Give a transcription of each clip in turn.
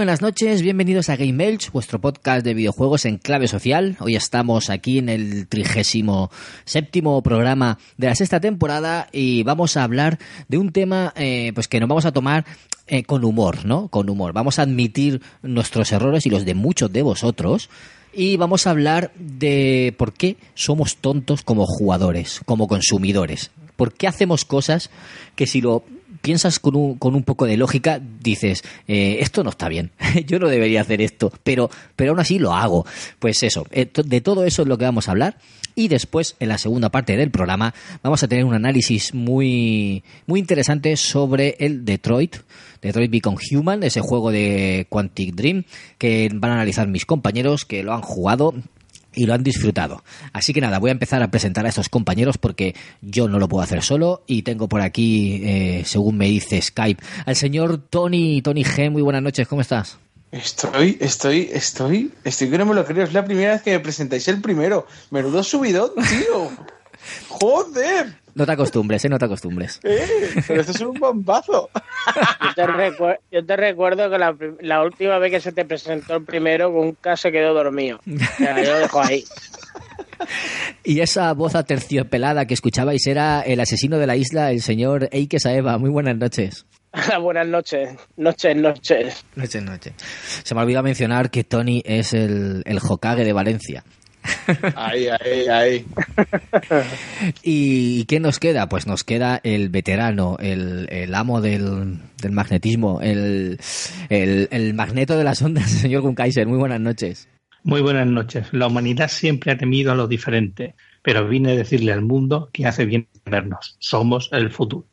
Buenas noches, bienvenidos a Game Elch, vuestro podcast de videojuegos en clave social. Hoy estamos aquí en el trigésimo séptimo programa de la sexta temporada y vamos a hablar de un tema eh, pues que nos vamos a tomar eh, con humor, ¿no? Con humor. Vamos a admitir nuestros errores y los de muchos de vosotros. Y vamos a hablar de por qué somos tontos como jugadores, como consumidores. ¿Por qué hacemos cosas que si lo piensas con un, con un poco de lógica, dices, eh, esto no está bien, yo no debería hacer esto, pero, pero aún así lo hago. Pues eso, eh, de todo eso es lo que vamos a hablar. Y después, en la segunda parte del programa, vamos a tener un análisis muy, muy interesante sobre el Detroit, Detroit Become Human, ese juego de Quantic Dream, que van a analizar mis compañeros que lo han jugado y lo han disfrutado. Así que nada, voy a empezar a presentar a estos compañeros porque yo no lo puedo hacer solo y tengo por aquí, eh, según me dice Skype, al señor Tony, Tony G. Muy buenas noches, ¿cómo estás? Estoy, estoy, estoy, estoy que no me lo creo. Es la primera vez que me presentáis el primero. Menudo subidón, tío. Joder, No te acostumbres, ¿eh? No te acostumbres. eh, pero esto es un bombazo. Yo te, recuer- yo te recuerdo que la, última vez que se te presentó el primero, Gunka se quedó dormido. O sea, yo lo dejo ahí. Y esa voz aterciopelada que escuchabais era el asesino de la isla, el señor Eike Saeva. Muy buenas noches. Buenas noches, noches, noches. Noches, noches. Se me ha olvidado mencionar que Tony es el, el Hokage de Valencia. Ahí, ahí, ahí. ¿Y qué nos queda? Pues nos queda el veterano, el, el amo del, del magnetismo, el, el, el magneto de las ondas, señor Gunkaiser. Muy buenas noches. Muy buenas noches. La humanidad siempre ha temido a lo diferente, pero vine a decirle al mundo que hace bien vernos. Somos el futuro.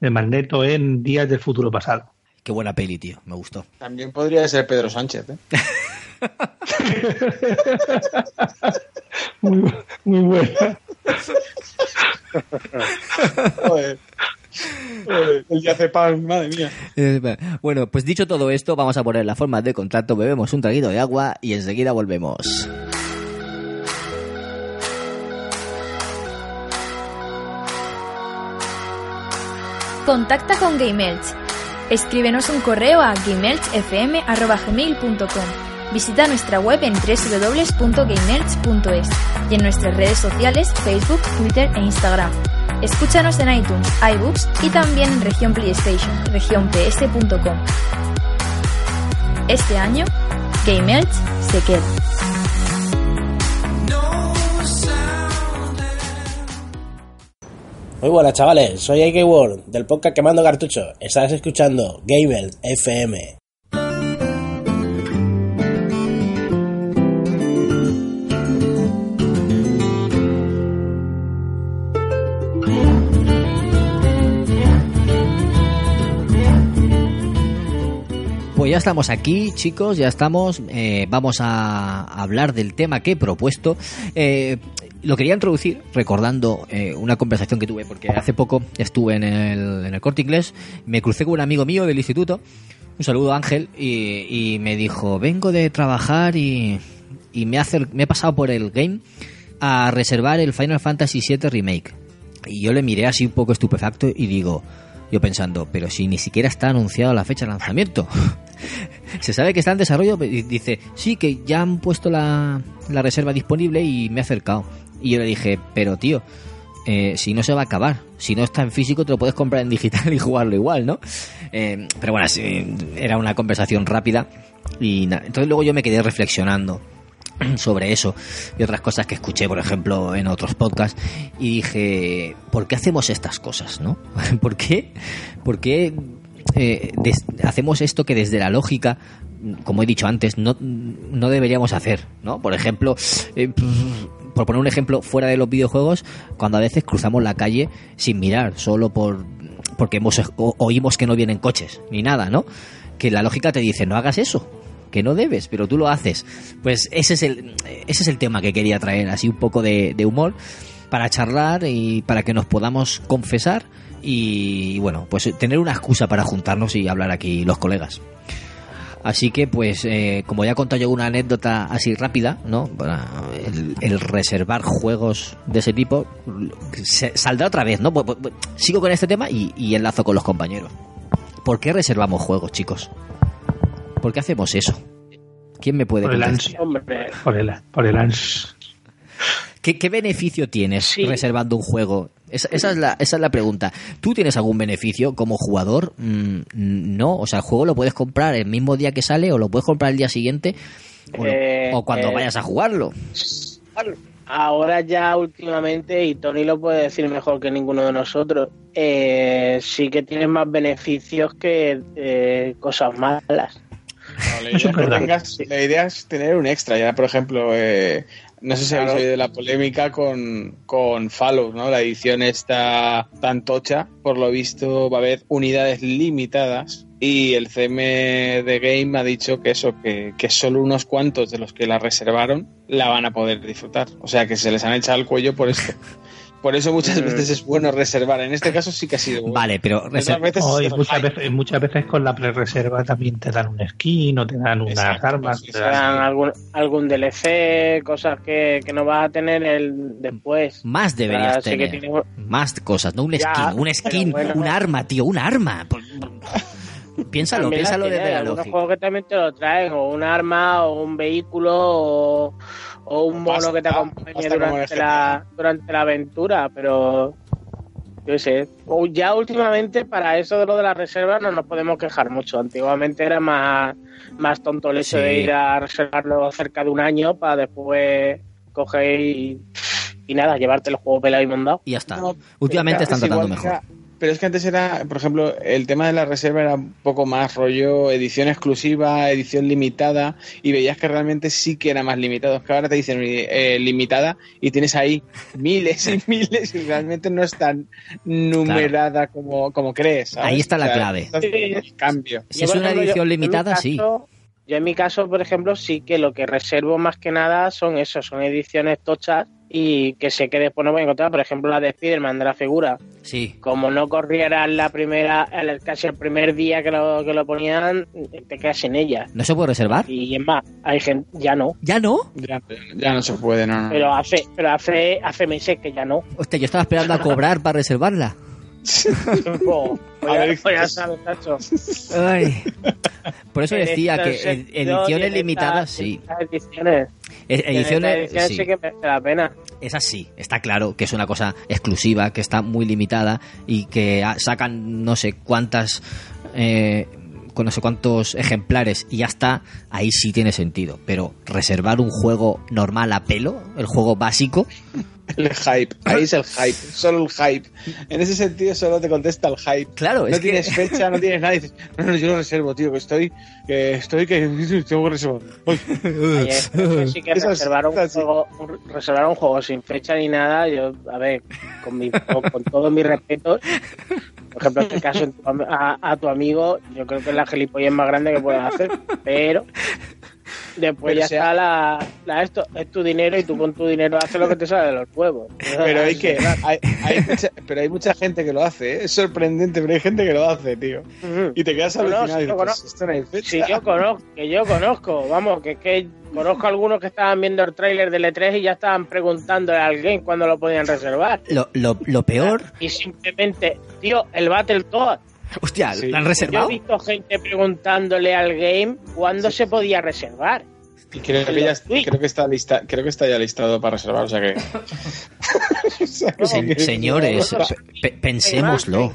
El magneto en días del futuro pasado. Qué buena peli, tío. Me gustó. También podría ser Pedro Sánchez, ¿eh? Muy, muy buena. Joder. Joder, El diazepam, madre mía. Bueno, pues dicho todo esto, vamos a poner la forma de contrato, bebemos un traguito de agua y enseguida volvemos. Contacta con GameElch. Escríbenos un correo a gameelchfm.gmail.com. Visita nuestra web en www.gameelch.es y en nuestras redes sociales Facebook, Twitter e Instagram. Escúchanos en iTunes, iBooks y también en región PlayStation, regionps.com. Este año, GameElch se queda. Muy buenas chavales, soy Ike World del podcast Quemando Cartucho. Estás escuchando Gamer FM. Ya estamos aquí, chicos, ya estamos. eh, vamos a hablar del tema que he propuesto. Eh, lo quería introducir recordando eh, una conversación que tuve, porque hace poco estuve en el, en el corte inglés, me crucé con un amigo mío del instituto, un saludo Ángel, y, y me dijo, vengo de trabajar y, y me, hace, me he pasado por el game a reservar el Final Fantasy VII Remake. Y yo le miré así un poco estupefacto y digo, yo pensando, pero si ni siquiera está anunciada la fecha de lanzamiento. Se sabe que está en desarrollo, dice, sí, que ya han puesto la, la reserva disponible y me he acercado. Y yo le dije, pero tío, eh, si no se va a acabar, si no está en físico te lo puedes comprar en digital y jugarlo igual, ¿no? Eh, pero bueno, era una conversación rápida y nada. entonces luego yo me quedé reflexionando sobre eso y otras cosas que escuché, por ejemplo, en otros podcasts y dije, ¿por qué hacemos estas cosas, no? ¿Por qué? ¿Por qué eh, hacemos esto que desde la lógica, como he dicho antes, no, no deberíamos hacer, ¿no? Por ejemplo, eh, por poner un ejemplo fuera de los videojuegos, cuando a veces cruzamos la calle sin mirar, solo por porque hemos oímos que no vienen coches ni nada, ¿no? Que la lógica te dice, no hagas eso, que no debes, pero tú lo haces. Pues ese es el, ese es el tema que quería traer, así un poco de, humor, para charlar y para que nos podamos confesar y bueno, pues tener una excusa para juntarnos y hablar aquí los colegas. Así que, pues, eh, como ya he contado yo una anécdota así rápida, ¿no? El, el reservar juegos de ese tipo se- saldrá otra vez, ¿no? Sigo con este tema y, y enlazo con los compañeros. ¿Por qué reservamos juegos, chicos? ¿Por qué hacemos eso? ¿Quién me puede Por el. Hombre, Por el, por el ans. ¿Qué, qué beneficio tienes Sí. reservando un juego? Esa, esa es la, esa es la pregunta. ¿Tú tienes algún beneficio como jugador? Mm, no, o sea, el juego lo puedes comprar el mismo día que sale o lo puedes comprar el día siguiente o, Eh, o cuando eh, vayas a jugarlo. ahora ya últimamente, y Tony lo puede decir mejor que ninguno de nosotros, eh, sí que tiene más beneficios que eh, cosas malas. No, la, idea es que tengas- la idea es tener un extra. Ya, por ejemplo, eh, no sé si habéis oído la polémica con, con Fallout, ¿no? La edición está tan tocha. Por lo visto, va a haber unidades limitadas. Y el CM de Game ha dicho que eso, que, que solo unos cuantos de los que la reservaron la van a poder disfrutar. O sea, que se les han echado al cuello por esto. Por eso muchas Mm. veces es bueno reservar. En este caso sí que ha sido bueno. Vale, pero veces Oh, muchas veces, muchas veces con la pre-reserva también te dan un skin o te dan unas Exacto, armas. sí, te dan- algún, algún DLC, cosas que, que no vas a tener el después. más deberías tener. tiene- Más cosas, no un Ya, skin, un skin, bueno. un arma, tío, un arma. Piénsalo, piénsalo desde la lógica. juegos que también te lo traen, o un arma, o un vehículo, o, o un mono Basta, que te acompañe durante la, durante la aventura, pero yo qué sé. O Ya últimamente para eso de lo de la reserva no nos podemos quejar mucho. Antiguamente era más, más tonto el hecho Sí. de ir a reservarlo cerca de un año para después coger y, y nada, llevarte el juego pelado y mondado. Y ya está. No, Últimamente están es tratando mejor. Pero es que antes era, por ejemplo, el tema de la reserva era un poco más rollo edición exclusiva, edición limitada, y veías que realmente sí que era más limitado. Es que ahora te dicen eh, limitada y tienes ahí miles y miles y realmente no es tan numerada como, como crees. ¿sabes? Ahí está la O sea, clave. cambio. Si Yo, es una ejemplo, edición yo- limitada, sí. Yo en mi caso, por ejemplo, sí que lo que reservo más que nada son eso, son ediciones tochas y que sé que después no voy a encontrar. Por ejemplo, la de Spider-Man de la figura. Sí. Como no corriera la primera, el- casi el primer día que lo, que lo ponían, te quedas sin ella. ¿No se puede reservar? Y es más, hay gente, ya no. ¿Ya no? Ya, ya no se puede, no, no. Pero hace, pero hace, hace meses que ya no. Hostia, yo estaba esperando a cobrar para reservarla. Oh, ya- sabes. Ay. Por eso decía que ed- ediciones limitadas, sí. ediciones, E- Ediciones, sí. sí que merece la pena. Es así, está claro que es una cosa exclusiva, que está muy limitada y que sacan no sé cuántas, eh, con no sé cuántos ejemplares y ya está, ahí sí tiene sentido. Pero reservar un juego normal a pelo, el juego básico, El hype, ahí es el hype, solo el hype. En ese sentido solo te contesta el hype. Claro, no es que- tienes fecha, no tienes nada, y dices, no, no, yo lo reservo, tío, que estoy, que estoy, que tengo que reservar. Es que sí que reservar un, juego, un- reservar un juego sin fecha ni nada, yo, a ver, con, mi, con, con todos mis respetos, por ejemplo, en este caso en tu am- a, a tu amigo, yo creo que es la gilipollez más grande que puedes hacer, pero después Pero ya sea- está la, la esto, es tu dinero y tú con tu dinero haces lo que te sale de los huevos. Pero hay que, hay, hay mucha, pero hay mucha gente que lo hace, ¿eh? es sorprendente, pero hay gente que lo hace, tío. Y te quedas No, no, alucinado sí, y yo dices, conozco. esto no hay fecha. Sí, yo conozco, que yo conozco, vamos, que es que conozco algunos que estaban viendo el tráiler del E3 y ya estaban preguntándole al game cuándo lo podían reservar. lo, lo, lo peor, Y simplemente, tío, el Battletoad. hostia, Sí. ¿lo han Yo he reservado? visto gente preguntándole al game cuándo se podía reservar. Y creo que, ya, creo que está lista, creo que está ya listado para reservar, o sea que. O sea que- Se- señores, pe- pe- pensémoslo.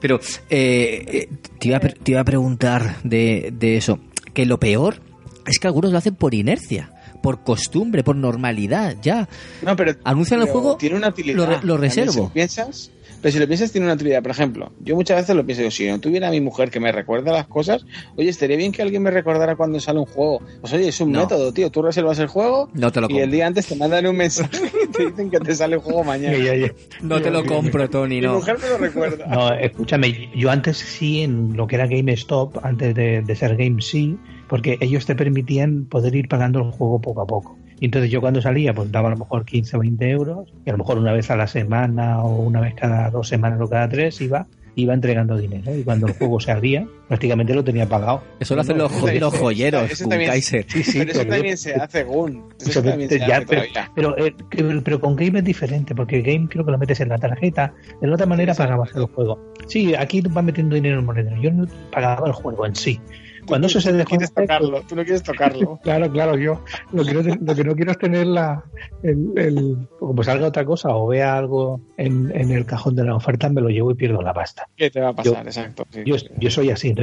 Pero eh, eh, te, iba a, te iba a preguntar de, de eso, que lo peor es que algunos lo hacen por inercia, por costumbre, por normalidad, ya. No, pero Anuncian el pero juego, tiene una utilidad. lo lo También, reservo. Si piensas, pero si lo piensas tiene una utilidad. Por ejemplo, yo muchas veces lo pienso, digo, si no tuviera a mi mujer que me recuerda las cosas, oye, estaría bien que alguien me recordara cuando sale un juego. Pues oye, es un No. método, tío. Tú reservas el juego No te lo y compro. el día antes te mandan un mensaje y te dicen que te sale el juego mañana. No te lo compro, Tony, Mi no. mujer me lo recuerda. No, escúchame, yo antes sí, en lo que era GameStop, antes de, de ser GameSee, porque ellos te permitían poder ir pagando el juego poco a poco. Y entonces yo cuando salía, pues daba a lo mejor 15 o 20 euros, y a lo mejor una vez a la semana o una vez cada dos semanas o cada tres iba iba entregando dinero y cuando el juego se abría prácticamente lo tenía pagado Eso lo hacen los, jo- los joyeros, Eso Gun también- Kaiser. sí sí pero eso pero- también se hace, Gun. Eso también se ya, hace pero, eh, que- pero con Game es diferente, porque Game creo que lo metes en la tarjeta, de la otra manera pagabas el juego. Sí, aquí va metiendo dinero en moneda, yo no pagaba el juego en sí. Cuando eso se Tú no quieres tocarlo, tú no quieres tocarlo. Claro, claro, yo lo que no, lo que no quiero es tener la, el, el- como salga otra cosa o vea algo en, en el cajón de la oferta, me lo llevo y pierdo la pasta. ¿Qué te va a pasar? Yo- Exacto. sí. Yo, yo soy así,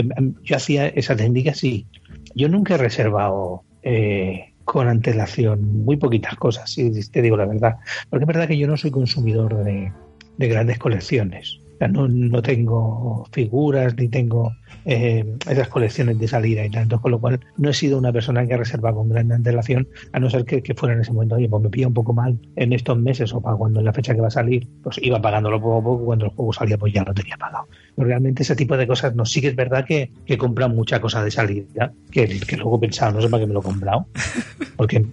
yo hacía esa técnica, sí. Yo nunca he reservado eh, con antelación muy poquitas cosas, si te digo la verdad. Porque es verdad que yo no soy consumidor de, de grandes colecciones. No, no tengo figuras ni tengo eh, esas colecciones de salida y tanto, con lo cual no he sido una persona que reserva con gran antelación, a no ser que, que fuera en ese momento, oye, pues me pilla un poco mal en estos meses o para cuando en la fecha que va a salir, pues iba pagándolo poco a poco, cuando el juego salía pues ya lo tenía pagado. Pero realmente ese tipo de cosas no. Sí que es verdad que, que compran mucha cosa de salida, que, luego he pensado, no sé para qué me lo he comprado, porque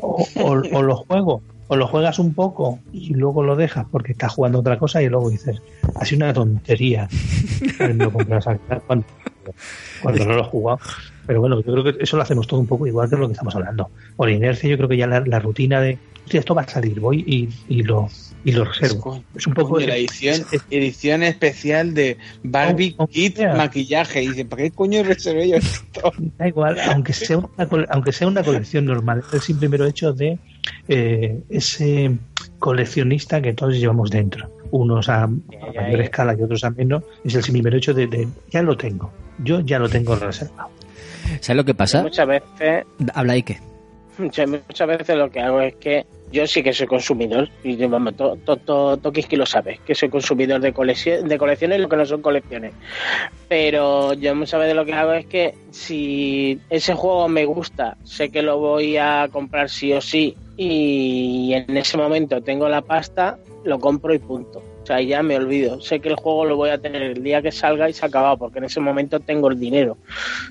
o- o lo juego, o lo juegas un poco y luego lo dejas porque estás jugando otra cosa y luego dices, ha sido una tontería cuando, cuando no lo he jugado. Pero bueno, yo creo que eso lo hacemos todo un poco igual que lo que estamos hablando. Por inercia, yo creo que ya la, la rutina de, "Hostia, esto va a salir, voy y, y lo y lo reservo. Es un poco Coño, la edición, edición especial de Barbie Oh, oh, Kit yeah. Maquillaje. Y dicen, ¿para qué coño reservé yo esto? Da igual, aunque sea una, cole- aunque sea una colección normal, es el simple mero hecho de eh, ese coleccionista que todos llevamos dentro. Unos a, mayor escala y otros a menos. Es el simple mero hecho de, de ya lo tengo. Yo ya lo tengo reservado. ¿Sabes lo que pasa? Muchas veces, Habla que. muchas, muchas veces lo que hago es que yo sí que soy consumidor, y yo, vamos, to, to, to- Tokiski lo sabe, que soy consumidor de, colección, de colecciones lo que no son colecciones. Pero yo muchas veces lo que hago es que si ese juego me gusta, sé que lo voy a comprar sí o sí, y en ese momento tengo la pasta, lo compro y punto. O sea, ya me olvido. Sé que el juego lo voy a tener el día que salga y se ha acabado, porque en ese momento tengo el dinero.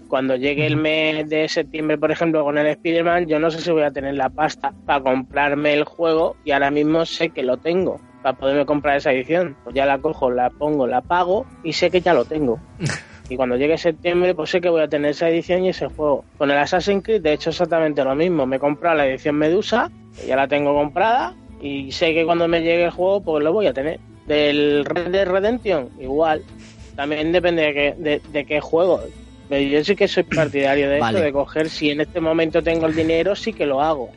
Cuando llegue el mes de septiembre, por ejemplo, con el Spider-Man, yo no sé si voy a tener la pasta para comprarme el juego y ahora mismo sé que lo tengo para poderme comprar esa edición. Pues ya la cojo, la pongo, la pago y sé que ya lo tengo. Y cuando llegue septiembre, pues sé que voy a tener esa edición y ese juego. Con el Assassin's Creed, de hecho, exactamente lo mismo. Me he comprado la edición Medusa, que ya la tengo comprada, y sé que cuando me llegue el juego, pues lo voy a tener. Del Red Dead Redemption, igual. También depende de qué, de, de qué juego. Pero yo sí que soy partidario de Vale. esto, de coger, si en este momento tengo el dinero, sí que lo hago.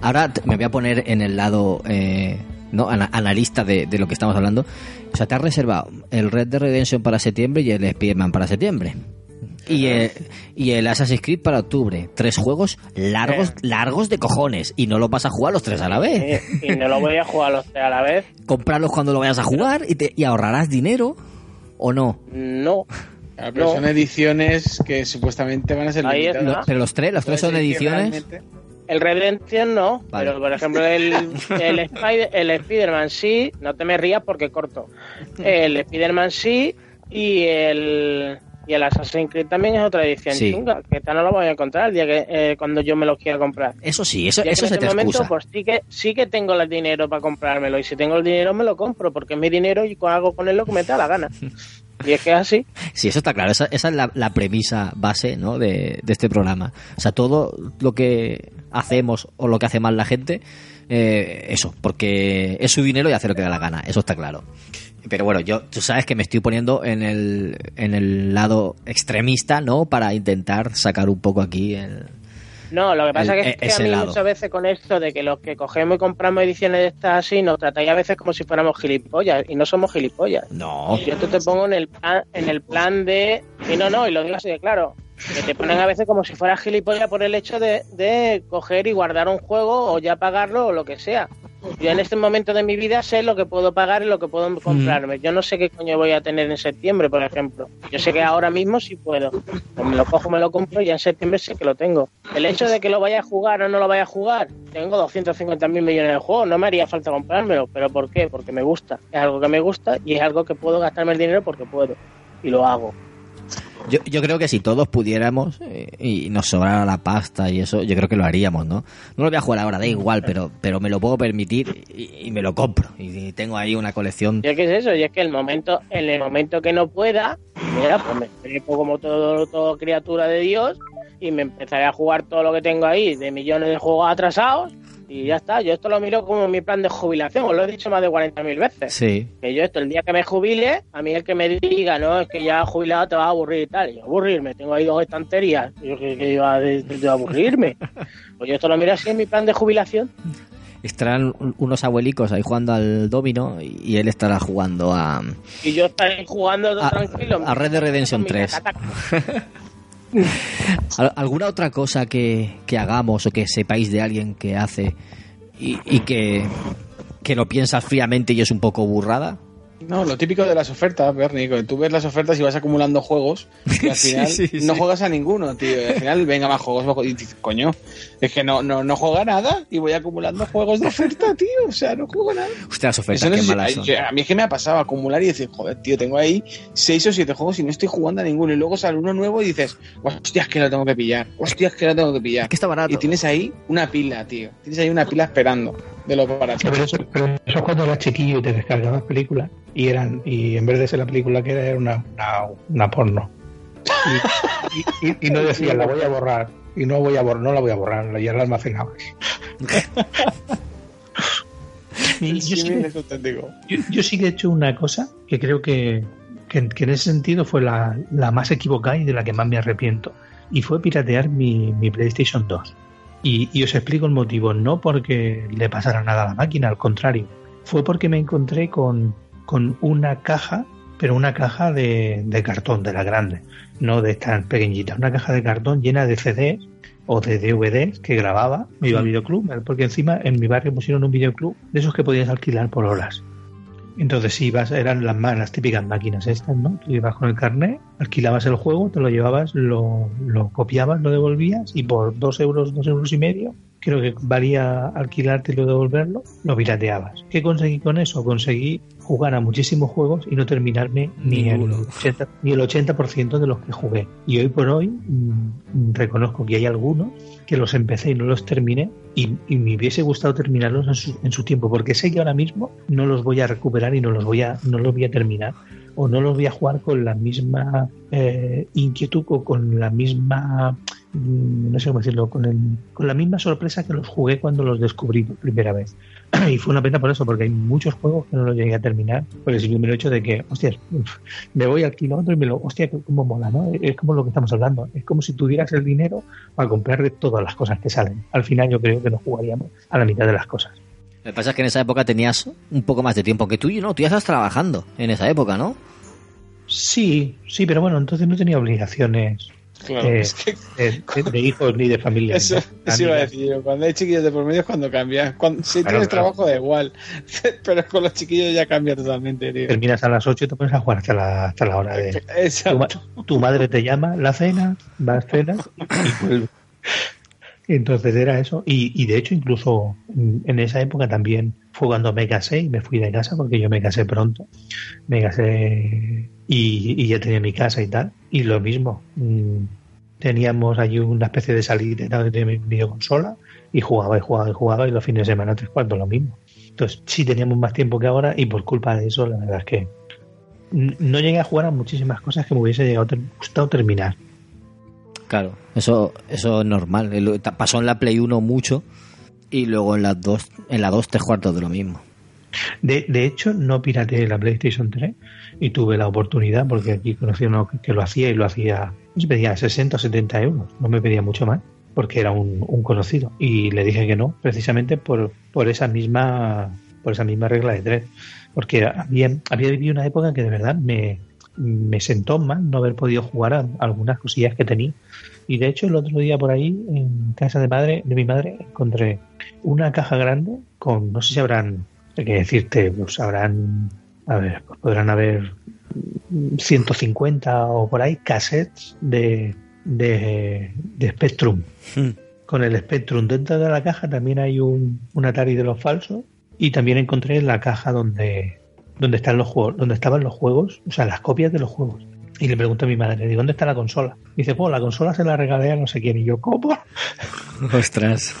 Ahora me voy a poner en el lado eh, no ana- analista de, de lo que estamos hablando. O sea, te has reservado el Red Dead Redemption para septiembre y el Spider-Man para septiembre. Y el, y el Assassin's Creed para octubre. Tres juegos largos, largos de cojones. Y no los vas a jugar los tres a la vez. Eh, y no lo voy a jugar los tres a la vez. Comprarlos cuando lo vayas a jugar y, te, y ahorrarás dinero. ¿O no? No. Claro, pero No. son ediciones que supuestamente van a ser limitadas. Pero los tres, los tres son ediciones. El Redemption no, Vale. pero por ejemplo el, el, Spider- el Spider-Man sí, no te me rías porque corto. El Spider-Man sí y el y el Assassin's Creed también es otra edición Sí. chunga, que esta no lo voy a encontrar el día que eh, cuando yo me los quiera comprar. Eso sí, eso, eso en se este te momento excusa. pues sí que sí que tengo el dinero para comprármelo y si tengo el dinero me lo compro porque es mi dinero y hago con él lo que me da la gana. Y es que es así. Sí, eso está claro. Esa, esa es la, la premisa base ¿no? de, de este programa. O sea, todo lo que hacemos o lo que hace mal la gente, eh, eso, porque es su dinero y hace lo que da la gana. Eso está claro. Pero bueno, yo, tú sabes que me estoy poniendo en el, en el lado extremista, ¿no? Para intentar sacar un poco aquí el... No, lo que pasa El- es que ese a mí lado. muchas veces con esto de que los que cogemos y compramos ediciones de estas así nos tratáis a veces como si fuéramos gilipollas y no somos gilipollas. No. Yo esto te pongo en el plan, en el plan de y no, no, y lo digo así de claro, que te ponen a veces como si fueras gilipollas por el hecho de, de coger y guardar un juego o ya pagarlo o lo que sea. Yo en este momento de mi vida sé lo que puedo pagar y lo que puedo comprarme. Yo no sé qué coño voy a tener en septiembre, por ejemplo. Yo sé que ahora mismo sí puedo. Pues me lo cojo, me lo compro y ya en septiembre sé que lo tengo. El hecho de que lo vaya a jugar o no lo vaya a jugar, tengo 250 mil millones de juegos, no me haría falta comprármelo. ¿Pero por qué? Porque me gusta. Es algo que me gusta y es algo que puedo gastarme el dinero porque puedo. Y lo hago. Yo, yo creo que si todos pudiéramos eh, y nos sobrara la pasta y eso, yo creo que lo haríamos, ¿no? No lo voy a jugar ahora, da igual, pero, pero me lo puedo permitir y, me lo compro. Y tengo ahí una colección. Y es que es eso, y es que el momento, en el momento que no pueda, mira, pues me trepo como todo, todo criatura de Dios y me empezaré a jugar todo lo que tengo ahí de millones de juegos atrasados y ya está. Yo esto lo miro como mi plan de jubilación, os lo he dicho más de 40.000 veces. Sí. Que yo esto, el día que me jubile, a mí el que me diga, no, es que ya jubilado te vas a aburrir y tal. Y yo, aburrirme, tengo ahí dos estanterías. Yo que, que iba de, de- de aburrirme. Pues yo esto lo miro así en mi plan de jubilación. Estarán un- unos abuelicos ahí jugando al domino y él estará jugando a, Y yo estaré jugando A- tranquilo. a Red Dead Redemption con mi 3. Tacataca. ¿Al- ¿Alguna otra cosa que, que hagamos o que sepáis de alguien que hace y, y que, que lo piensas fríamente y es un poco burrada? No, lo típico de las ofertas, Bernie, que tú ves las ofertas y vas acumulando juegos y al Sí, final sí, no juegas a ninguno, tío. Y al final, venga, más juegos, más juegos. Y dices, coño, es que no, no, no juega nada y voy acumulando juegos de oferta, tío. O sea, no juego nada. Usted las ofertas, no qué malas son. a mí es que me ha pasado acumular y decir, joder, tío, tengo ahí seis o siete juegos y no estoy jugando a ninguno. Y luego sale uno nuevo y dices, hostias, que lo tengo que pillar. Hostias, que lo tengo que pillar. Es que está barato. Y tienes ahí una pila, tío. Tienes ahí una pila esperando de lo barato. Pero eso, pero eso es cuando eras chiquillo y te descargabas películas y eran y en vez de ser la película que era, era una, una, una porno. Y, y- y- y no decías, la voy a borrar. Y no voy a borrar, no la voy a borrar, ya la almacenabas. Yo, Sí, que, yo- yo sí que he hecho una cosa que creo que, que, que en ese sentido fue la, la más equivocada y de la que más me arrepiento. Y fue piratear mi, mi PlayStation 2. Y, y os explico el motivo. No porque le pasara nada a la máquina, al contrario. Fue porque me encontré con, con una caja, pero una caja de, de cartón, de la grande, no de tan pequeñita. Una caja de cartón llena de CDs o de DVDs que grababa. Me iba al videoclub, porque encima en mi barrio pusieron un videoclub de esos que podías alquilar por horas. Entonces si ibas, eran las, las típicas máquinas estas, ¿no? Tú ibas con el carnet, alquilabas el juego, te lo llevabas, lo, lo copiabas, lo devolvías y por dos euros, dos euros y medio, creo que valía alquilarte y lo devolverlo, lo pirateabas. ¿Qué conseguí con eso? Conseguí jugar a muchísimos juegos y no terminarme ni el, Ninguno. 80, ni el 80% de los que jugué. Y hoy por hoy mm, reconozco que hay algunos que los empecé y no los terminé y, y me hubiese gustado terminarlos en su, en su tiempo porque sé que ahora mismo no los voy a recuperar y no los voy a no los voy a terminar o no los voy a jugar con la misma eh, inquietud o con la misma mm, no sé cómo decirlo con, el, con la misma sorpresa que los jugué cuando los descubrí por primera vez. Y fue una pena por eso porque hay muchos juegos que no los llegué a terminar por el simple hecho de que hostias me voy al kilómetro y me lo hostia cómo mola no es como lo que estamos hablando es como si tuvieras el dinero para comprar de todas las cosas que salen. Al final yo creo que nos jugaríamos a la mitad de las cosas. Lo que pasa es que en esa época tenías un poco más de tiempo que tú y no, tú ya estás trabajando en esa época, ¿no? sí sí pero bueno entonces no tenía obligaciones Claro, eh, es que de, de- de hijos ni de familia eso, ¿no? eso iba a decir yo. Cuando hay chiquillos de por medio es cuando cambia. Cuando, si Claro, tienes claro. trabajo da igual. Pero con los chiquillos ya cambia totalmente, tío. terminas a las 8 y te pones a jugar hasta la, hasta la hora de tu, Exacto. ma- tu madre te llama la cena vas cenas y, y vuelves. entonces era eso y, y de hecho incluso mm, en esa época también fue cuando me casé y me fui de casa porque yo me casé pronto me casé y, y ya tenía mi casa y tal y lo mismo mm, teníamos allí una especie de salida de videoconsola y jugaba y jugaba y jugaba y los fines de semana tres cuartos lo mismo entonces sí teníamos más tiempo que ahora y por culpa de eso la verdad es que no llegué a jugar a muchísimas cosas que me hubiese llegado gustado terminar. Claro, eso, eso es normal. Pasó en la Play 1 mucho y luego en la 2, en la 2 tres cuartos de lo mismo. De, de hecho, no pirateé la PlayStation 3 y tuve la oportunidad porque aquí conocí a uno que, lo hacía y lo hacía, me pedía 60 o 70 euros, no me pedía mucho más porque era un, conocido. Y le dije que no, precisamente por, por esa misma por esa misma regla de tres, porque había, había vivido una época que de verdad me, me sentó mal no haber podido jugar a algunas cosillas que tenía. Y de hecho el otro día por ahí, en casa de madre, de mi madre, encontré una caja grande con, no sé si habrán, hay que decirte, pues habrán, a ver, pues podrán haber 150 o por ahí cassettes de, de, de Spectrum. Con el Spectrum dentro de la caja también hay un, un Atari de los falsos y también encontré la caja donde donde están los juegos, donde estaban los juegos, o sea, las copias de los juegos. Y le pregunto a mi madre, digo, ¿dónde está la consola? dice, pues la consola se la regalé a no sé quién. Y yo, ¿cómo? Ostras.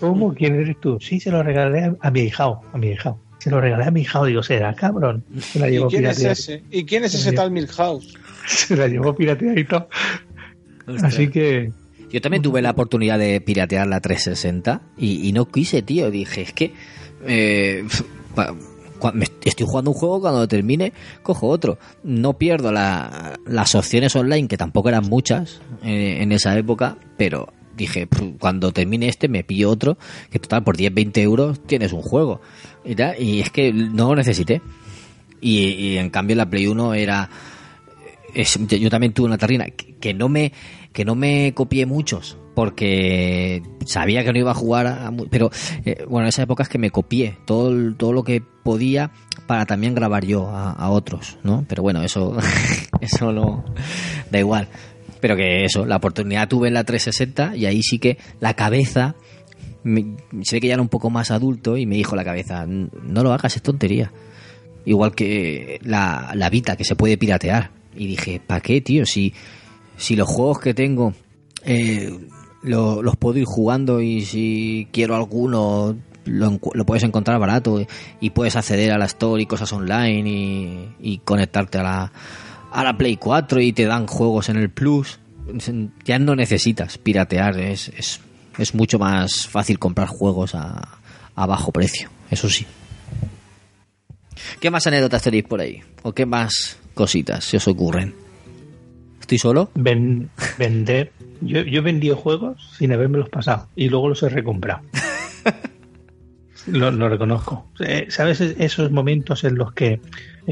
¿Cómo? ¿Quién eres tú? Sí, se lo regalé a, mi hijao, a mi hijao. Se lo regalé a mi hijao. Digo, será cabrón. Se la ¿Y llevó quién es pirateada. ese? ¿Y quién es ese tal Milhouse? Se la llevó pirateadito. Ostras. Así que Yo también tuve la oportunidad de piratear la 360 y, y no quise, tío. Dije, es que eh, pa- estoy jugando un juego, cuando termine, cojo otro. No pierdo la- las opciones online, que tampoco eran muchas eh, en esa época, pero dije, "Pf, cuando termine este me pillo otro, que total, por 10, 20 euros tienes un juego. Y, tal, y es que no lo necesité. Y, y en cambio la Play 1 era es- yo también tuve una tarrina que, no me que no me copié muchos porque sabía que no iba a jugar a mu- pero eh, bueno en esa época es que me copié todo el- todo lo que podía para también grabar yo a, a otros no pero bueno eso eso no da igual pero que eso la oportunidad tuve en la 360 y ahí sí que la cabeza me- se ve que ya era un poco más adulto y me dijo la cabeza no lo hagas es tontería Igual que la, la Vita, que se puede piratear. Y dije, ¿para qué, tío? Si, si los juegos que tengo eh, lo- los puedo ir jugando y si quiero alguno lo, lo puedes encontrar barato y puedes acceder a la Store y cosas online y, y conectarte a la, a la Play 4 y te dan juegos en el Plus. Ya no necesitas piratear, es, es, es mucho más fácil comprar juegos a, a bajo precio, eso sí. ¿Qué más anécdotas tenéis por ahí? ¿O qué más cositas se os ocurren? ¿Estoy solo? ven- vender. Yo, yo he vendido juegos sin habérmelos pasado y luego los he recomprado. lo, lo reconozco. Eh, ¿Sabes esos momentos en los que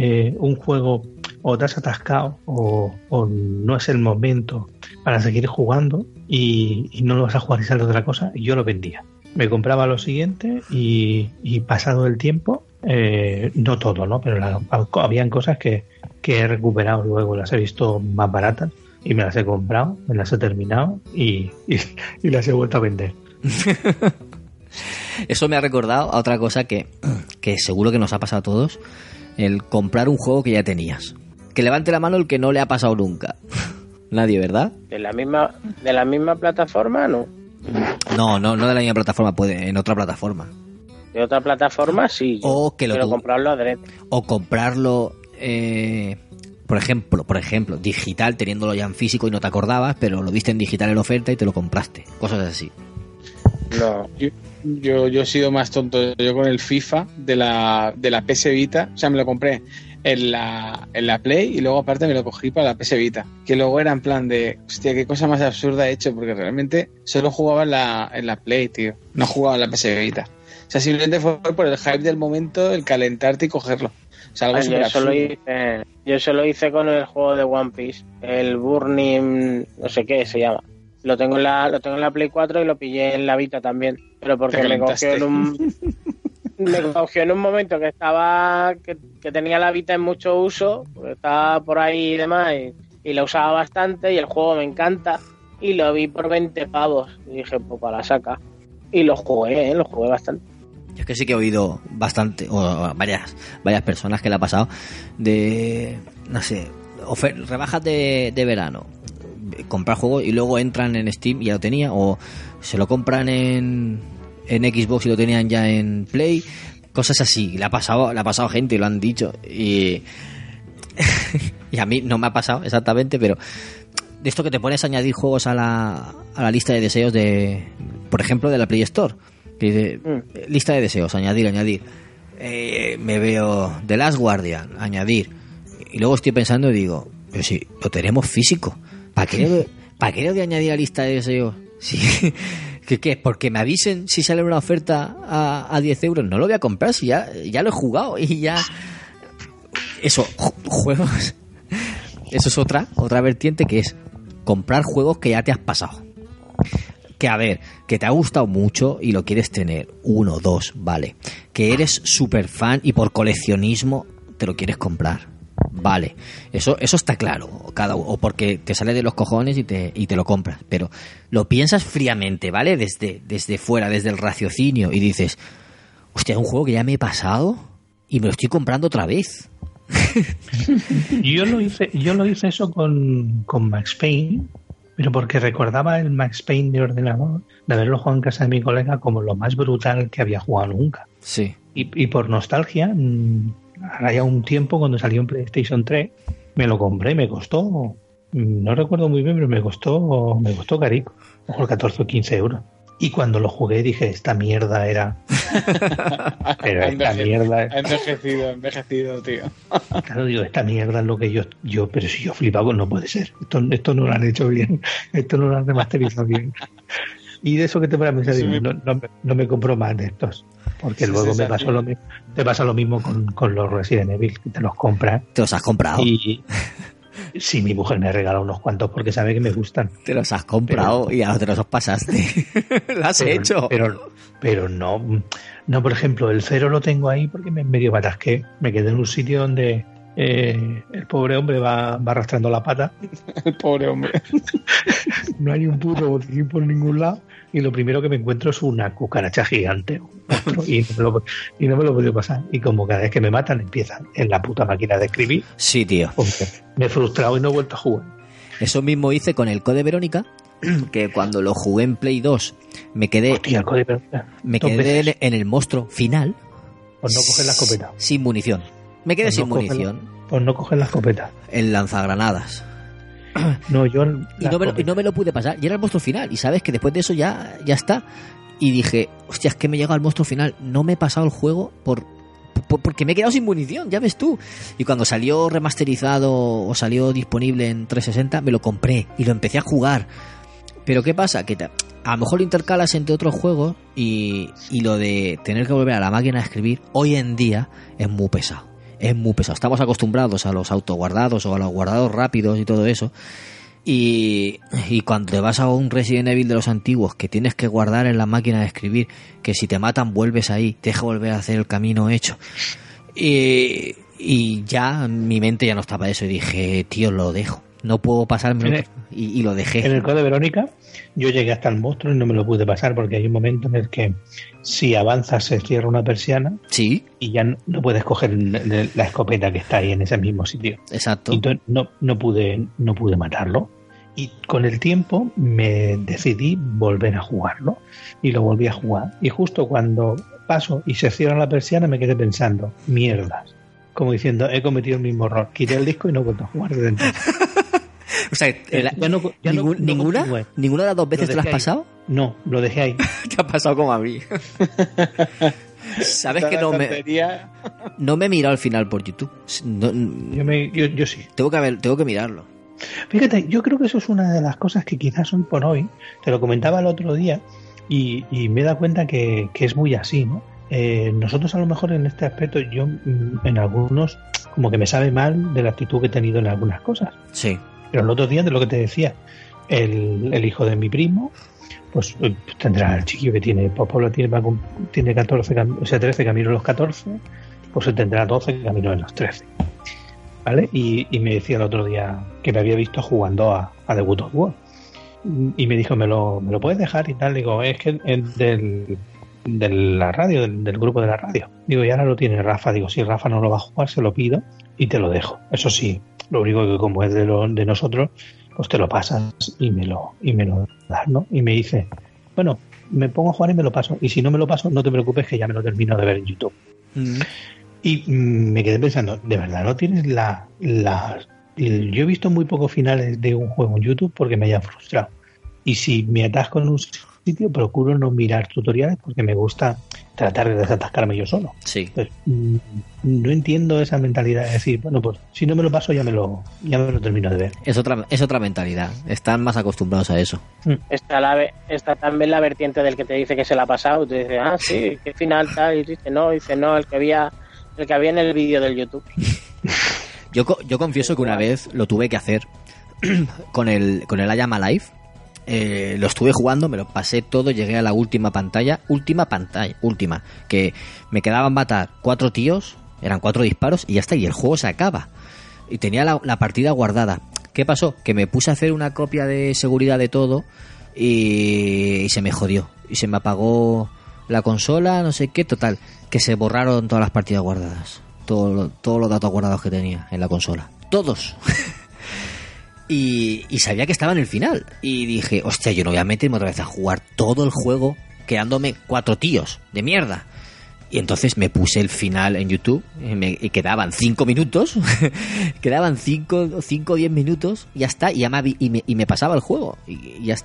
eh, un juego o te has atascado o, no es el momento para seguir jugando y, y no lo vas a jugar y sale otra cosa? Yo lo vendía. Me compraba lo siguiente y, y pasado el tiempo, eh, no todo, ¿no? Pero la- habían cosas que, que he recuperado luego, las he visto más baratas y me las he comprado, me las he terminado y, y- y las he vuelto a vender. Eso me ha recordado a otra cosa que, que seguro que nos ha pasado a todos. El comprar un juego que ya tenías. Que levante la mano el que no le ha pasado nunca. Nadie, ¿verdad? De la misma, de la misma plataforma, no. No, no, no de la misma plataforma, puede en otra plataforma. De otra plataforma, sí. yo O que lo tu- comprarlo adrede. O comprarlo, eh, por ejemplo, por ejemplo, digital, teniéndolo ya en físico y no te acordabas, pero lo viste en digital en oferta y te lo compraste. Cosas así. No. Yo, yo, yo he sido más tonto. Yo con el FIFA de la, de la PS Vita, o sea, me lo compré en la, en la Play y luego aparte me lo cogí para la PS Vita. Que luego era en plan de, hostia, qué cosa más absurda he hecho, porque realmente solo jugaba en la, en la Play, tío. No jugaba en la PS Vita. O sea, simplemente fue por el hype del momento, el calentarte y cogerlo. O sea, algo súper yo, eso lo absurdo. hice, yo eso lo hice con el juego de One Piece, el Burning, no sé qué se llama. Lo tengo en la, lo tengo en la Play 4 y lo pillé en la Vita también, pero porque me cogió en un me cogió en un momento que estaba que, que tenía la Vita en mucho uso, porque estaba por ahí y demás y, y la usaba bastante y el juego me encanta y lo vi por 20 pavos y dije, pues para la saca. Y lo jugué, ¿eh? lo jugué bastante. Yo es que sí que he oído bastante, o varias, varias personas que le ha pasado de, no sé, ofer- rebajas de, de verano, comprar juegos y luego entran en Steam y ya lo tenía, o se lo compran en, en Xbox y lo tenían ya en Play, cosas así. Le ha pasado, le ha pasado gente y lo han dicho. Y, y a mí no me ha pasado exactamente, pero de esto que te pones a añadir juegos a la, a la lista de deseos de, por ejemplo, de la Play Store. Que dice, Mm. lista de deseos, añadir, añadir. Eh, me veo The Last Guardian, añadir. Y luego estoy pensando y digo, pero si lo tenemos físico, ¿para qué, lo- ¿para qué de añadir a lista de deseos? Sí. ¿Qué, qué? ¿Porque me avisen si sale una oferta a, a 10 euros? No lo voy a comprar, si ya, ya lo he jugado y ya... Eso, ju- juegos... Eso es otra, otra vertiente que es comprar juegos que ya te has pasado. Que a ver, que te ha gustado mucho y lo quieres tener, uno, dos, vale. Que eres súper fan y por coleccionismo te lo quieres comprar, vale. Eso, eso está claro, cada, o porque te sale de los cojones y te, y te lo compras. Pero lo piensas fríamente, ¿vale? Desde, desde fuera, desde el raciocinio y dices, hostia, es un juego que ya me he pasado y me lo estoy comprando otra vez. Yo lo hice, yo lo hice eso con, con Max Payne, pero porque recordaba el Max Payne de ordenador, de haberlo jugado en casa de mi colega como lo más brutal que había jugado nunca. Sí. Y, y por nostalgia, mm, ahora ya un tiempo cuando salió en PlayStation 3, me lo compré me costó, no recuerdo muy bien, pero me costó, me costó carico, mejor 14 o 15 euros. Y cuando lo jugué dije, esta mierda era... Pero esta mierda... ha envejecido, envejecido, tío. Claro, digo, esta mierda es lo que yo, yo, pero si yo flipaba, no puede ser. Esto, esto no lo han hecho bien, esto no lo han remasterizado bien. Y de eso que te para pensar, Sí, digo, me- no, no, me- no me compro más de estos. Porque Sí, luego sí, me pasó lo mismo, te pasa lo mismo con, con los Resident Evil, que te los compras. Te los has comprado. Y sí, mi mujer me regala unos cuantos porque sabe que me gustan. Te los has comprado y ahora te los pasaste. lo has pero, hecho. Pero, pero no, no, por ejemplo, el cero lo tengo ahí porque me medio me atasqué. Me quedé en un sitio donde eh, el pobre hombre va, va arrastrando la pata. El pobre hombre. No hay un puto botiquín por ningún lado. Y lo primero que me encuentro es una cucaracha gigante. y, no me lo, y no me lo he podido pasar. Y como cada vez que me matan empiezan en la puta máquina de escribir, Sí, tío. me he frustrado y no he vuelto a jugar. Eso mismo hice con el Code Verónica, que cuando lo jugué en Play 2 me quedé, Hostia, el código Verónica. me quedé en el monstruo final Por no coger la escopeta. sin munición. Me quedé Pues sin no munición. Por no coger la escopeta. El lanzagranadas. No, yo. Y no, me lo, y no me lo pude pasar. Y era el monstruo final. Y sabes que después de eso ya, ya está. Y dije, hostia, es que me llega al monstruo final. No me he pasado el juego por, por- porque me he quedado sin munición, ya ves tú. Y cuando salió remasterizado o salió disponible en 360, me lo compré y lo empecé a jugar. Pero ¿qué pasa? Que te- a lo mejor lo intercalas entre otros juegos y, y lo de tener que volver a la máquina a escribir hoy en día es muy pesado. Es muy pesado. Estamos acostumbrados a los autoguardados o a los guardados rápidos y todo eso. Y, y cuando te vas a un Resident Evil de los antiguos que tienes que guardar en la máquina de escribir, que si te matan vuelves ahí, te deja volver a hacer el camino hecho. Y, y ya mi mente ya no estaba eso y dije, tío, lo dejo. No puedo pasarme En el- y, y lo dejé. En el código Verónica, yo llegué hasta el monstruo y no me lo pude pasar porque hay un momento en el que si avanzas se cierra una persiana Sí, y ya no, no puedes coger la escopeta que está ahí en ese mismo sitio. exacto. Entonces no, no pude no pude matarlo. Y con el tiempo me decidí volver a jugarlo. Y lo volví a jugar. Y justo cuando paso y se cierra la persiana me quedé pensando, mierdas. Como diciendo, he cometido el mismo error. Quité el disco y no he vuelto a jugar desde entonces. O sea, el- Ya no- ya no- ningún- no ¿ninguna? ¿Ninguna de las dos veces Lo te la has dejé ahí. pasado? No, lo dejé ahí. Te ha pasado como a mí. Sabes que no me, no me he mirado al final por YouTube. No- Yo, me, yo, yo sí. tengo, que ver, tengo que mirarlo. Fíjate, yo creo que eso es una de las cosas que quizás hoy por hoy, te lo comentaba el otro día y, y me he dado cuenta que, que es muy así, ¿no? Eh, nosotros a lo mejor en este aspecto, yo mm, en algunos, como que me sabe mal de la actitud que he tenido en algunas cosas. Sí. Pero el otro día, de lo que te decía, el, el hijo de mi primo, pues eh, tendrá el chiquillo que tiene, pues Pablo tiene, tiene 14, cam- o sea, 13 camino en los 14, pues tendrá 12 camino en los 13. ¿Vale? Y, y me decía el otro día que me había visto jugando a, a The Good of War. Y me dijo, ¿me lo, me lo puedes dejar? Y tal. Digo, es que es del, de la radio, del, del grupo de la radio. Digo, y ahora lo tiene Rafa. Digo, si Rafa no lo va a jugar, se lo pido y te lo dejo. Eso sí, lo único que como es de, lo, de nosotros, pues te lo pasas y me lo, y me lo das, ¿no? Y me dice, bueno, me pongo a jugar y me lo paso. Y si no me lo paso, no te preocupes que ya me lo termino de ver en YouTube. Mm. Y mm, me quedé pensando, ¿de verdad no tienes la, la... Yo he visto muy pocos finales de un juego en YouTube porque me haya frustrado. Y si me atasco en un sitio, procuro no mirar tutoriales porque me gusta tratar de desatascarme yo solo. Sí. Mm, no entiendo esa mentalidad de decir, bueno, pues si no me lo paso ya me lo, ya me lo termino de ver. Es otra, es otra mentalidad. Están más acostumbrados a eso. Está, la, está también la vertiente del que te dice que se la ha pasado. Tú dices, ah, sí, qué final tal. Y dice, no, dice, no, el que había, el que había en el vídeo del YouTube. Yo, co- yo confieso que una vez lo tuve que hacer con el, con el Ayama Live. Eh, lo estuve jugando, me lo pasé todo, llegué a la última pantalla, última pantalla, última, que me quedaban matar cuatro tíos, eran cuatro disparos y ya está, y el juego se acaba. Y tenía la, partida guardada. ¿Qué pasó? Que me puse a hacer una copia de seguridad de todo y, se me jodió. Y se me apagó la consola, no sé qué, total, que se borraron todas las partidas guardadas. todo todos los datos guardados que tenía en la consola. Todos. y, y sabía que estaba en el final. Y dije, hostia, yo no voy a meterme otra vez a jugar todo el juego quedándome cuatro tíos de mierda. Y entonces me puse el final en YouTube y, me, y quedaban cinco minutos, quedaban cinco, o diez minutos, y ya está, y, ya me, y, me, y me pasaba el juego. Y, ya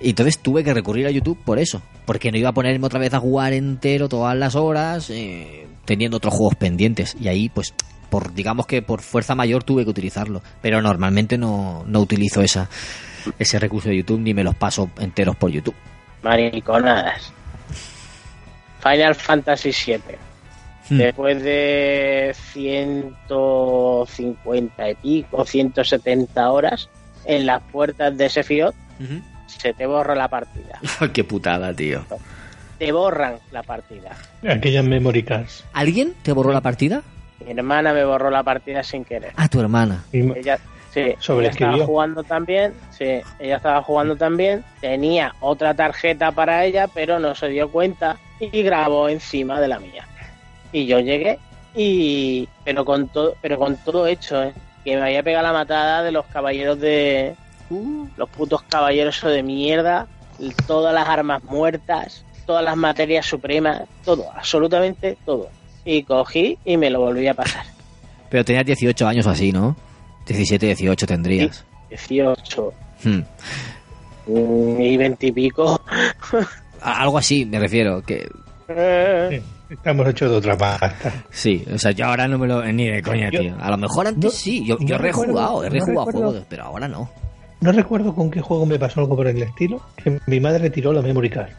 entonces tuve que recurrir a YouTube por eso, porque no iba a ponerme otra vez a jugar entero todas las horas, eh, teniendo otros juegos pendientes. Y ahí, pues, por digamos que por fuerza mayor tuve que utilizarlo. Pero normalmente no, no utilizo esa, ese recurso de YouTube ni me los paso enteros por YouTube. Mariconadas. Final Fantasy VII. Hmm. Después de 150 y pico, 170 horas en las puertas de Sephiroth, se te borra la partida. Qué putada, tío. Te borran la partida. Aquellas memory cards. ¿Alguien te borró la partida? Mi hermana me borró la partida sin querer. Ah, tu hermana. Ella, sí, ella estaba jugando también, sí, ella estaba jugando también, tenía otra tarjeta para ella, pero no se dio cuenta y grabó encima de la mía. Y yo llegué y pero con todo, pero con todo hecho, ¿eh? que me había pegado la matada de los caballeros de los putos caballeros de mierda, todas las armas muertas, todas las materias supremas, todo, absolutamente todo. Y cogí y me lo volví a pasar. Pero tenías 18 años o así, ¿no? 17, 18 tendrías. 18 Hmm. mm, y 20 y pico. Algo así, me refiero. Que Eh, Sí, estamos hechos de otra pasta. sí, o sea, yo ahora no me lo. Ni de coña, Yo- tío. A lo mejor antes no- sí. Yo, no yo he recuerdo- rejugado, he no rejugado recuerdo. juegos, pero ahora no. No recuerdo con qué juego me pasó algo por el estilo, que mi madre tiró la memory card.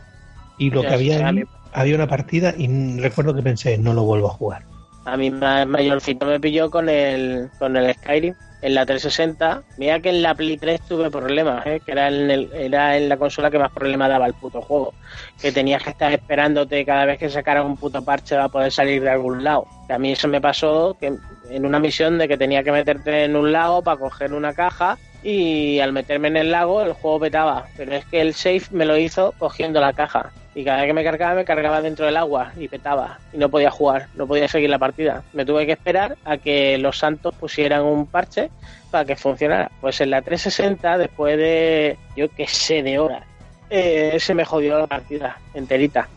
Y lo que había ahí, mí- había una partida y recuerdo que pensé, no lo vuelvo a jugar. A ma- mayorcito me pilló con el, con el Skyrim en la 360. Mira que en la Play 3 tuve problemas, ¿eh? que era en, el- era en la consola que más problemas daba el puto juego. Que tenías que estar esperándote cada vez que sacaras un puto parche para poder salir de algún lado. Que a mí eso me pasó que en una misión de que tenía que meterte en un lago para coger una caja y al meterme en el lago el juego petaba. Pero es que el save me lo hizo cogiendo la caja. Y cada vez que me cargaba, me cargaba dentro del agua y petaba. Y no podía jugar, no podía seguir la partida. Me tuve que esperar a que los santos pusieran un parche para que funcionara. Pues en la 360, después de, yo qué sé, de horas, eh, se me jodió la partida enterita.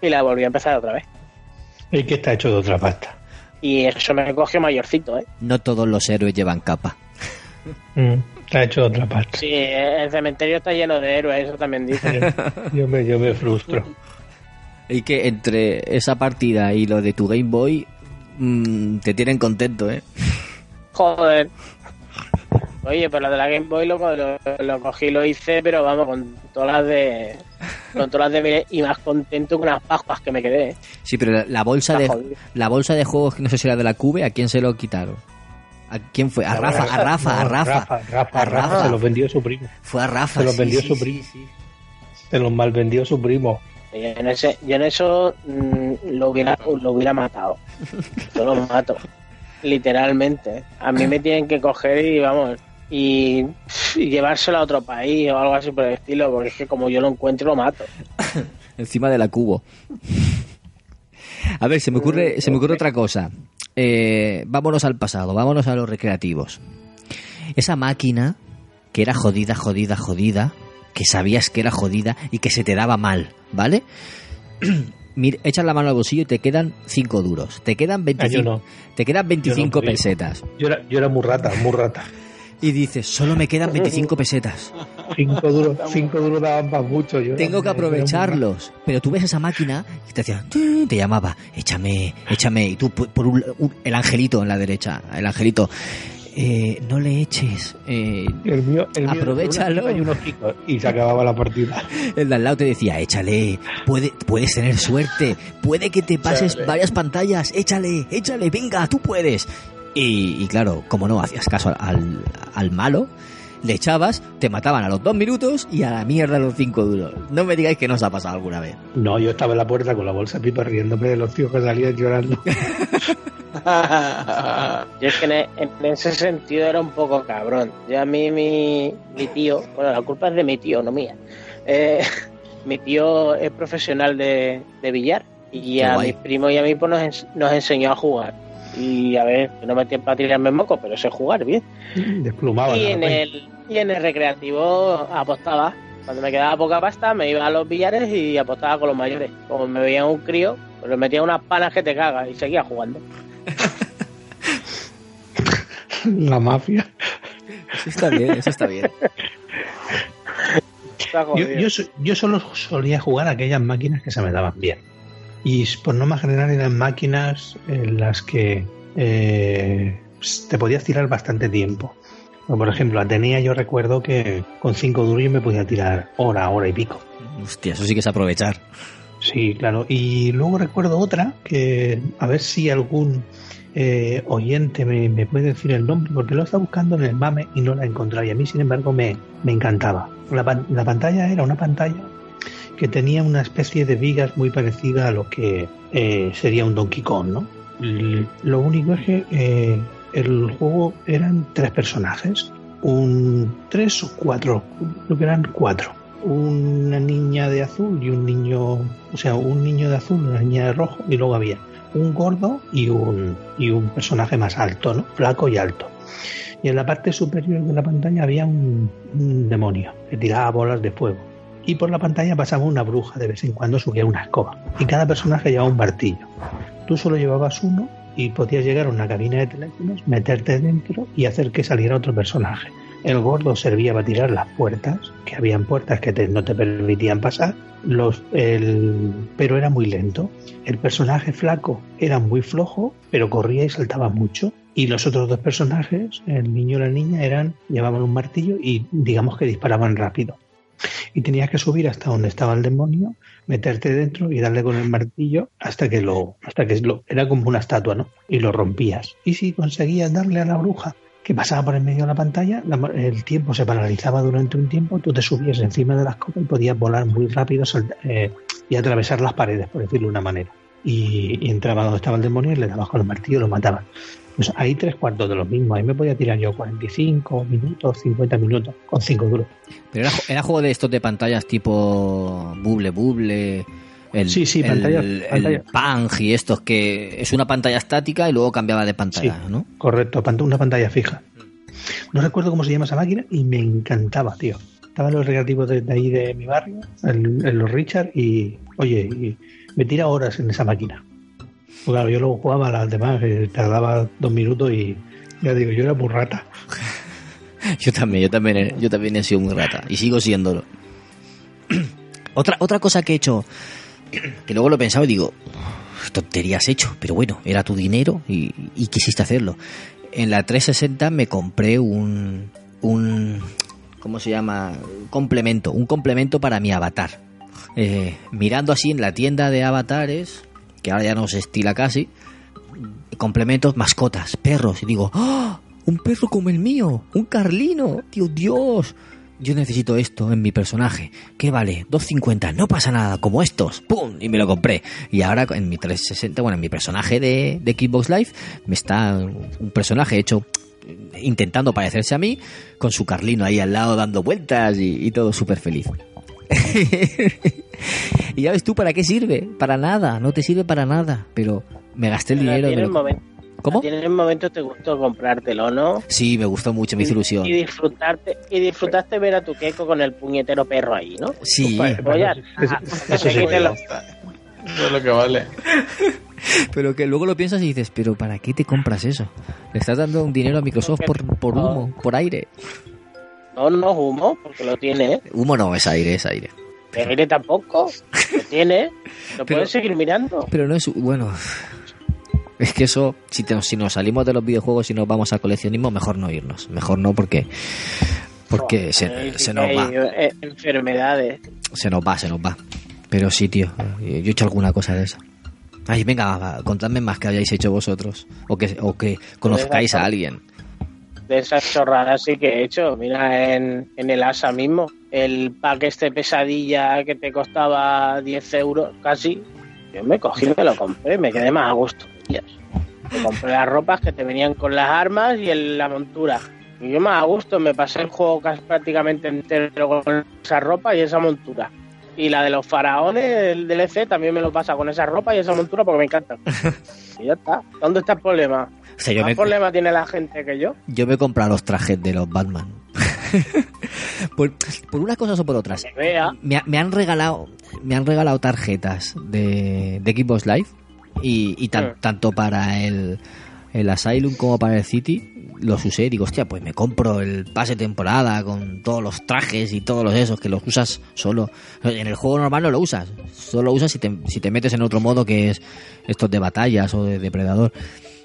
Y la volví a empezar otra vez. El que está hecho de otra pasta. Y eso me cogió mayorcito, ¿eh? No todos los héroes llevan capa. Mm, está hecho de otra pasta. Sí, el cementerio está lleno de héroes, eso también dice. Yo me, yo me frustro. Y que entre esa partida y lo de tu Game Boy mm, te tienen contento, ¿eh? Joder. Oye, pero lo de la Game Boy lo, lo, lo cogí, lo hice, pero vamos, con todas las de. Con todas las de y más contento con unas pascuas que me quedé. ¿eh? Sí, pero la, la bolsa de jodido. la bolsa de juegos que no sé si era de la Cube, ¿a quién se lo quitaron? ¿A quién fue? A Rafa, a Rafa, a Rafa. Rafa, Rafa, A Rafa, Rafa. se los vendió su primo. Fue a Rafa. Se los sí, vendió sí, su primo. sí. Se los malvendió su primo. Yo en, ese, yo en eso mm, lo, hubiera, lo hubiera matado. Yo lo mato. Literalmente. A mí me tienen que coger y vamos. Y, y llevárselo a otro país o algo así por el estilo, porque es que como yo lo encuentro, lo mato. Encima de la cubo. A ver, se me ocurre, se me ocurre otra cosa. Eh, vámonos al pasado, vámonos a los recreativos. Esa máquina que era jodida, jodida, jodida, que sabías que era jodida y que se te daba mal, ¿vale? Mira, echas la mano al bolsillo y te quedan 5 duros. Te quedan Ah, 25, yo no. te quedan 25 podía. pesetas. Yo era, yo era muy rata, muy rata. Y dices, solo me quedan 25 pesetas. Cinco duros, cinco duros daban para mucho. Yo Tengo que aprovecharlos. Pero tú ves esa máquina y te "Tin", te llamaba, échame, échame. Y tú por un, un- el angelito en la derecha, el angelito, eh, no le eches. Eh, El mío, el mío Aprovechalo. Y, unos y se acababa la partida. el de al lado te decía, échale, puede, puedes tener suerte, puede que te pases varias pantallas, échale, échale, venga, tú puedes. Y, y claro, como no hacías caso al, al malo, le echabas, te mataban a los dos minutos y a la mierda los cinco duros. No me digáis que no os ha pasado alguna vez. No, yo estaba en la puerta con la bolsa de pipa riéndome de los tíos que salían llorando. Yo es que en, en ese sentido era un poco cabrón. Yo a mí, mi, mi tío, bueno, la culpa es de mi tío, no mía. Eh, mi tío es profesional de, de billar y Qué a guay. mis primos y a mí pues, nos, nos enseñó a jugar. Y a ver, que no me tiempo para tirarme moco, pero sé jugar bien. Desplumaba. Y en el, y en el recreativo apostaba. Cuando me quedaba poca pasta, me iba a los billares y apostaba con los mayores. Como me veía un crío, pues le metía unas panas que te cagas y seguía jugando. La mafia. Eso está bien, eso está bien. Yo, yo, yo solo solía jugar a aquellas máquinas que se me daban bien. Y por norma general eran máquinas en las que eh, te podías tirar bastante tiempo. O, Por ejemplo, Atenea yo recuerdo que con 5 duros yo me podía tirar hora, hora y pico. Hostia, eso sí que es aprovechar. Sí, claro. Y luego recuerdo otra que a ver si algún eh, oyente me, me puede decir el nombre, porque lo estaba buscando en el MAME y no la encontraba. Y a mí, sin embargo, me, me encantaba. La, la pantalla era una pantalla que tenía una especie de vigas muy parecida a lo que eh, sería un Donkey Kong, ¿no? L- Lo único es que eh, el juego eran tres personajes, un tres o cuatro, creo que eran cuatro una niña de azul y un niño, o sea, un niño de azul, una niña de rojo, y luego había un gordo y un, y un personaje más alto, ¿no? Flaco y alto. Y en la parte superior de la pantalla había un, un demonio que tiraba bolas de fuego. Y por la pantalla pasaba una bruja, de vez en cuando subía una escoba. Y cada personaje llevaba un martillo. Tú solo llevabas uno y podías llegar a una cabina de teléfonos, meterte dentro y hacer que saliera otro personaje. El gordo servía para tirar las puertas, que habían puertas que no te permitían pasar, el, pero era muy lento. El personaje flaco era muy flojo, pero corría y saltaba mucho. Y los otros dos personajes, el niño y la niña, eran llevaban un martillo y digamos que disparaban rápido. Y tenías que subir hasta donde estaba el demonio, meterte dentro y darle con el martillo hasta que lo, hasta que lo, era como una estatua, ¿no? Y lo rompías. Y si conseguías darle a la bruja que pasaba por en medio de la pantalla, la- el tiempo se paralizaba durante un tiempo, tú te subías encima de las copas y podías volar muy rápido eh, y atravesar las paredes, por decirlo de una manera. Y, y entraba donde estaba el demonio y le dabas con el martillo y lo mataban. Pues ahí tres cuartos de lo mismo. Ahí me podía tirar yo 45 minutos, 50 minutos, con cinco duros. Pero era, era juego de estos de pantallas tipo Buble Buble. El, Sí, sí, el, pantalla- el pantalla. Pang y estos que es una pantalla estática y luego cambiaba de pantalla, Sí. ¿no? Correcto, una pantalla fija. No recuerdo cómo se llama esa máquina y me encantaba, tío. Estaba en los recreativos de, de ahí de mi barrio, en, en los Richard, y oye, y me tira horas en esa máquina. Claro, yo luego jugaba a las demás, que tardaba dos minutos y ya digo, yo era muy rata. Yo también, yo también, he- yo también he sido muy rata y sigo siéndolo. otra, otra cosa que he hecho, que luego lo he pensado y digo, "Uf, tonterías hecho, pero bueno, era tu dinero y, quisiste hacerlo. En la 360 me compré un, un, ¿cómo se llama? Complemento, un complemento para mi avatar. Eh, mirando así en la tienda de avatares, que ahora ya no se estila casi, complementos, mascotas, perros. Y digo, ¡Ah! Un perro como el mío, un carlino, tío Dios. Yo necesito esto en mi personaje. ¿Qué vale? 2.50, no pasa nada, como estos. ¡Pum! Y me lo compré. Y ahora en mi 360, bueno, en mi personaje de, de Xbox Live, me está un personaje hecho intentando parecerse a mí, con su carlino ahí al lado dando vueltas y, y todo súper feliz. y ya ves tú para qué sirve. Para nada, no te sirve para nada. Pero me gasté el Pero dinero. ti en me el lo- momento, ¿Cómo? en el momento te gustó comprártelo, ¿no? Sí, me gustó mucho, me hizo ilusión. Y disfrutarte, y disfrutaste ver a tu queco con el puñetero perro ahí, ¿no? Sí, Pues, ya, Eso- eso se sí. quite lo- Eso es lo que vale. pero que luego lo piensas y dices, pero ¿para qué te compras eso? Le estás dando un dinero a Microsoft por, por humo, por aire. No, no humo, porque lo tiene. ¿eh? Humo no, es aire, es aire. El aire tampoco. Lo tiene. Lo puedes seguir mirando. Pero no es, bueno, es que eso, si, te- si nos salimos de los videojuegos y nos vamos a coleccionismo, mejor no irnos. Mejor no porque, porque se, sí nos va. eh, enfermedades. Se nos va, se nos va. Pero sí, tío, yo he hecho alguna cosa de esa. Ay, venga, va, contadme más que hayáis hecho vosotros. O que, o que conozcáis a alguien. De esas chorradas sí que he hecho. Mira, en, en el ASA mismo, el pack este pesadilla que te costaba 10 euros casi, yo me cogí me lo compré, me quedé más a gusto. Me compré las ropas que te venían con las armas y el- la montura. Y yo más a gusto me pasé el juego casi prácticamente entero con esa ropa y esa montura. Y la de los faraones, el DLC, también me lo pasa con esa ropa y esa montura porque me encanta. y ya está. ¿Dónde está el problema? O sea, yo ¿Más me, problema tiene la gente que yo? yo me he comprado los trajes de los Batman. por, por unas cosas o por otras. Me, me han regalado me han regalado tarjetas de, de Xbox Live y, y tan- Mm. tanto para el, el Asylum como para el City los usé y digo, hostia, pues me compro el pase temporada con todos los trajes y todos los esos que los usas solo. En el juego normal no lo usas, solo lo usas si te, si te metes en otro modo que es estos de batallas o de depredador.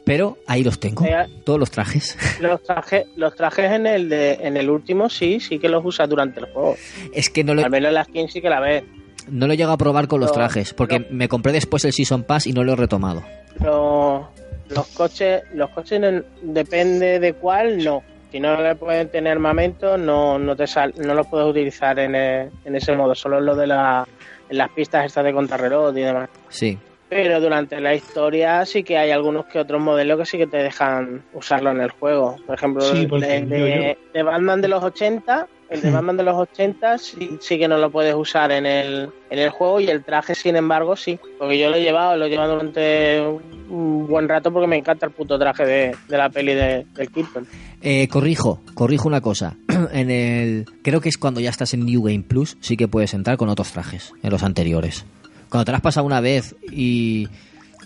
Pero ahí los tengo, Eh, todos los trajes. Los trajes, los trajes en el de, en el último sí, sí que los usas durante el juego. Es que no lo, Al menos la skin sí que la ves. no lo he llegado a probar con los trajes, porque me compré después el Season Pass y no lo he retomado. Los, los coches, los coches no- depende de cuál, no. Si no le pueden tener armamento, no, no te sal, no los puedes utilizar en, e- en ese modo, solo lo de la, en las pistas estas de contrarreloj y demás. Sí. Pero durante la historia sí que hay algunos que otros modelos que sí que te dejan usarlo en el juego. Por ejemplo, Sí, el de, de- de Batman de los 80, el de. Batman de los 80 sí, sí que no lo puedes usar en el, en el juego y el traje, sin embargo, sí. Porque yo lo he llevado, lo he llevado durante un buen rato porque me encanta el puto traje de, de la peli de, del Keaton. Eh, corrijo, corrijo una cosa. en el, creo que es cuando ya estás en New Game Plus, sí que puedes entrar con otros trajes, en los anteriores. Cuando te lo has pasado una vez y...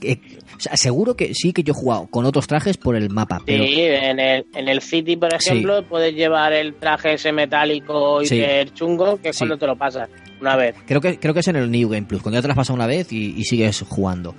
eh, o sea, seguro que sí que yo he jugado con otros trajes por el mapa, pero... Sí, en el, en el City, por Sí. ejemplo, puedes llevar el traje ese metálico Sí. hiper chungo, que es Sí. cuando te lo pasas una vez. Creo que, creo que es en el New Game Plus, cuando ya te lo has pasado una vez y, y sigues jugando.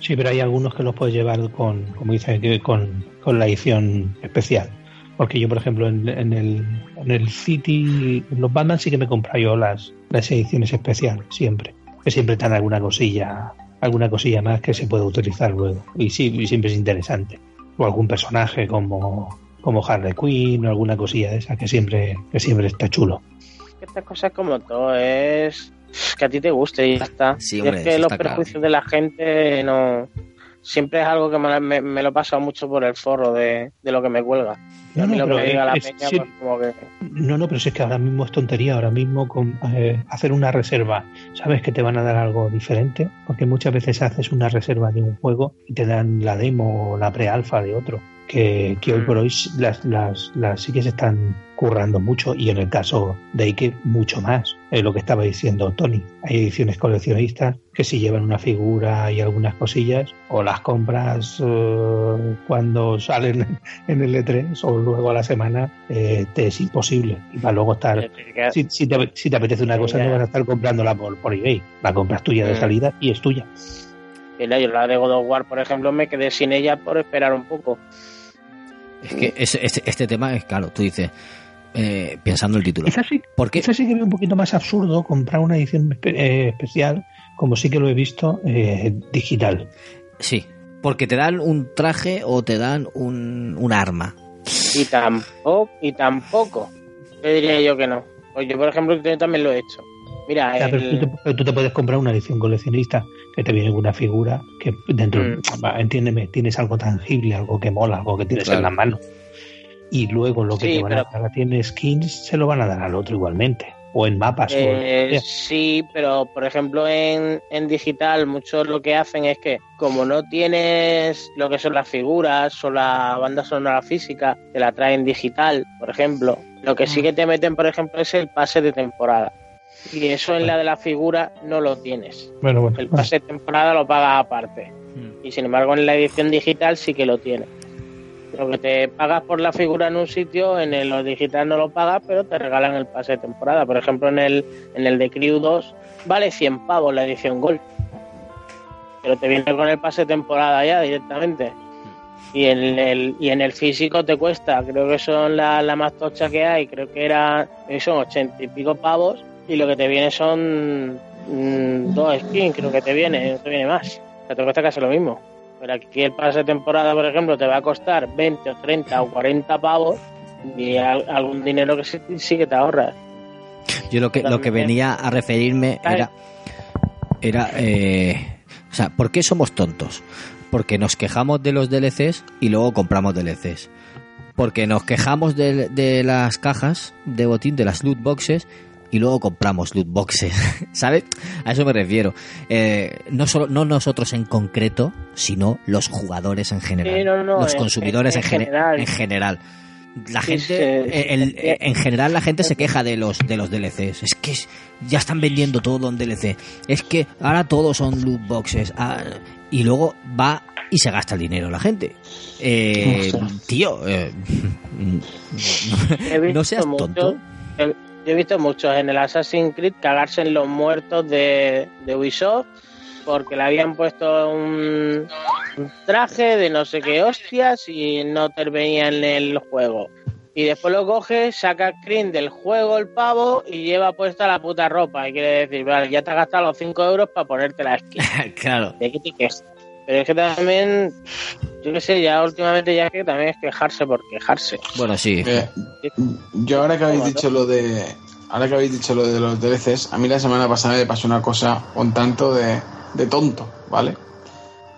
Sí, pero hay algunos que los puedes llevar con, como dice, con, con la edición especial. Porque yo, por ejemplo, en, en el, en el City, en los Batman sí que me compro yo las, las ediciones especiales, siempre. Que siempre están alguna cosilla, alguna cosilla más que se puede utilizar luego. Y sí, y siempre es interesante. O algún personaje como, como Harley Quinn o alguna cosilla de esa que siempre, que siempre está chulo. Estas cosas como todo es que a ti te guste y ya está. Sí, Y es que los claro. prejuicios de la gente no siempre es algo que me, me- me lo he pasado mucho por el forro de, de lo que me cuelga. No, no, que pero es- peña, sí. pues como que No, no, pero si es que ahora mismo es tontería, ahora mismo con eh, hacer una reserva, sabes que te van a dar algo diferente, porque muchas veces haces una reserva de un juego y te dan la demo o la pre-alfa de otro, que, que hoy Mm. por hoy las, las, las sí que se están currando mucho y en el caso de Ike mucho más, es lo que estaba diciendo Tony. Hay ediciones coleccionistas que si llevan una figura y algunas cosillas, o las compras eh, cuando salen en el E3 o luego a la semana, eh, te es imposible. Y para luego estar. Si, si te, si te apetece una cosa, no vas a estar comprándola por, por eBay. La compras tuya de Mm. salida y es tuya. La de God of War, por ejemplo, me quedé sin ella por esperar un poco. Es que ese- este, este tema es claro, tú dices, eh, pensando el título. Quizás sí, ¿Por qué? quizás sí que veo un poquito más absurdo comprar una edición eh, especial, como sí que lo he visto, eh, digital. Sí, porque te dan un traje o te dan un, un arma. Y tampoco, y tampoco. Yo diría yo que no. Pues yo, por ejemplo, yo también lo he hecho. Mira, pero, el- tú te, pero tú te puedes comprar una edición coleccionista que te viene con una figura que dentro, Mm. va, entiéndeme, tienes algo tangible, algo que mola, algo que tienes Claro. en las manos. Y luego lo que Sí, te van pero- a dar a ti en skins se lo van a dar al otro igualmente. O en mapas. o- Eh, sí, pero por ejemplo en, en digital muchos lo que hacen es que como no tienes lo que son las figuras o la banda sonora física, te la traen digital, por ejemplo. Lo que sí que te meten, por ejemplo, es el pase de temporada. Y eso en la de la figura no lo tienes. Bueno, bueno. El pase de temporada lo pagas aparte. Y sin embargo en la edición digital sí que lo tienes. Lo que te pagas por la figura en un sitio, en el digital no lo pagas, pero te regalan el pase de temporada. Por ejemplo, en el, en el de Crew 2 vale 100 pavos la edición Gold. Pero te viene con el pase de temporada ya directamente. Y en el, y en el físico te cuesta, creo que son la, la más tocha que hay, creo que era, creo que son 80 y pico pavos. Y lo que te viene son mm, dos skins, creo que te viene, no te viene más. O sea, te cuesta casi lo mismo. Pero aquí el pase de temporada, por ejemplo, te va a costar 20 o 30 o 40 pavos y al- algún dinero que sí, sí que te ahorras. Yo lo que, lo que venía a referirme era. Era. eh, o sea, ¿por qué somos tontos? Porque nos quejamos de los DLCs y luego compramos DLCs. Porque nos quejamos de, de las cajas de botín, de las loot boxes, y luego compramos loot boxes, ¿sabes? A eso me refiero. Eh, no solo no nosotros en concreto, sino los jugadores en general, Sí, no, no, los en- consumidores en, en gene- general. en general. La Sí, gente, sí. eh, el- en general la gente se queja de los de los DLCs. Es que ya están vendiendo todo en DLC. Es que ahora todos son loot boxes. Ah, y luego va y se gasta el dinero la gente. Eh, tío, eh, no seas tonto. he- Yo he visto muchos en el Assassin's Creed cagarse en los muertos de, de Ubisoft porque le habían puesto un, un traje de no sé qué hostias y no te venía en el juego. Y después lo coge, saca screen del juego el pavo y lleva puesta la puta ropa. Y quiere decir, vale, ya te has gastado los 5 euros para ponerte la skin. claro. ¿De qué te quejas? Pero es que también, yo qué sé, ya últimamente ya que también es quejarse por quejarse. Bueno, sí. Eh, yo ahora que habéis dicho lo de ahora que habéis dicho lo de los DLCs, a mí la semana pasada me pasó una cosa un tanto de, de tonto, ¿vale?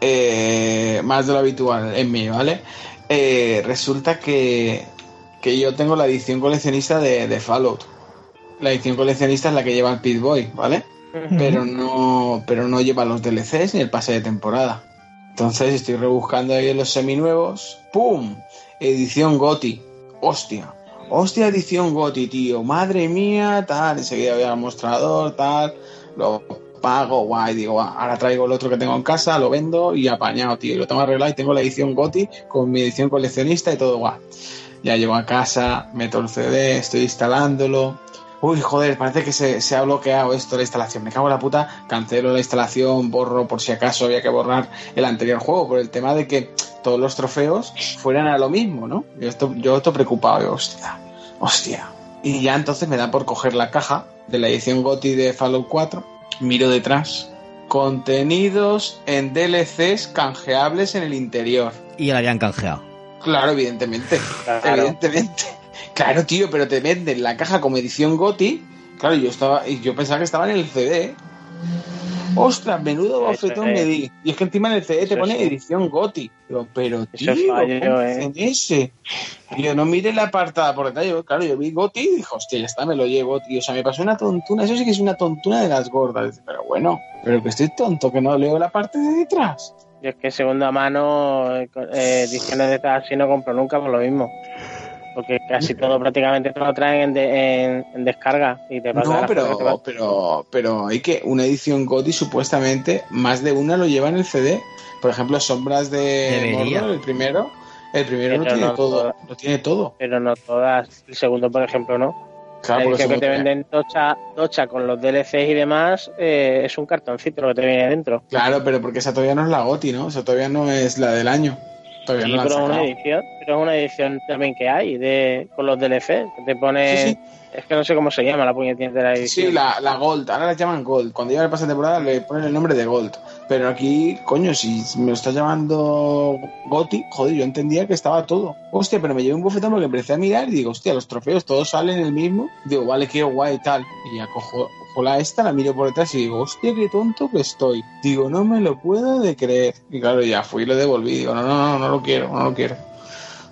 Eh, más de lo habitual en mí, ¿vale? Eh, resulta que, que yo tengo la edición coleccionista de, de Fallout. La edición coleccionista es la que lleva el Pit Boy, ¿vale? Pero no, pero no lleva los DLCs ni el pase de temporada. Entonces estoy rebuscando ahí en los seminuevos. ¡Pum! Edición GOTI. Hostia. Hostia, edición GOTI, tío. Madre mía, tal. Enseguida voy al mostrador, tal. Lo pago, guay. Digo, "Guau, ahora traigo el otro que tengo en casa, lo vendo y apañado, tío. Lo tengo arreglado y tengo la edición GOTI con mi edición coleccionista y todo, guay. Ya llego a casa, meto el CD, estoy instalándolo. Uy, joder, parece que se, se ha bloqueado esto, la instalación. Me cago en la puta, cancelo la instalación, borro por si acaso había que borrar el anterior juego, por el tema de que todos los trofeos fueran a lo mismo, ¿no? Yo esto, yo estoy preocupado, yo, hostia, hostia. Y ya entonces me da por coger la caja de la edición GOTI de Fallout 4, miro detrás, contenidos en DLCs canjeables en el interior. Y la habían canjeado. Claro, evidentemente. Claro. Evidentemente. Claro, tío, pero te venden la caja como edición GOTI. Claro, yo estaba, y yo pensaba que estaba en el CD. Ostras, menudo bofetón me di. Y es que encima en el CD te pone edición GOTI. Digo, pero tío, Eso es fallo, ¿cómo eh. ese? Yo no mire la apartada por detalle. Claro, yo vi GOTI y dije, hostia, ya está, me lo llevo, tío. O sea, me pasó una tontuna. Eso sí que es una tontuna de las gordas. Pero bueno, pero que estoy tonto, que no leo la parte de detrás. Yo es que segunda mano, eh, eh, ediciones de estas así no compro nunca por lo mismo. Porque casi todo prácticamente te lo traen en, de- en- en descarga y te pasa No, te pero, pero, pero hay que una edición GOTY supuestamente más de una lo lleva en el CD. Por ejemplo, Sombras de. Mordor, el primero, el primero lo Pero tiene no todo, todas. lo tiene todo. Pero no todas. El segundo, por ejemplo, no. Claro, eso que te lo- venden tocha, tocha con los DLCs y demás eh, es un cartoncito lo que te viene dentro. Claro, pero porque esa todavía no es la GOTY, ¿no? Esa todavía no es la del año. Todavía Sí, no la pero es una edición, pero es una edición también que hay de con los DLCs que te pone Sí, sí. es que no sé cómo se llama la puñetilla de la edición. Sí, la, la Gold, ahora la llaman Gold. Cuando llega el pase de temporada le ponen el nombre de Gold. Pero aquí, coño, si me lo estás llamando Goti, joder, yo entendía que estaba todo. Hostia, pero me llevé un bofetón porque empecé a mirar y digo, hostia, los trofeos todos salen el mismo. Digo, vale, qué guay y tal. Y ya cojo, cojo la esta, la miro por detrás y digo, hostia, qué tonto que estoy. Digo, no me lo puedo de creer. Y claro, ya fui y lo devolví. Digo, no, no, no, no lo quiero, no lo quiero.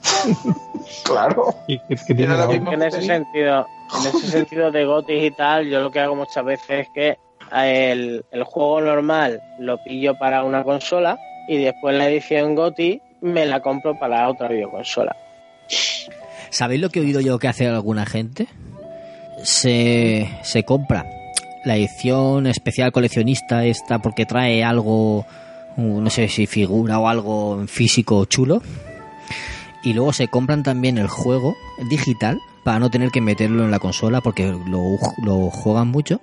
claro. Y que- que tiene la mismo. en ese sentido, en ese sentido de gotis y tal, yo lo que hago muchas veces es que el, el juego normal lo pillo para una consola y después la edición GOTI me la compro para otra videoconsola. ¿Sabéis lo que he oído yo que hace alguna gente? Se, se compra la edición especial coleccionista esta porque trae algo, uh, no sé si figura o algo físico chulo. Y luego se compran también el juego digital para no tener que meterlo en la consola porque lo, lo juegan mucho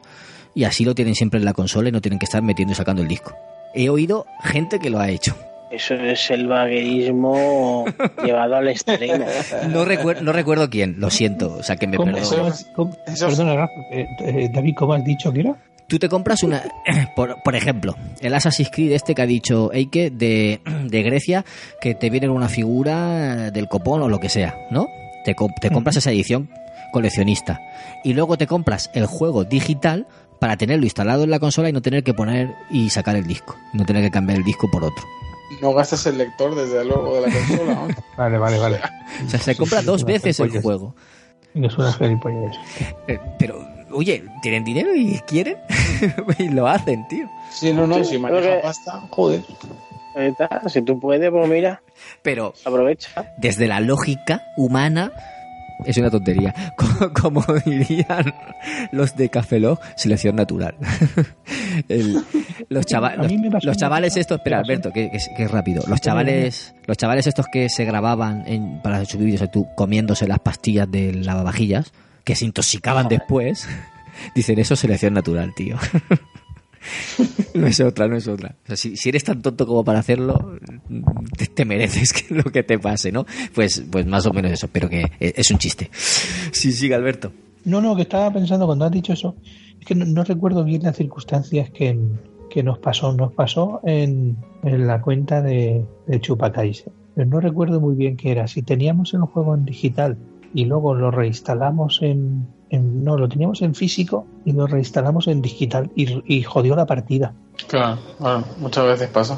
y así lo tienen siempre en la consola y no tienen que estar metiendo y sacando el disco. He oído gente que lo ha hecho. Eso es el vaguerismo llevado al extremo. No, recuer- no recuerdo quién, lo siento, o sea que me ¿Cómo- Eso Perdona, eh, eh, David, ¿cómo has dicho que era? Tú te compras una, por, por ejemplo, el Assassin's Creed este que ha dicho Eike de, de Grecia, que te viene una figura del copón o lo que sea, ¿no? Te, co- te compras esa edición coleccionista y luego te compras el juego digital para tenerlo instalado en la consola y no tener que poner y sacar el disco, no tener que cambiar el disco por otro. No gastas el lector, desde luego, de la consola. ¿no? Vale, vale, vale. O sea, se compra dos veces el juego. Que es una gilipollez. Eh, pero, oye, ¿tienen dinero y quieren? y lo hacen, tío. Sí, no, no, si maneja pasta, joder. Ahí está. Si tú puedes, pues mira, Pero aprovecha. desde la lógica humana es una tontería. Co- Como dirían los de Café Lock, selección natural. El- los, chava- chavales estos, espera. Alberto, que, que es, que es rápido. Los chavales, los chavales estos que se grababan en, para subir vídeos de tú comiéndose las pastillas de lavavajillas, que se intoxicaban después, dicen eso es selección natural, tío. No es otra, no es otra. Si, eres tan tonto como para hacerlo, te, mereces que lo que te pase, ¿no? Pues, pues más o menos eso, pero que es, es un chiste. Sí, sigue Alberto. No, no, que estaba pensando cuando has dicho eso, es que no, recuerdo bien las circunstancias que, que nos pasó. Nos pasó en, en la cuenta de, de. Pero no recuerdo muy bien qué era. Si teníamos el juego en digital y luego lo reinstalamos en, en- no, lo teníamos en físico y lo reinstalamos en digital y, y jodió la partida. Claro, bueno, muchas veces pasa.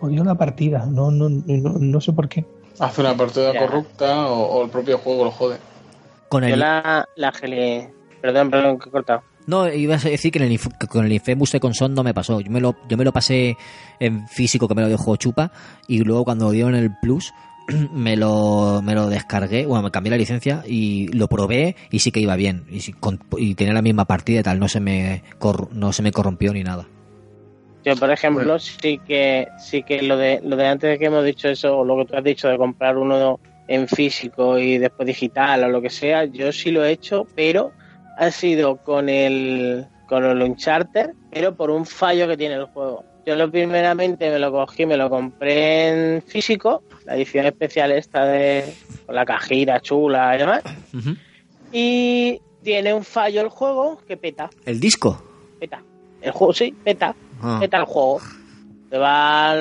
Jodió la partida. No, no, no, no sé por qué. Hace una partida Ya. corrupta o, o el propio juego lo jode. Con Yo la, la. Perdón, perdón, que he cortado. No, ibas a decir que, en el, que con el Infamous Second Son no me pasó. Yo me, lo, yo me lo pasé en físico, que me lo dejó Chupa, y luego cuando lo dieron el Plus, me lo, me lo descargué, bueno, me cambié la licencia y lo probé y sí que iba bien. Y, con- y tenía la misma partida y tal, no se me, corr- no se me corrompió ni nada. Yo, por ejemplo, Bueno. sí que sí que lo de lo de antes de que hemos dicho eso, o lo que tú has dicho de comprar uno en físico y después digital o lo que sea, yo sí lo he hecho, pero ha sido con el con el Uncharted, pero por un fallo que tiene el juego. Yo lo primeramente me lo cogí, me lo compré en físico, la edición especial esta de con la cajita chula y demás, y tiene un fallo el juego que peta, ¿El disco? peta. El juego sí, peta. Ah. ¿Qué tal el juego? Te, va,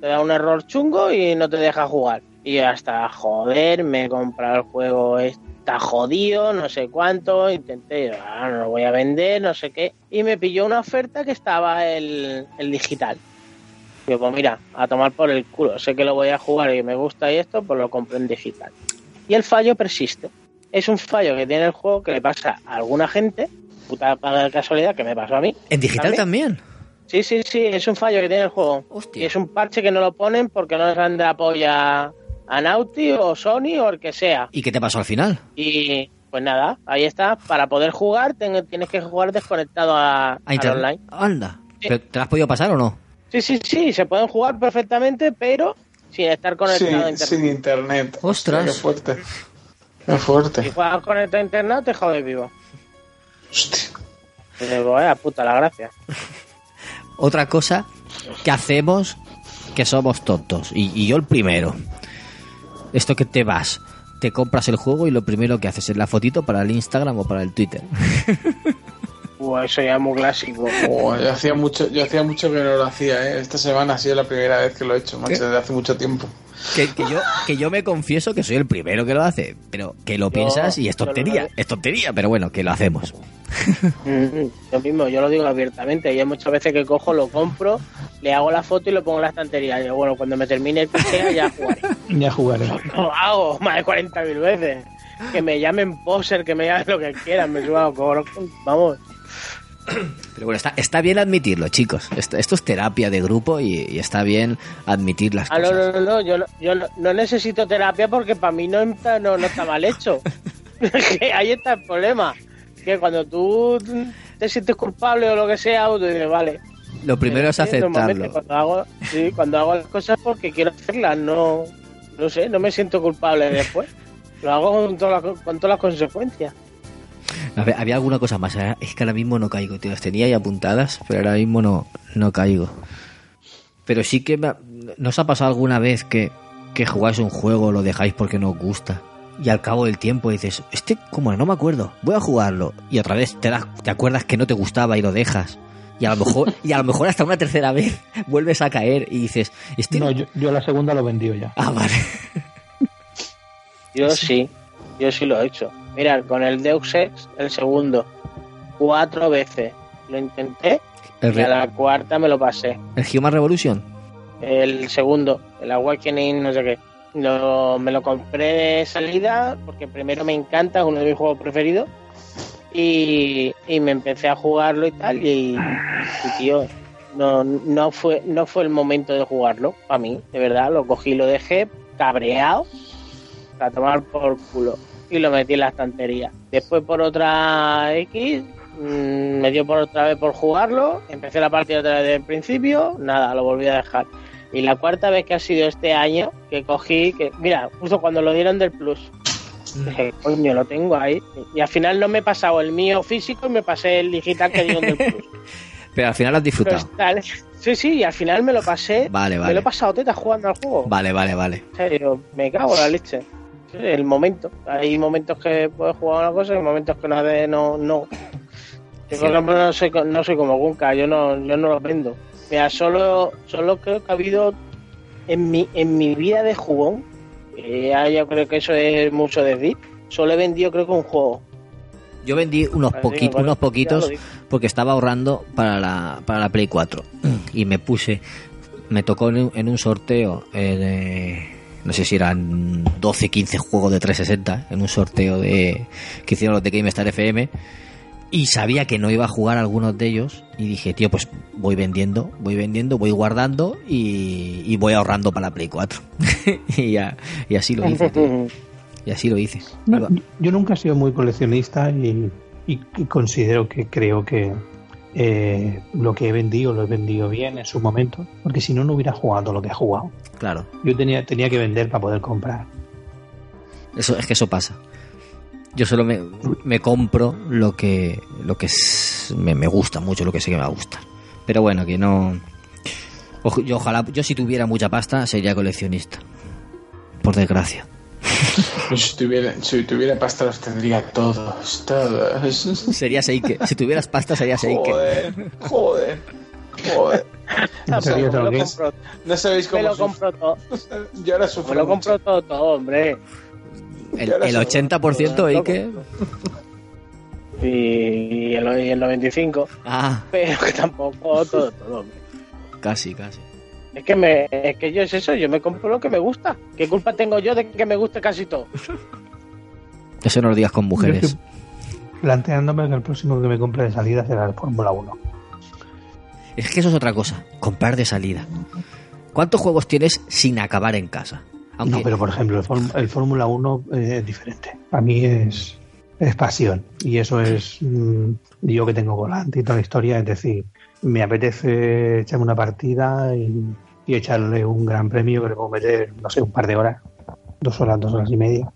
te da un error chungo y no te deja jugar. Y yo hasta, joder, me he comprado el juego, está jodido, no sé cuánto. Intenté, ah, no lo voy a vender, no sé qué. Y me pilló una oferta que estaba el, el digital. Y yo, pues mira, a tomar por el culo. Sé que lo voy a jugar y me gusta y esto, pues lo compré en digital. Y el fallo persiste. Es un fallo que tiene el juego que le pasa a alguna gente. Puta casualidad que me pasó a mí. ¿En digital ¿También? también? Sí, sí, sí, es un fallo que tiene el juego. Hostia. Y es un parche que no lo ponen porque no les dan de apoya a Naughty o Sony o el que sea. ¿Y qué te pasó al final? Y pues nada, ahí está. Para poder jugar ten- tienes que jugar desconectado a, A online. Anda. Sí. ¿Pero ¿Te lo has podido pasar o no? Sí, sí, sí, se pueden jugar perfectamente, pero sin estar conectado a Sin, internet. sin internet. Ostras. Qué fuerte. Qué fuerte. Si juegas conectado a internet, te jodes vivo. Hostia. Vaya puta la gracia. Otra cosa que hacemos que somos tontos. Y, y yo el primero. Esto que te vas, te compras el juego y lo primero que haces es la fotito para el Instagram o para el Twitter. Eso ya es muy clásico. Yo hacía mucho, yo hacía mucho que no lo hacía, ¿eh? Esta semana ha sido la primera vez que lo he hecho, macho, desde hace mucho tiempo. Que, que yo, que yo me confieso que soy el primero que lo hace, pero que lo piensas y es yo tontería, lo- es tontería, pero bueno, que lo hacemos. Mm, Yo mismo, yo lo digo abiertamente. Y hay muchas veces que cojo, lo compro, le hago la foto y lo pongo en la estantería. Y digo, bueno, cuando me termine el que sea, ya jugaré. Ya jugaré. Lo hago más de 40.000 veces. Que me llamen poser, que me llamen lo que quieran, me suban con- Vamos. Pero bueno, está, está bien admitirlo, chicos. Esto, esto es terapia de grupo y, y está bien admitir las Ah, no, cosas. no, no, no, yo, no, yo no, no necesito terapia porque para mí no está, no, no está mal hecho. Ahí está el problema. Que cuando tú te sientes culpable o lo que sea, tú dices, vale, Lo primero es Sí, normalmente aceptarlo. Cuando hago, sí, cuando hago las cosas porque quiero hacerlas, no, no sé, no me siento culpable después. Lo hago con todas las, con todas las consecuencias. A ver, había alguna cosa más. ahora- Es que ahora mismo no caigo, tío. Las tenía ahí apuntadas, pero ahora mismo no, no caigo. Pero sí que me ha- nos ha pasado alguna vez que, que jugáis un juego, lo dejáis porque no os gusta. Y al cabo del tiempo dices, este, como no me acuerdo, voy a jugarlo. Y otra vez te, das, te acuerdas que no te gustaba y lo dejas. Y a lo mejor, y a lo mejor hasta una tercera vez vuelves a caer y dices, este No, yo, yo la segunda lo vendió ya. Ah, vale. Yo sí, yo sí lo he hecho. Mira, con el Deus Ex, el segundo, cuatro veces lo intenté El, y a la cuarta me lo pasé. el Human Revolution. El segundo, el Awakening, no sé qué. Lo- me lo compré de salida porque primero me encanta, es uno de mis juegos preferidos. Y, y me empecé a jugarlo y tal. Y, y, tío, no, no, fue, no fue el momento de jugarlo para mí, de verdad. Lo cogí lo dejé cabreado para tomar por culo. Y lo metí en la estantería. Después por otra X, mm, me dio por otra vez por jugarlo. Empecé la partida otra vez desde el principio. Nada, lo volví a dejar. Y la cuarta vez que ha sido este año que cogí, que mira, justo cuando lo dieron del Plus, dije, coño, lo tengo ahí. Y al final no me he pasado el mío físico y me pasé el digital que dieron del Plus. Pero al final lo has disfrutado. sí, sí, y al final me lo pasé. Vale, Me vale. lo he pasado teta jugando al juego. Vale, vale, vale. En serio, me cago en la leche. Sí, El momento. Hay momentos que puedes jugar una cosa y momentos que no. no, no. Yo, Cierto. por ejemplo, no soy, no soy como Gunka, yo no, yo no lo vendo. Mira, solo, solo creo que ha habido en mi, en mi vida de jugón, que ya yo creo que eso es mucho decir, solo he vendido creo que un juego. Yo vendí unos, Vale, poqui- digo, vale, unos poquitos porque estaba ahorrando para la, para la Play 4. Y me puse, me tocó en un, en un sorteo, eh, de- no sé si eran 12, 15 juegos de 360, en un sorteo de que hicieron los de GameStar FM. Y sabía que no iba a jugar algunos de ellos. Y dije, tío, pues voy vendiendo, voy vendiendo, voy guardando y, y voy ahorrando para la Play 4. y, ya- y así lo hice, tío. Y así lo hice. No, yo nunca he sido muy coleccionista y, y- y considero que creo que eh, lo que he vendido lo he vendido bien en su momento, porque si no, no hubiera jugado lo que he jugado. claro. Yo tenía, tenía que vender para poder comprar. Eso, es que eso pasa. Yo solo me, me compro lo que, lo que es- me, me gusta mucho, lo que sé que me va a gustar. Pero bueno, que no. Yo ojalá, yo si tuviera mucha pasta sería coleccionista. Por desgracia. Si tuviera, si tuviera pasta los tendría todos, todos. Sería Seike. Si tuvieras pasta sería Seike. Joder, joder, joder. ¿En serio, me te lo lo No sabéis me cómo lo compro todo. Yo ahora Me sufro lo mucho. compro todo, todo, hombre. El, el 80% Eike. Y el, y el 95. Ah, Pero que tampoco todo, todo, hombre. casi, casi. Es que, me, es que yo es eso, yo me compro lo que me gusta. ¿Qué culpa tengo yo de que me guste casi todo? Eso no lo digas con mujeres. planteándome que el próximo que me compre de salida será el Fórmula 1. Es que eso es otra cosa. Comprar de salida. ¿Cuántos juegos tienes sin acabar en casa? Aunque, No, pero por ejemplo, el, Fórm- el Fórmula 1 eh, es diferente. Para mí es, es pasión. Y eso es mm, yo que tengo volante y toda la historia. Es decir, me apetece echarme una partida y, y echarle un gran premio que le puedo meter, no sé, un par de horas. Dos horas, dos horas y media.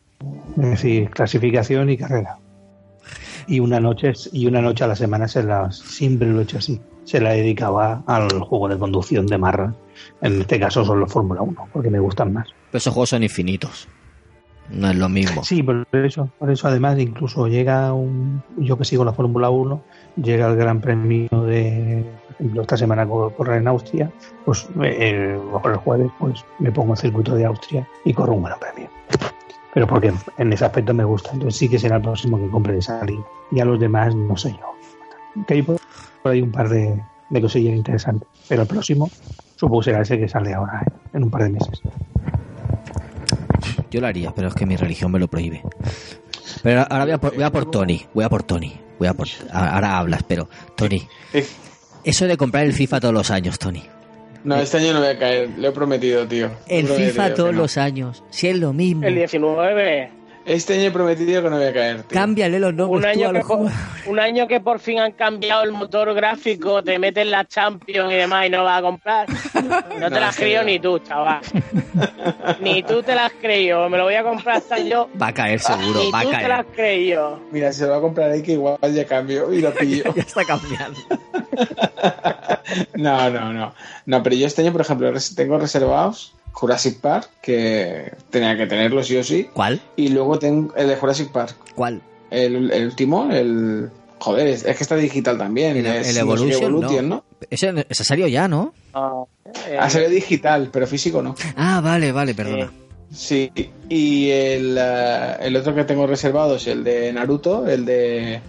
Es decir, clasificación y carrera. Y una noche, y una noche a la semana se la, siempre lo he hecho así. Se la dedicaba al juego de conducción de marra. En este caso son los Fórmula 1, porque me gustan más. pero esos juegos son infinitos. No es lo mismo. Sí, por eso, por eso además incluso llega un, yo que sigo la Fórmula 1, llega el Gran Premio de, esta semana co- correr en Austria, pues eh, el, jueves pues me pongo el circuito de Austria y corro un Gran Premio. Pero porque en ese aspecto me gusta, entonces sí que será el próximo que compre de salida. Y a los demás no sé yo. Que por, por ahí un par de, de cosillas interesantes, pero el próximo supongo será ese que sale ahora, eh, en un par de meses. Yo lo haría, pero es que mi religión me lo prohíbe. Pero ahora voy a por, voy a por Tony. Voy a por Tony. Voy a por, ahora hablas, pero Tony. Eh, Eso de comprar el FIFA todos los años, Tony. No, este año no voy a caer, lo he prometido, tío. El prometido FIFA todos no. los años. Si es lo mismo. El 19. Este año he prometido que no voy a caer, tío. Cámbiale los Un nombres tú año, a que los por, jugadores. un año que por fin han cambiado el motor gráfico, te meten la Champions y demás y no vas a comprar. No te No, las creo ni tú, chaval. Ni tú te las has creído. Me lo voy a comprar hasta yo. Va a caer seguro, Ni va a tú te las caer. has creído. Mira, se lo va a comprar ahí que igual ya cambio y lo pillo. Ya está cambiando. No, no, no. No, pero yo este año, por ejemplo, tengo reservados Jurassic Park, que tenía que tenerlo sí o sí. ¿Cuál? Y luego tengo el de Jurassic Park, ¿Cuál? el, el último, el... Joder, es, es que está digital también. El, es, el no Evolution, Evolution, no. Ese, ese salió ya, ¿no? No, eh, Ha salido digital, pero físico no. Ah, vale, vale, perdona. Sí, y el, eh, el otro que tengo reservado es el de Naruto, el de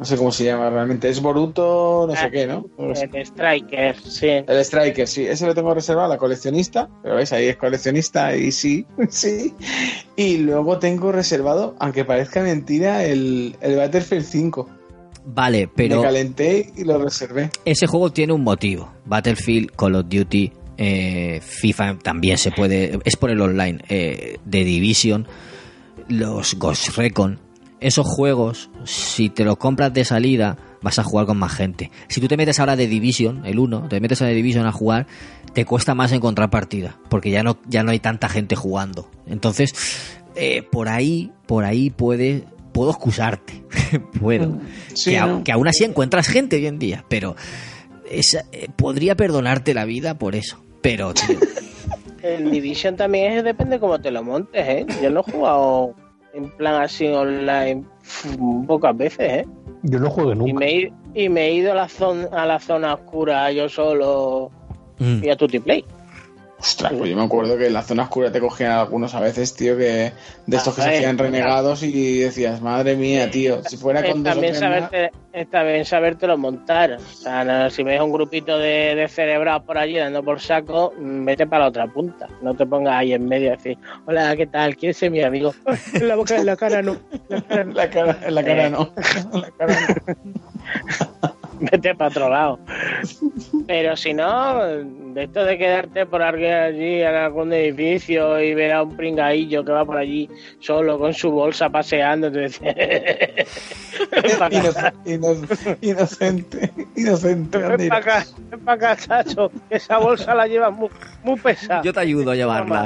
No sé cómo se llama realmente. Es Boruto, no sé qué, ¿no? El Striker, sí. El Striker, sí. Ese lo tengo reservado, la coleccionista. Pero veis, ahí es coleccionista y sí, sí. Y luego tengo reservado, aunque parezca mentira, el, el Battlefield 5. Vale, pero Me calenté y lo reservé. ese juego tiene un motivo. Battlefield, Call of Duty, eh, FIFA también se puede. Es por el online. Eh, The Division, los Ghost Recon. Esos juegos, si te los compras de salida, vas a jugar con más gente. Si tú te metes ahora de Division, el 1, te metes a The Division a jugar, te cuesta más encontrar partida. Porque ya no, ya no hay tanta gente jugando. Entonces, eh, por ahí, por ahí puede. Puedo excusarte. Puedo. Sí, que, a- ¿no? que aún así encuentras gente hoy en día, pero esa- eh, podría perdonarte la vida por eso. Pero, tío, El Division también es, depende cómo te lo montes, ¿eh? Yo no he jugado en plan así online pocas veces, ¿eh? Yo no juego Y nunca. me, he- y me he ido a la, zona, a la zona oscura yo solo mm, y a Play. Ostras, pues yo me acuerdo que en la zona oscura te cogían algunos a veces, tío, que de estos que se hacían renegados y decías, madre mía, tío, si fuera con dos más- saberte, está bien sabértelo montar. O sea, no, si ves un grupito de, de cerebrados por allí dando por saco, mm, vete para la otra punta. No te pongas ahí en medio a decir, hola, ¿qué tal? ¿Quieres ser mi amigo? En la boca, en la cara no. En la cara no. En la cara, en la cara Eh. no. En la cara no. Vete para otro lado. Pero si no, de esto de quedarte por alguien allí en algún edificio y ver a un pringadillo que va por allí solo con su bolsa paseando, inoc- Inocente, inocente. Ven Andira. para acá, ven para acá, Chacho, que esa bolsa la llevas muy, muy pesada. yo te ayudo a llevarla.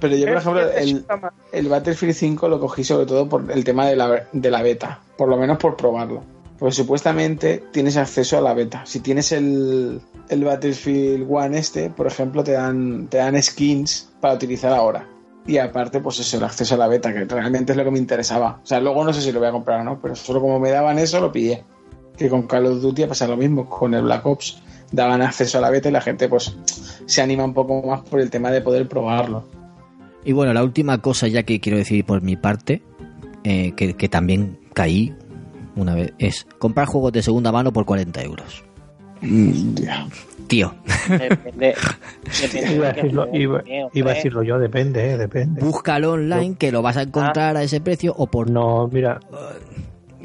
Pero yo, por ejemplo, el, el Battlefield 5 lo cogí sobre todo por el tema de la, de la beta, por lo menos por probarlo. Porque supuestamente tienes acceso a la beta. Si tienes el, el Battlefield One este, por ejemplo, te dan, te dan skins para utilizar ahora. Y aparte, pues eso, el acceso a la beta, que realmente es lo que me interesaba. O sea, luego no sé si lo voy a comprar o no, pero solo como me daban eso, lo pillé. Que con Call of Duty pasa lo mismo, con el Black Ops daban acceso a la beta y la gente pues se anima un poco más por el tema de poder probarlo. Y bueno, la última cosa ya que quiero decir por mi parte, eh, que también caí una vez, es comprar juegos de segunda mano por 40 euros. Mm. Tío, Depende, depende Iba a qué decirlo, juego iba, también, hombre. iba a decirlo yo, depende, eh, depende. búscalo online que lo vas a encontrar a ese precio o por No, mira,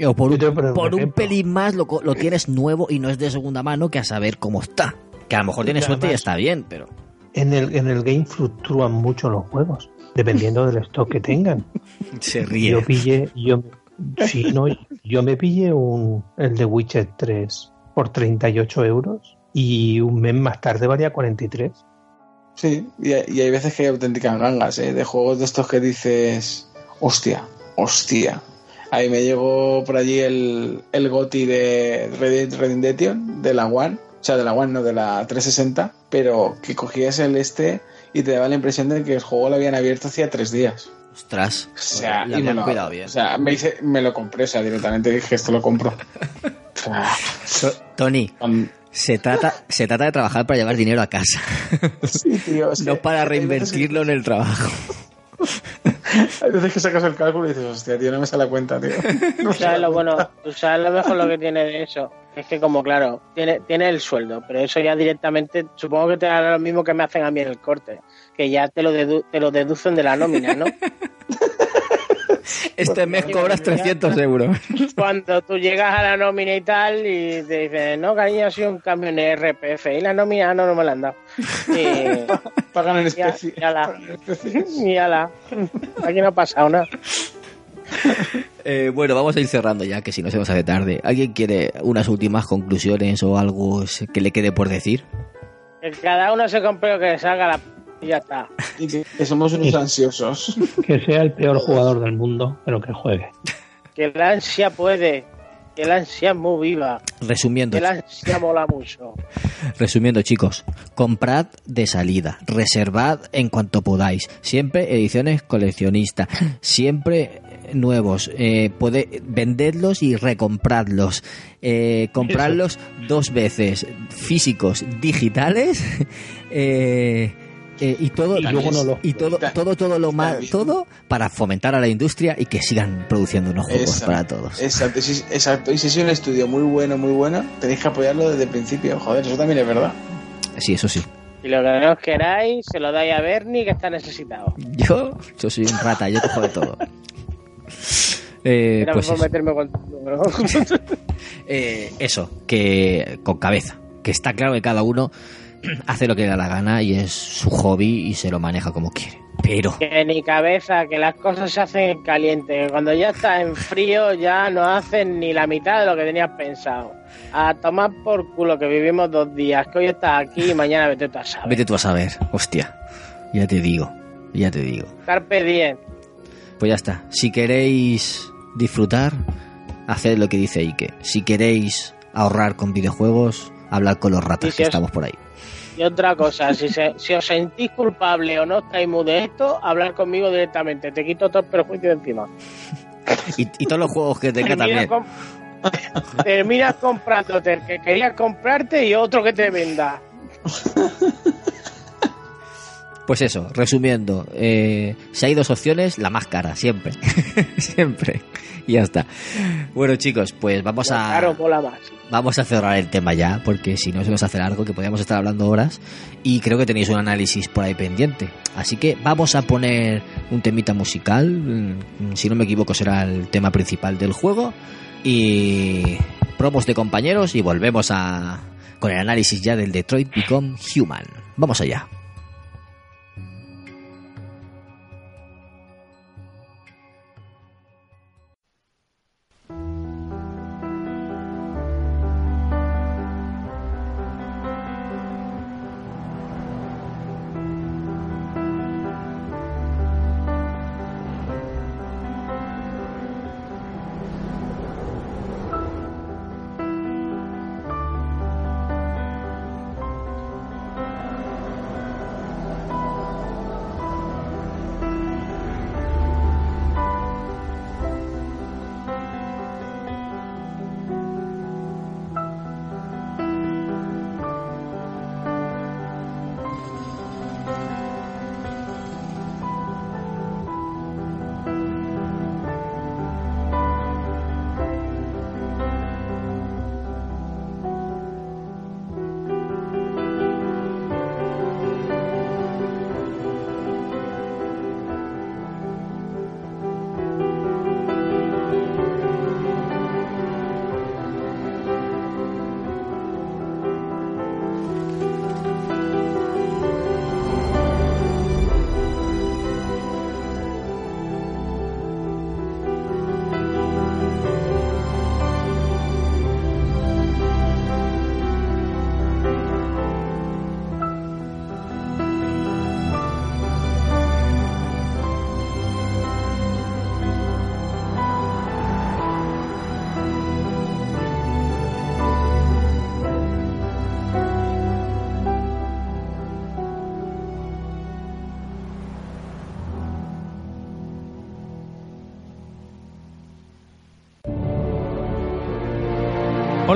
o por, un, poner un por un ejemplo. pelín más lo, lo tienes nuevo y no es de segunda mano que a saber cómo está. Que a lo mejor tienes suerte y está bien, pero en el, en el game fluctúan mucho los juegos, dependiendo del stock que tengan. se Yo pillé, yo, sí, no, yo me pillé un, el de Witcher 3 por 38 euros y un mes más tarde valía 43. Sí, y, hay- y hay veces que hay auténticas gangas, ¿eh? De juegos de estos que dices, hostia, hostia. Ahí me llegó por allí el, el GOTI de Red Redemption, de la One, o sea, de la One, no de la 360, pero que cogías el este y te daba la impresión de que el juego lo habían abierto hacía tres días. Ostras, O sea, y me lo, cuidado bien. o sea, me, hice- me lo compré, o sea, directamente dije, esto lo compro. Tony, se trata, se trata de trabajar para llevar dinero a casa, sí, tío, es no para reinvertirlo en el trabajo. Hay veces que sacas el cálculo y dices, hostia, tío, no me sale la cuenta, tío. No Tú sabes lo bueno, tú sabes lo mejor lo que tiene de eso. Es que como claro, tiene, tiene el sueldo, pero eso ya directamente, supongo que te hará lo mismo que me hacen a mí en el corte, que ya te lo, dedu- te lo deducen de la nómina, ¿no? Este mes cobras 300 euros. Cuando tú llegas a la nómina y tal y te dicen, no, cariño, ha sido un cambio en el RPF y la nómina no, no me la han dado. Y, Pagan en especie. y ala, aquí no ha pasado nada. Eh, bueno, vamos a ir cerrando ya, que si no se nos hace tarde. ¿Alguien quiere unas últimas conclusiones o algo que le quede por decir? Que cada uno se compre lo que le salga la p y ya está. Y que somos unos ansiosos. Que sea el peor jugador del mundo, pero que juegue. Que la ansia puede, que la ansia es muy viva, Resumiendo, que la ansia mola mucho. resumiendo chicos, comprad de salida, reservad en cuanto podáis, siempre ediciones coleccionistas, siempre nuevos, eh, puede venderlos y recompradlos, eh, comprarlos dos veces, físicos, digitales, eh, Eh, y todo, Y luego no lo- y todo, todo, todo lo más, todo para fomentar a la industria y que sigan produciendo unos juegos Exacto. para todos. Exacto, exacto. Y si es un estudio muy bueno, muy bueno, tenéis que apoyarlo desde el principio. Joder, eso también es verdad. Sí, eso sí. Y lo que no os queráis, se lo dais a Bernie, que está necesitado. Yo, yo soy un rata, yo cojo de todo. Eh, Era pues eso. meterme con. Eh, eso, que con cabeza. Que está claro que cada uno hace lo que le da la gana y es su hobby y se lo maneja como quiere. Pero, Que ni cabeza, que las cosas se hacen en caliente. que Cuando ya estás en frío, ya no hacen ni la mitad de lo que tenías pensado. A tomar por culo que vivimos dos días, que hoy estás aquí y mañana vete tú a saber. vete tú a saber, hostia. Ya te digo, ya te digo. Carpe diem. Pues ya está. Si queréis disfrutar, haced lo que dice Ike. Si queréis ahorrar con videojuegos, hablad con los ratas si que os- estamos por ahí. Y otra cosa, si, se- si os sentís culpable o no estáis muy de esto, hablar conmigo directamente. Te quito todo el perjuicio de encima. Y, y todos los juegos que tenga también. terminas comprándote el que querías comprarte y otro que te venda. Pues eso, resumiendo, eh, si hay dos opciones, la más cara, siempre. siempre. Y ya está. Bueno, chicos, pues vamos a. Claro, mola más. Vamos a cerrar el tema ya, porque si no se nos hace largo, que podríamos estar hablando horas. Y creo que tenéis un análisis por ahí pendiente. Así que vamos a poner un temita musical. mm, Si no me equivoco, será el tema principal del juego. Y promos de compañeros. Y volvemos a con el análisis ya del Detroit Become Human. Vamos allá.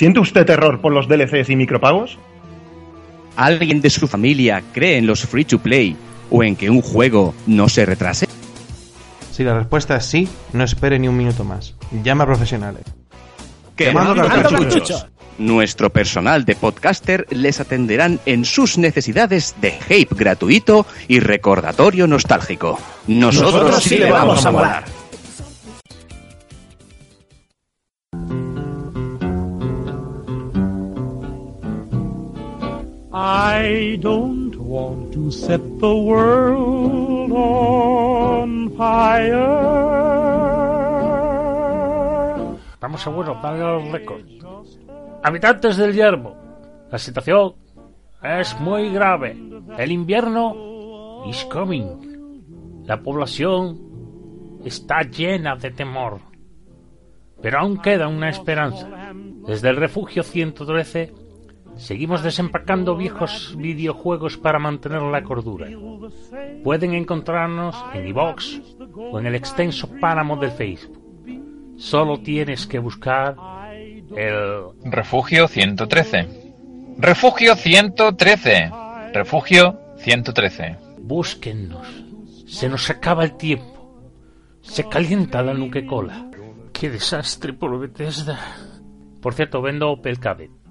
¿Siente usted terror por los DLCs y micropagos? ¿Alguien de su familia cree en los free to play o en que un juego no se retrase? Si la respuesta es sí, no espere ni un minuto más. Llama a profesionales. Quemando cartuchos. Nuestro personal de podcaster les atenderán en sus necesidades de hype gratuito y recordatorio nostálgico. Nosotros, Nosotros sí le vamos a molar. I don't want to set the world on fire. Vamos seguro, dale los récords. Habitantes del yermo, la situación es muy grave. El invierno is coming. La población está llena de temor. Pero aún queda una esperanza. Desde el refugio 113 seguimos desempacando viejos videojuegos para mantener la cordura. Pueden encontrarnos en iVox o en el extenso páramo del Facebook. Solo tienes que buscar el Refugio 113. Refugio 113. Refugio 113. Búsquennos. Se nos acaba el tiempo. Se calienta la nuque-cola. ¡Qué desastre por Bethesda! Por cierto, vendo Opel Cabet.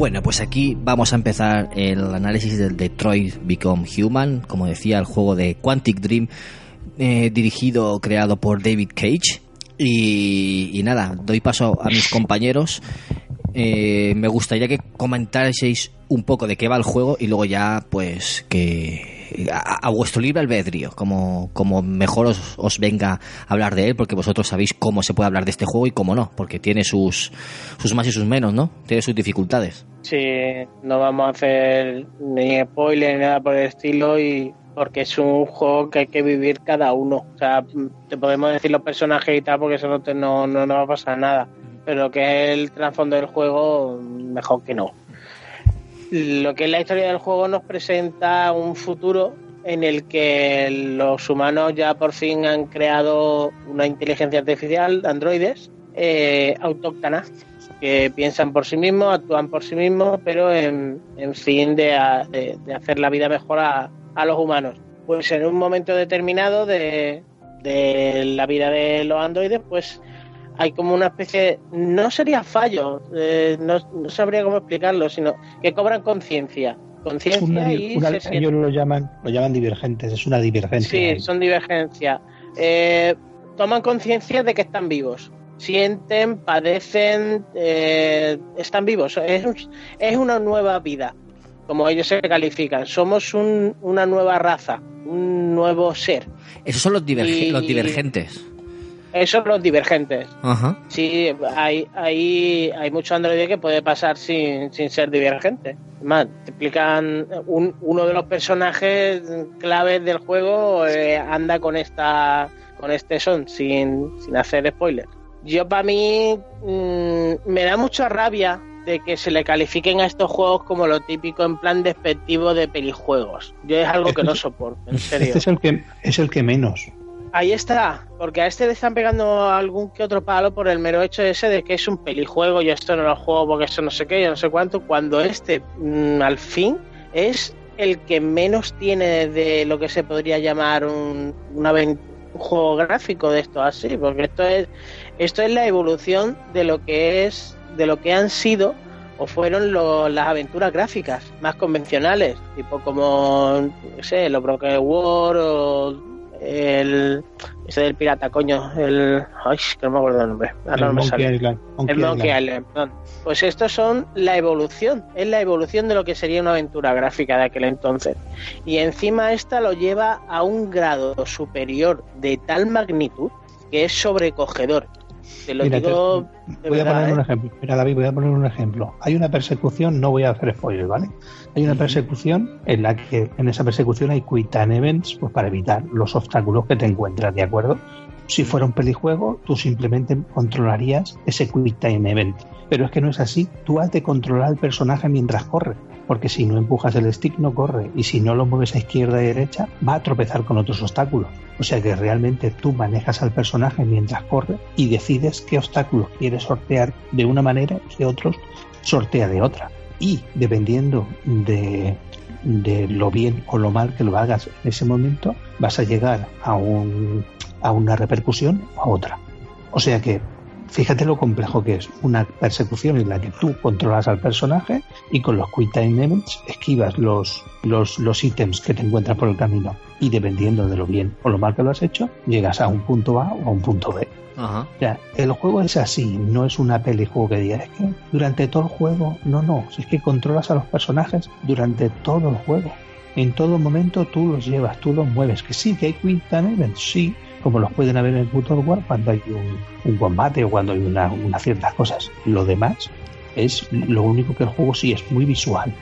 Bueno, pues aquí vamos a empezar el análisis del Detroit Become Human, como decía, el juego de Quantic Dream, eh, dirigido, creado por David Cage. Y, y nada, doy paso a mis compañeros. Eh, me gustaría que comentaseis un poco de qué va el juego y luego ya, pues, que a, vuestro libre albedrío, como, como mejor os, os venga a hablar de él, porque vosotros sabéis cómo se puede hablar de este juego y cómo no, porque tiene sus, sus más y sus menos, ¿no? Tiene sus dificultades. Sí, no vamos a hacer ni spoiler ni nada por el estilo y porque es un juego que hay que vivir cada uno. O sea, te podemos decir los personajes y tal porque eso no, te, no, no, no va a pasar nada. Pero que es el trasfondo del juego, mejor que no. Lo que es la historia del juego nos presenta un futuro en el que los humanos ya por fin han creado una inteligencia artificial, androides, eh, autóctonas, que piensan por sí mismos, actúan por sí mismos, pero en, fin de, hacer la vida mejor a, a los humanos. Pues en un momento determinado de, de la vida de los androides, pues hay como una especie de, no sería fallo, eh, no, no sabría cómo explicarlo, sino que cobran conciencia. Conciencia y una- se ellos lo llaman, lo llaman divergentes, es una divergencia. Sí, son divergencias. Eh, toman conciencia de que están vivos. Sienten, padecen, eh, están vivos. Es, un- es una nueva vida, como ellos se califican. Somos un- una nueva raza, un nuevo ser. Esos son los, diverge- Y- los divergentes. Esos son los divergentes. Ajá. Sí, hay, hay, hay muchos androides que puede pasar sin, sin ser divergente. Es Más, te explican un- uno de los personajes claves del juego eh, anda con esta con este son sin, sin hacer spoiler. Yo para mí mm, me da mucha rabia de que se le califiquen a estos juegos como lo típico en plan despectivo de pelijuegos. Yo es algo que no soporto, en serio. Este es el que es el que menos. Ahí está, porque a este le están pegando algún que otro palo por el mero hecho ese de que es un pelijuego, yo esto no lo juego porque eso no sé qué, yo no sé cuánto, cuando este mm, al fin es el que menos tiene de lo que se podría llamar un, un juego gráfico de esto así, porque esto es esto es la evolución de lo que es de lo que han sido o fueron las aventuras gráficas más convencionales, tipo como, no sé, los Broken War o el ese del pirata, coño, el ay, que no me acuerdo el nombre. Ahora El no Monkey sale. Island, Monkey el Monkey Island. Island, perdón. Pues estos son la evolución, es la evolución de lo que sería una aventura gráfica de aquel entonces. Y encima esta lo lleva a un grado superior de tal magnitud que es sobrecogedor. Te lo Mira, te- digo de Voy a poner ¿eh? un ejemplo. Mira, David, voy a poner un ejemplo. Hay una persecución, no voy a hacer spoiler, ¿vale? Hay una persecución en la que en esa persecución hay quick time events pues para evitar los obstáculos que te encuentras, ¿de acuerdo? Si fuera un pelijuego, tú simplemente controlarías ese quick time event. Pero es que no es así. Tú has de controlar al personaje mientras corre. Porque si no empujas el stick, no corre. Y si no lo mueves a izquierda y derecha, va a tropezar con otros obstáculos. O sea que realmente tú manejas al personaje mientras corre y decides qué obstáculos quieres sortear de una manera y qué otros sortea de otra. Y dependiendo de, de lo bien o lo mal que lo hagas en ese momento, vas a llegar a, un, a una repercusión o a otra. O sea que fíjate lo complejo que es una persecución en la que tú controlas al personaje y con los Quick Time Events esquivas los, los, los ítems que te encuentras por el camino y dependiendo de lo bien o lo mal que lo has hecho, llegas a un punto A o a un punto B. Ajá. O sea, el juego es así, no es una peli juego que diga, es que durante todo el juego, no, no, es que controlas a los personajes durante todo el juego. En todo momento tú los llevas, tú los mueves. Que sí, que hay Quick Time Events, sí, como los pueden haber en God of War cuando hay un, un combate o cuando hay una, unas ciertas cosas. Lo demás es lo único que el juego sí es muy visual.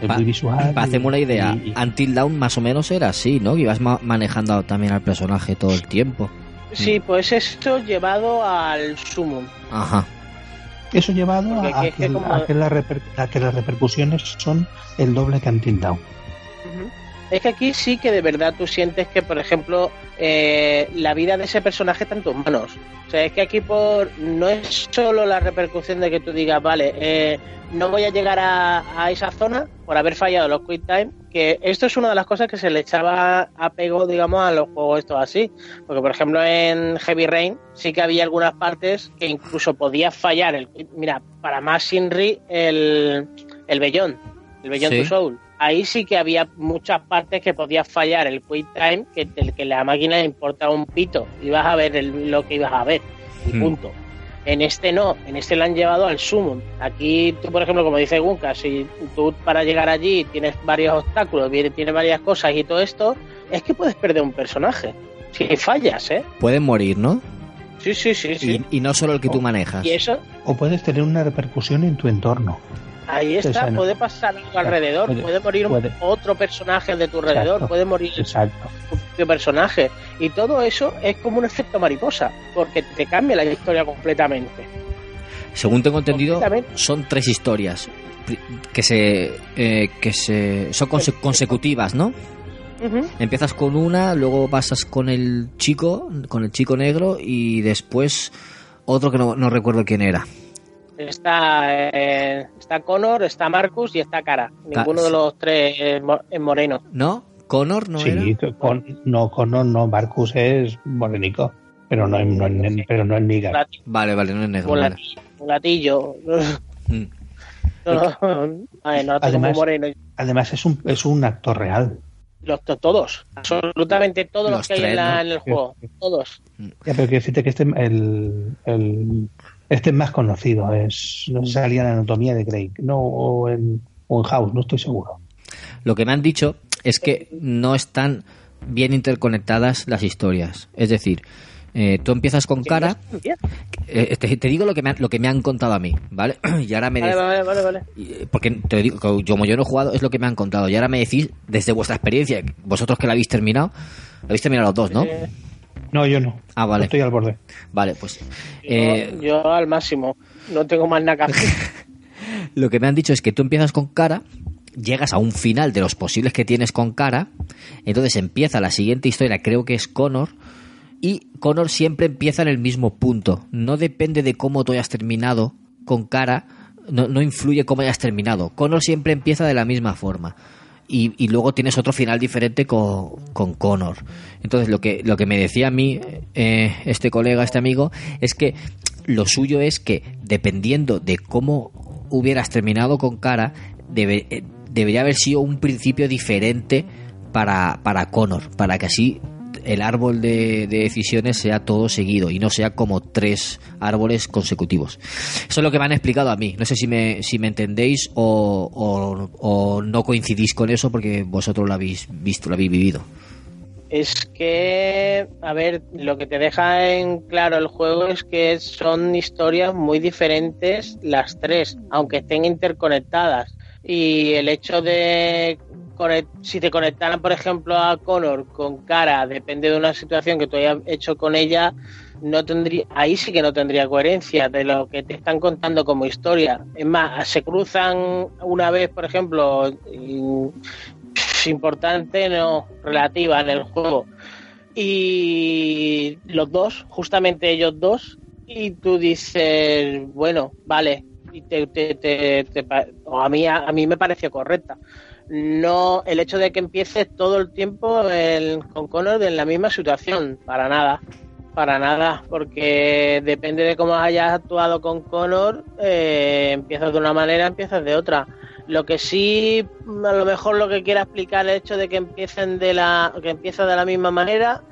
Es Pa- muy visual. Para hacerme una idea, y- y- Until Dawn más o menos era así, ¿no? Que ibas ma- manejando también al personaje todo el tiempo. Sí, pues esto llevado al sumo. Ajá. Eso llevado Porque a, que que, como- a que la reper- a que las repercusiones son el doble que Until Dawn. Ujú. Es que aquí sí que de verdad tú sientes que, por ejemplo, eh, la vida de ese personaje está en tus manos. O sea, es que aquí por no es solo la repercusión de que tú digas, vale, eh, no voy a llegar a, a esa zona por haber fallado los quick time, que esto es una de las cosas que se le echaba apego, digamos, a los juegos estos así. Porque, por ejemplo, en Heavy Rain sí que había algunas partes que incluso podías fallar. El, mira, para más Shinri, el, el Bellón, el Bellón Sí. to Soul. Ahí sí que había muchas partes que podías fallar el quick time, que, el que la máquina le importaba un pito. Ibas a ver el- lo que ibas a ver. Y Hmm. punto. En este no, en este lo han llevado al sumo. Aquí tú, por ejemplo, como dice Gunka, si tú para llegar allí tienes varios obstáculos, tienes varias cosas y todo esto, es que puedes perder un personaje. Si fallas, ¿eh? Pueden morir, ¿no? Sí, sí, sí, sí. Y, y no solo el que tú manejas. Y eso, O puedes tener una repercusión en tu entorno. Ahí está, puede pasar algo alrededor, puede- puede morir puede. otro personaje de tu alrededor, Exacto. puede morir Exacto. tu propio personaje. Y todo eso es como un efecto mariposa, porque te cambia la historia completamente. Según tengo entendido, son tres historias que se eh, que se son conse- consecutivas, ¿no? Empiezas con una, luego pasas con el chico, con el chico negro y después otro que no, no recuerdo quién era. Está, eh, está Connor, está Marcus y está Cara. Ninguno de los tres es mo- es moreno. ¿No? Connor no sí, era. con, no, con no, Marcus es morenico, pero no, es- no, es- pero no es Vale, vale, no es negro. Un vale. latillo. Mm. No, no Además- moreno. Además es un, es un actor real. Los, to- todos, absolutamente todos los, Los que hay tres, en, la- ¿no? en el juego. Todos. Ya, pero quiero decirte que este, el, el- este es más conocido. Es, no sé si salía en Anatomía de Grey. No, o en, o en House, no estoy seguro. Lo que me han dicho es que no están bien interconectadas las historias. Es decir, eh, tú empiezas con cara. Eh, te, te digo lo que, me han, lo que me han contado a mí, ¿vale? Y ahora me Vale, vale, vale, porque te digo, como yo no he jugado, es lo que me han contado. Y ahora me decís, desde vuestra experiencia, vosotros que la habéis terminado, la habéis terminado los dos, ¿no? No, yo no. Ah, vale. Estoy al borde. Vale, pues. yo, eh, yo al máximo. No tengo más nada que hacer. Lo que me han dicho es que tú empiezas con cara, llegas a un final de los posibles que tienes con cara, entonces empieza la siguiente historia, creo que es Connor, y Connor siempre empieza en el mismo punto. No depende de cómo tú hayas terminado con cara, no, no influye cómo hayas terminado. Connor siempre empieza de la misma forma. Y, luego tienes otro final diferente con, con Connor. Entonces, lo que, lo que me decía a mí eh, este colega, este amigo, es que lo suyo es que, dependiendo de cómo hubieras terminado con cara, debe- eh, debería haber sido un principio diferente para, para Connor, para que así el árbol de, de decisiones sea todo seguido y no sea como tres árboles consecutivos. Eso es lo que me han explicado a mí. No sé si me, si me entendéis o- o no coincidís con eso porque vosotros lo habéis visto, lo habéis vivido. Es que, a ver, lo que te deja en claro el juego es que son historias muy diferentes las tres, aunque estén interconectadas. Y el hecho de si te conectaran, por ejemplo, a Connor con cara, depende de una situación que tú hayas hecho con ella, no tendría, ahí sí que no tendría coherencia de lo que te están contando como historia. Es más, se cruzan una vez, por ejemplo, importante, no relativa en el juego. Y los dos, justamente ellos dos, y tú dices, bueno, vale, te, te- te- te a mí a, a mí me pareció correcta. No el hecho de que empieces todo el tiempo el- con Connor en la misma situación, para nada. Para nada, porque depende de cómo hayas actuado con Connor, eh, empiezas de una manera, empiezas de otra. Lo que sí, a lo mejor lo que quiera explicar el hecho de que empiecen de la, que empieza de la misma manera,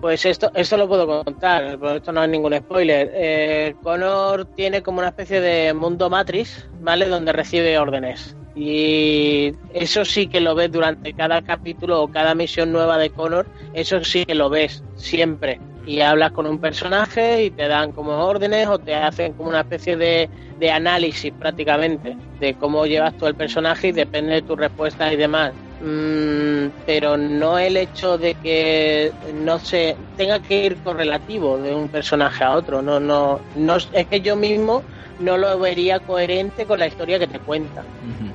pues esto, esto lo puedo contar, pero esto no es ningún spoiler. Eh, Connor tiene como una especie de mundo matriz, ¿vale? Donde recibe órdenes. Y eso sí que lo ves durante cada capítulo o cada misión nueva de Connor, eso sí que lo ves siempre. Y hablas con un personaje y te dan como órdenes o te hacen como una especie de, de análisis prácticamente de cómo llevas tú el personaje y depende de tus respuestas y demás. Mm, pero no el hecho de que no se tenga que ir correlativo de un personaje a otro. No, no, no es que yo mismo no lo vería coherente con la historia que te cuenta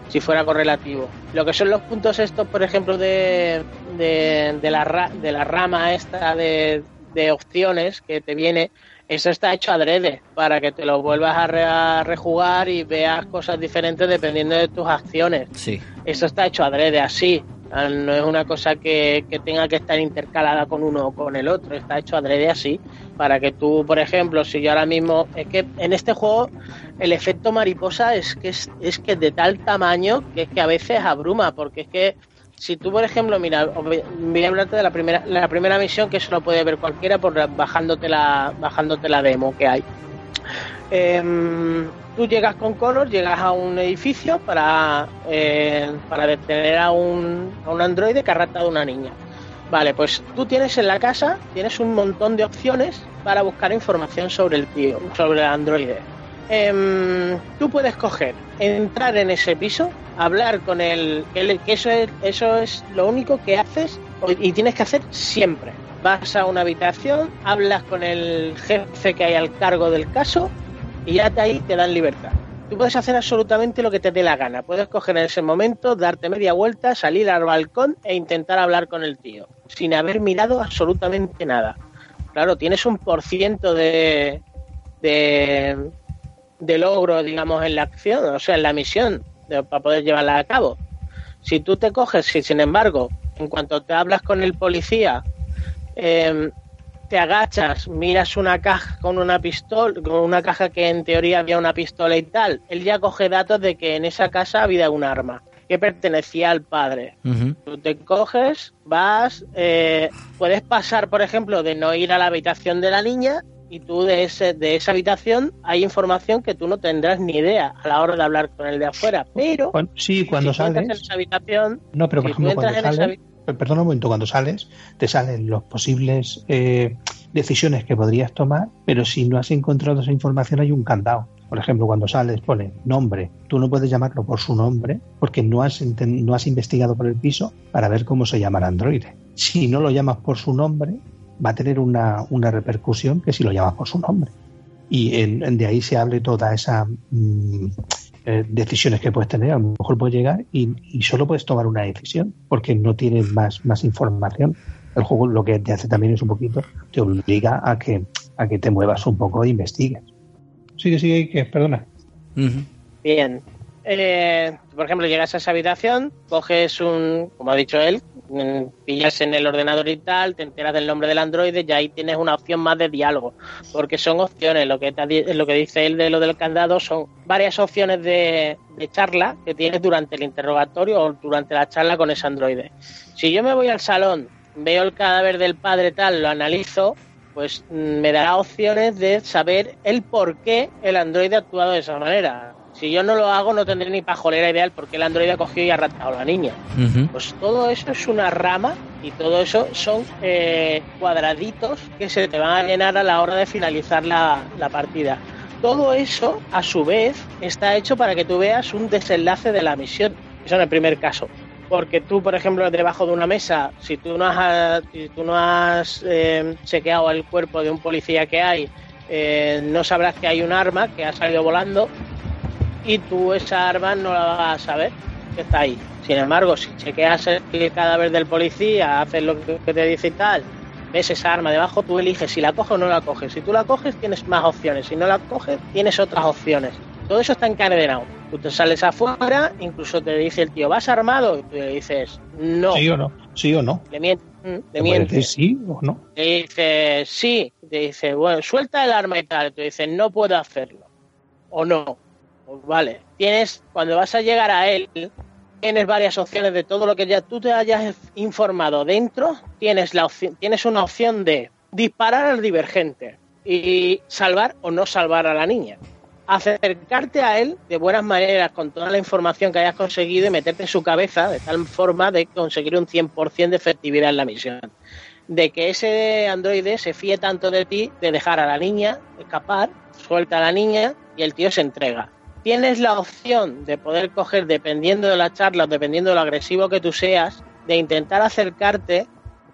si fuera correlativo. Lo que son los puntos estos, por ejemplo, de, de, de la, ra- de la rama esta de, de opciones que te viene, eso está hecho adrede para que te lo vuelvas a, re- a rejugar y veas cosas diferentes dependiendo de tus acciones. Sí. Eso está hecho adrede así. Ah, No es una cosa que, que tenga que estar intercalada con uno o con el otro. Está hecho adrede así. Para que tú, por ejemplo, si yo ahora mismo. Es que en este juego el efecto mariposa es que es, es que es de tal tamaño que es que a veces abruma. Porque es que si tú, por ejemplo, mira, voy a hablarte de la primera, la primera misión que eso lo puede ver cualquiera por bajándote la, bajándote la demo que hay. Em, tú llegas con Connor, llegas a un edificio para, eh, para detener a un, a un androide que ha raptado a una niña. Vale, pues tú tienes en la casa, tienes un montón de opciones para buscar información sobre el tío, sobre el androide. Em, tú puedes coger, entrar en ese piso, hablar con el, el- que eso es, lo único que haces y tienes que hacer siempre. Vas a una habitación, hablas con el jefe que hay al cargo del caso y ya de ahí te dan libertad. Tú puedes hacer absolutamente lo que te dé la gana. Puedes coger en ese momento, darte media vuelta, salir al balcón e intentar hablar con el tío, sin haber mirado absolutamente nada. Claro, tienes un por ciento de, de, de logro, digamos, en la acción, o sea, en la misión, de- para poder llevarla a cabo. Si tú te coges, si sin embargo, en cuanto te hablas con el policía, em, te agachas, miras una caja con una pistola, con una caja que en teoría había una pistola y tal, él ya coge datos de que en esa casa había un arma que pertenecía al padre. Tú te coges, vas, eh, puedes pasar, por ejemplo, de no ir a la habitación de la niña y tú de, ese, de esa habitación hay información que tú no tendrás ni idea a la hora de hablar con el de afuera. Pero sí, cuando si tú entras sales. en esa habitación, No, pero por si ejemplo, cuando esa sales, eh, perdona un momento, cuando sales, te salen los posibles eh, decisiones que podrías tomar, pero si no has encontrado esa información hay un candado. Por ejemplo, cuando sales pone nombre, tú no puedes llamarlo por su nombre porque no has, no has investigado por el piso para ver cómo se llama el androide. Si no lo llamas por su nombre, va a tener una, una repercusión que si lo llamas por su nombre. Y en- en de ahí se hable toda esa mm, eh, decisiones que puedes tener. A lo mejor puedes llegar y, y solo puedes tomar una decisión porque no tienes más, más información. El juego lo que te hace también es un poquito, te obliga a que, a que te muevas un poco e investigues. Sigue, sigue, que perdona. Bien. Eh, por ejemplo, llegas a esa habitación, coges un, como ha dicho él, pillas en el ordenador y tal, te enteras del nombre del androide y ahí tienes una opción más de diálogo, porque son opciones, lo que, te lo que dice él de lo del candado son varias opciones de, de charla que tienes durante el interrogatorio o durante la charla con ese androide. Si yo me voy al salón, veo el cadáver del padre tal, lo analizo, pues mm, me dará opciones de saber el por qué el androide ha actuado de esa manera. Si yo no lo hago, no tendré ni pajolera ideal porque el androide ha cogido y ha raptado a la niña. Pues todo eso es una rama y todo eso son eh, cuadraditos que se te van a llenar a la hora de finalizar la, la partida. Todo eso, a su vez, está hecho para que tú veas un desenlace de la misión. Eso en el primer caso. Porque tú, por ejemplo, debajo de una mesa, si tú no has, si tú no has eh, chequeado el cuerpo de un policía que hay, eh, no sabrás que hay un arma que ha salido volando y tú esa arma no la vas a saber que está ahí. Sin embargo, si chequeas el cadáver del policía, haces lo que te dice y tal, ves esa arma debajo, tú eliges si la coges o no la coges. Si tú la coges, tienes más opciones. Si no la coges, tienes otras opciones. todo eso está encadenado. Tú te sales afuera, incluso te dice el tío, ¿vas armado? Y tú le dices, no. ¿Sí o no? ¿Sí o no? Le mientes. mm, Le ¿Te puede mientes. sí o no? Te dice, sí. Te dice, bueno, suelta el arma y tal. Te dice, no puedo hacerlo. O no. Pues vale. Tienes, cuando vas a llegar a él, tienes varias opciones de todo lo que ya tú te hayas informado dentro. Tienes, la opción, tienes una opción de disparar al divergente y salvar o no salvar a la niña. Acercarte a él de buenas maneras con toda la información que hayas conseguido y meterte en su cabeza de tal forma de conseguir un 100% de efectividad en la misión de que ese androide se fíe tanto de ti de dejar a la niña escapar, suelta a la niña y el tío se entrega. Tienes la opción de poder coger, dependiendo de la charla, o dependiendo de lo agresivo que tú seas, de intentar acercarte,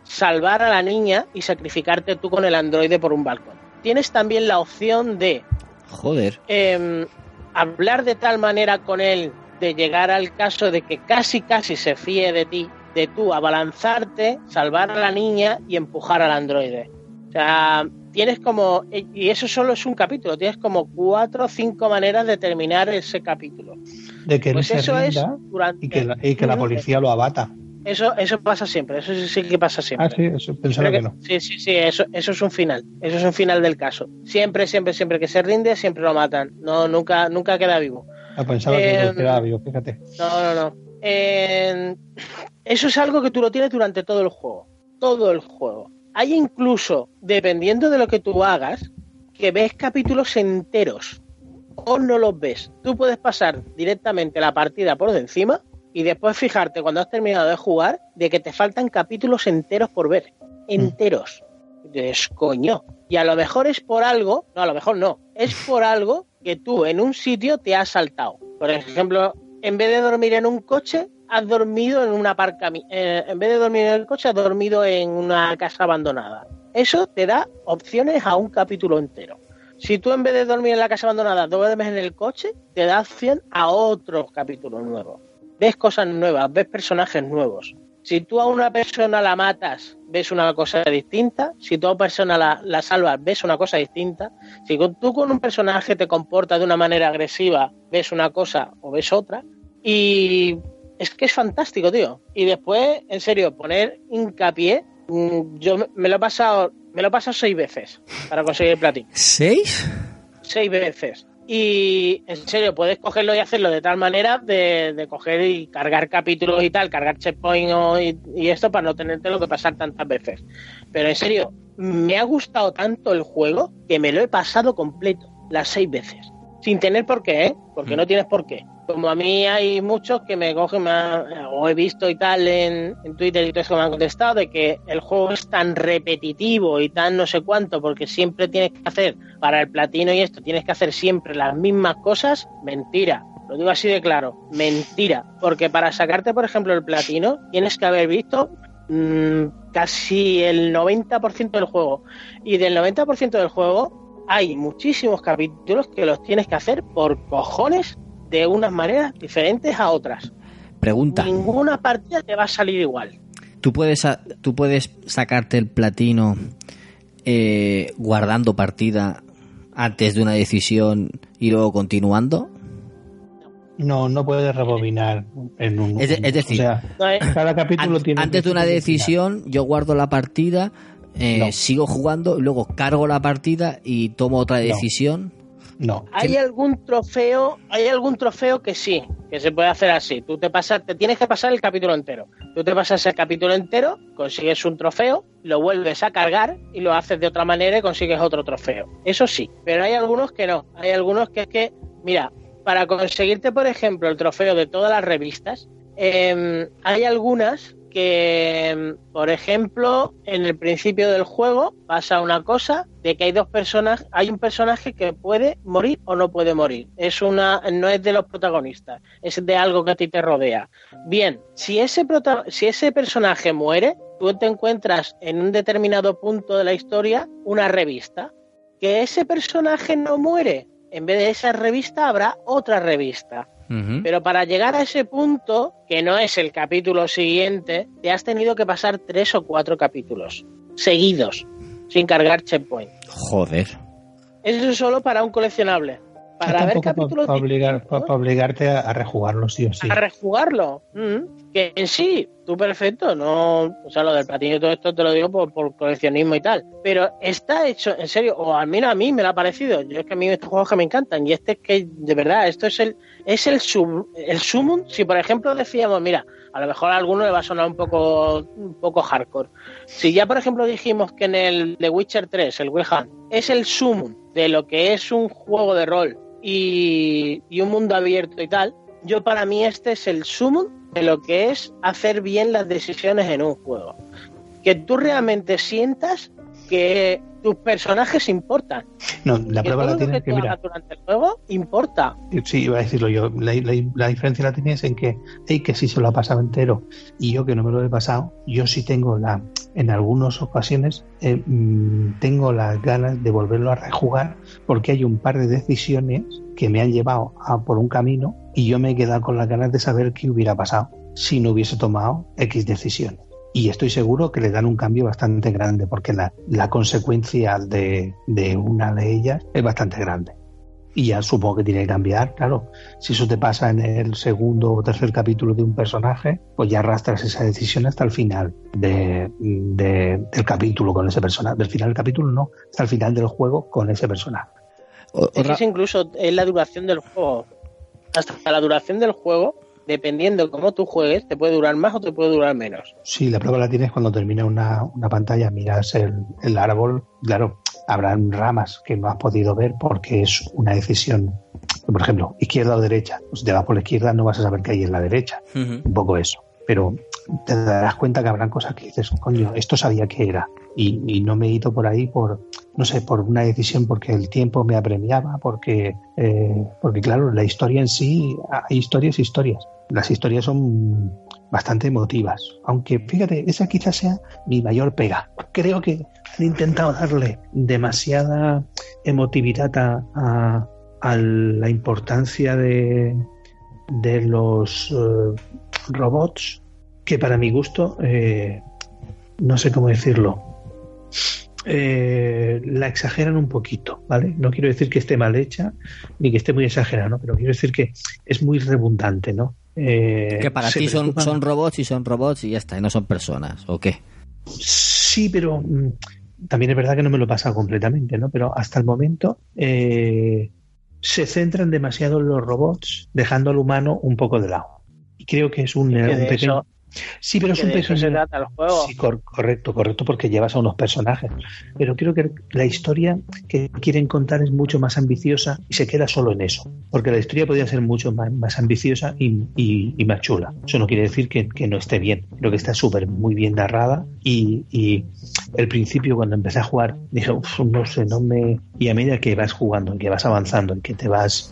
salvar a la niña y sacrificarte tú con el androide por un balcón. Tienes también la opción de Joder. eh, hablar de tal manera con él de llegar al caso de que casi casi se fíe de ti, de tú abalanzarte, salvar a la niña y empujar al androide. O sea, tienes como, y eso solo es un capítulo, tienes como cuatro o cinco maneras de terminar ese capítulo. De que Pues él eso se es durante... y que, la, y que la policía lo abata. Eso, eso pasa siempre, eso sí, sí que pasa siempre. Ah, sí, eso pensaba que no. Sí, sí, sí, eso, eso es un final. Eso es un final del caso. Siempre, siempre, siempre que se rinde, siempre lo matan. No, nunca, nunca queda vivo. Ah, pensaba Eh, que era vivo, fíjate. No, no, no. Eh, eso es algo que tú lo tienes durante todo el juego. Todo el juego. Hay incluso, dependiendo de lo que tú hagas, que ves capítulos enteros o no los ves. Tú puedes pasar directamente la partida por encima y después fijarte cuando has terminado de jugar de que te faltan capítulos enteros por ver. Enteros. Y dices, coño. Y a lo mejor es por algo, no, a lo mejor no, es por algo que tú en un sitio te has saltado. Por ejemplo, en vez de dormir en un coche, has dormido en una aparcami- eh, en vez de dormir en el coche, has dormido en una casa abandonada. Eso te da opciones a un capítulo entero. Si tú en vez de dormir en la casa abandonada duermes en el coche, te da opción a otro capítulo nuevo. Ves cosas nuevas, ves personajes nuevos. Si tú a una persona la matas, ves una cosa distinta. Si tú a una persona la, la salvas, ves una cosa distinta. Si tú con un personaje te comportas de una manera agresiva, ves una cosa o ves otra. Y es que es fantástico, tío. Y después, en serio, poner hincapié. mm, Yo me- lo he pasado, me lo he pasado seis veces para conseguir el platino ¿Seis? seis veces. Y en serio, puedes cogerlo y hacerlo de tal manera de, de coger y cargar capítulos y tal, cargar checkpoint y, y esto para no tenerte lo que pasar tantas veces. Pero en serio, me ha gustado tanto el juego que me lo he pasado completo, las seis veces. Sin tener por qué, ¿eh? Porque no tienes por qué. Como a mí hay muchos que me cogen, me ha- o he visto y tal en, en Twitter y todo eso que me han contestado, de que el juego es tan repetitivo y tan no sé cuánto, porque siempre tienes que hacer, para el platino y esto, tienes que hacer siempre las mismas cosas. Mentira. Lo digo así de claro. Mentira. Porque para sacarte, por ejemplo, el platino, tienes que haber visto mm, casi el 90% del juego. Y del 90% del juego hay muchísimos capítulos que los tienes que hacer por cojones de unas maneras diferentes a otras. Pregunta. Ninguna partida te va a salir igual. ¿Tú puedes, tú puedes sacarte el platino eh, guardando partida antes de una decisión y luego continuando? No, no puedes rebobinar en un. Es, de- es decir, o sea, cada capítulo an- tiene. antes de una decisión yo guardo la partida, eh, No. sigo jugando, y luego cargo la partida y tomo otra No. decisión. No. Hay algún trofeo, hay algún trofeo que sí, que se puede hacer así. Tú te pasas, te tienes que pasar el capítulo entero. Tú te pasas el capítulo entero, consigues un trofeo, lo vuelves a cargar y lo haces de otra manera y consigues otro trofeo. Eso sí, pero hay algunos que no. Hay algunos que es que, mira, para conseguirte, por ejemplo, el trofeo de todas las revistas, eh, hay algunas que, por ejemplo, en el principio del juego pasa una cosa de que hay dos personas, hay un personaje que puede morir o no puede morir. Es una, no es de los protagonistas, es de algo que a ti te rodea. Bien, si ese prota- si ese personaje muere, tú te encuentras en un determinado punto de la historia una revista. Que ese personaje no muere. En vez de esa revista habrá otra revista. Pero para llegar a ese punto, que no es el capítulo siguiente, te has tenido que pasar tres o cuatro capítulos seguidos, sin cargar checkpoint. Joder. Eso es solo para un coleccionable. Para ver capítulos para, obligar, para obligarte a, a rejugarlo, sí o sí. a rejugarlo. Mm, que en sí, tú perfecto, no, o sea, lo del platino y todo esto te lo digo por, por coleccionismo y tal. Pero está hecho, en serio, o al menos a mí me lo ha parecido. Yo es que a mí estos juegos que me encantan, y este es que, de verdad, esto es el, es el sum, el sumum. Si por ejemplo decíamos, mira, a lo mejor a alguno le va a sonar un poco, un poco hardcore. Si ya, por ejemplo, dijimos que en el The Witcher 3, el Hunt, es el sumum de lo que es un juego de rol y, y un mundo abierto y tal, yo para mí este es el sumum de lo que es hacer bien las decisiones en un juego. Que tú realmente sientas que tus personajes importan. No, la que prueba todo la lo que que, mira, durante el juego importa. Sí, iba a decirlo yo. La, la- la diferencia la tienes en que, hey, que sí se lo ha pasado entero y yo que no me lo he pasado, yo sí tengo la, en algunas ocasiones, eh, mm, tengo las ganas de volverlo a rejugar porque hay un par de decisiones que me han llevado a por un camino y yo me he quedado con las ganas de saber qué hubiera pasado si no hubiese tomado X decisión. Y estoy seguro que le dan un cambio bastante grande porque la, la consecuencia de, de una de ellas es bastante grande y ya supongo que tiene que cambiar, claro. Si eso te pasa en el segundo o tercer capítulo de un personaje, pues ya arrastras esa decisión hasta el final de, de- del capítulo con ese personaje. Del final del capítulo no, hasta el final del juego con ese personaje. Es incluso es la duración del juego. Hasta la duración del juego, dependiendo de cómo tú juegues, te puede durar más o te puede durar menos. Sí, la prueba la tienes cuando termina una, una pantalla, miras el, el árbol, claro, habrán ramas que no has podido ver porque es una decisión, por ejemplo, izquierda o derecha. Si te vas por la izquierda no vas a saber qué hay en la derecha. un poco eso. Pero te darás cuenta que habrán cosas que dices, coño, esto sabía que era. Y, y no me he ido por ahí por, no sé, por una decisión porque el tiempo me apremiaba, porque, eh, porque claro, la historia en sí, hay historias historias. Las historias son bastante emotivas. Aunque fíjate, esa quizás sea mi mayor pega. Creo que han intentado darle demasiada emotividad a, a- a la importancia de, de los eh, robots que para mi gusto, eh, no sé cómo decirlo, eh, la exageran un poquito, ¿vale? No quiero decir que esté mal hecha ni que esté muy exagerada, ¿no? Pero quiero decir que es muy redundante, ¿no? Eh, Que para ti son, son robots y son robots y ya está, y no son personas, ¿o qué? Sí, pero mm, también es verdad que no me lo he pasado completamente, ¿no? Pero hasta el momento eh, se centran demasiado en los robots, dejando al humano un poco de lado. Y creo que es un, un pequeño. eso- Sí, pero es un juego. Sí, cor- correcto, correcto, porque llevas a unos personajes. Pero creo que la historia que quieren contar es mucho más ambiciosa y se queda solo en eso. Porque la historia podría ser mucho más, más ambiciosa y, y- y más chula. Eso no quiere decir que, que no esté bien. Creo que está súper muy bien narrada y, y el principio cuando empecé a jugar dije, "Uf, no sé, no me... Y a medida que vas jugando, y que vas avanzando, y que te vas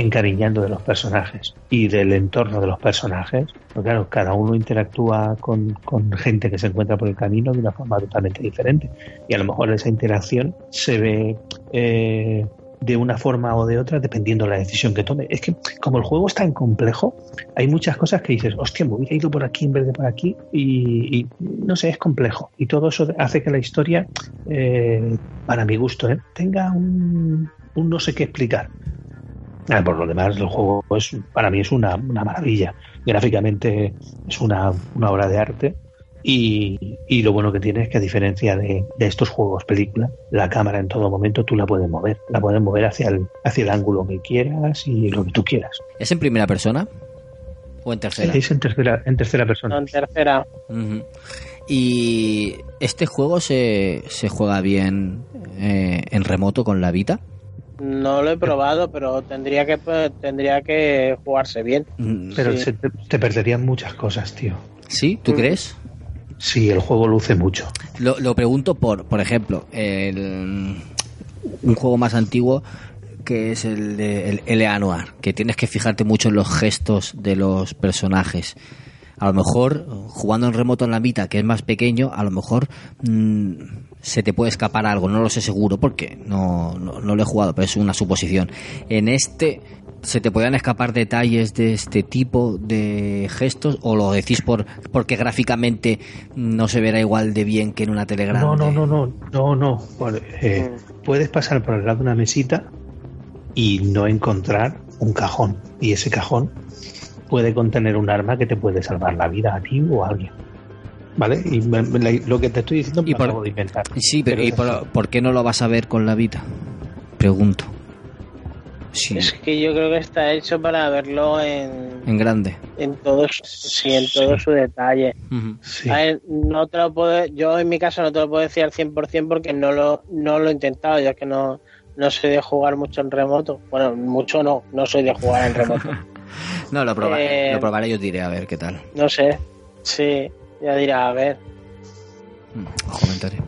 encariñando de los personajes y del entorno de los personajes, porque claro, cada uno interactúa con, gente que se encuentra por el camino de una forma totalmente diferente. Y a lo mejor esa interacción se ve eh, de una forma o de otra dependiendo de la decisión que tome. Es que como el juego es tan complejo, hay muchas cosas que dices, hostia, me hubiera ido por aquí en vez de por aquí y, no sé, es complejo. Y todo eso hace que la historia, eh, para mi gusto, ¿eh? tenga un no sé qué explicar. Ah, Por lo demás, el juego es, para mí es una, una maravilla. Gráficamente es una, una obra de arte. Y, y lo bueno que tiene es que a diferencia de, de estos juegos película, la cámara en todo momento tú la puedes mover. La puedes mover hacia el, hacia el ángulo que quieras y lo que tú quieras. ¿Es en primera persona? ¿O en tercera? Es en tercera, en tercera persona. No, en tercera. ¿Y este juego se, se juega bien eh, en remoto con la Vita? No lo he probado, pero tendría que pues, tendría que jugarse bien. Pero Sí. se te, te perderían muchas cosas, tío. ¿Sí? ¿Tú crees? Sí, el juego luce mucho. Lo, lo pregunto por, por ejemplo, el- un juego más antiguo que es el de el L.A. Noir, que tienes que fijarte mucho en los gestos de los personajes. A lo mejor, jugando en remoto en la Vita, que es más pequeño, a lo mejor mm, se te puede escapar algo, no lo sé seguro porque no, no, no lo he jugado, pero es una suposición. En este, ¿se te podrían escapar detalles de este tipo de gestos o lo decís por porque gráficamente no se verá igual de bien que en una telegrama? No, no, no, no, no, no. Eh, Puedes pasar por el lado de una mesita y no encontrar un cajón. Y ese cajón puede contener un arma que te puede salvar la vida a ti o a alguien. ¿Vale? Y me- me- la- lo que te estoy diciendo me Y lo por- acabo de inventar. Sí, pero, Pero ¿y por, qué no lo vas a ver con la vida? Pregunto. Sí, Es que yo creo que está hecho para verlo en, en grande. en todo, sí, en todo su detalle. A ver, no te lo puedo, yo en mi caso no te lo puedo decir al 100% porque no lo, no lo he intentado, ya que no, no soy de jugar mucho en remoto. Bueno, mucho no, no soy de jugar en remoto. No, lo probaré, Eh, lo probaré y os diré a ver qué tal. No sé, sí, ya dirá, a ver. Os comentaré.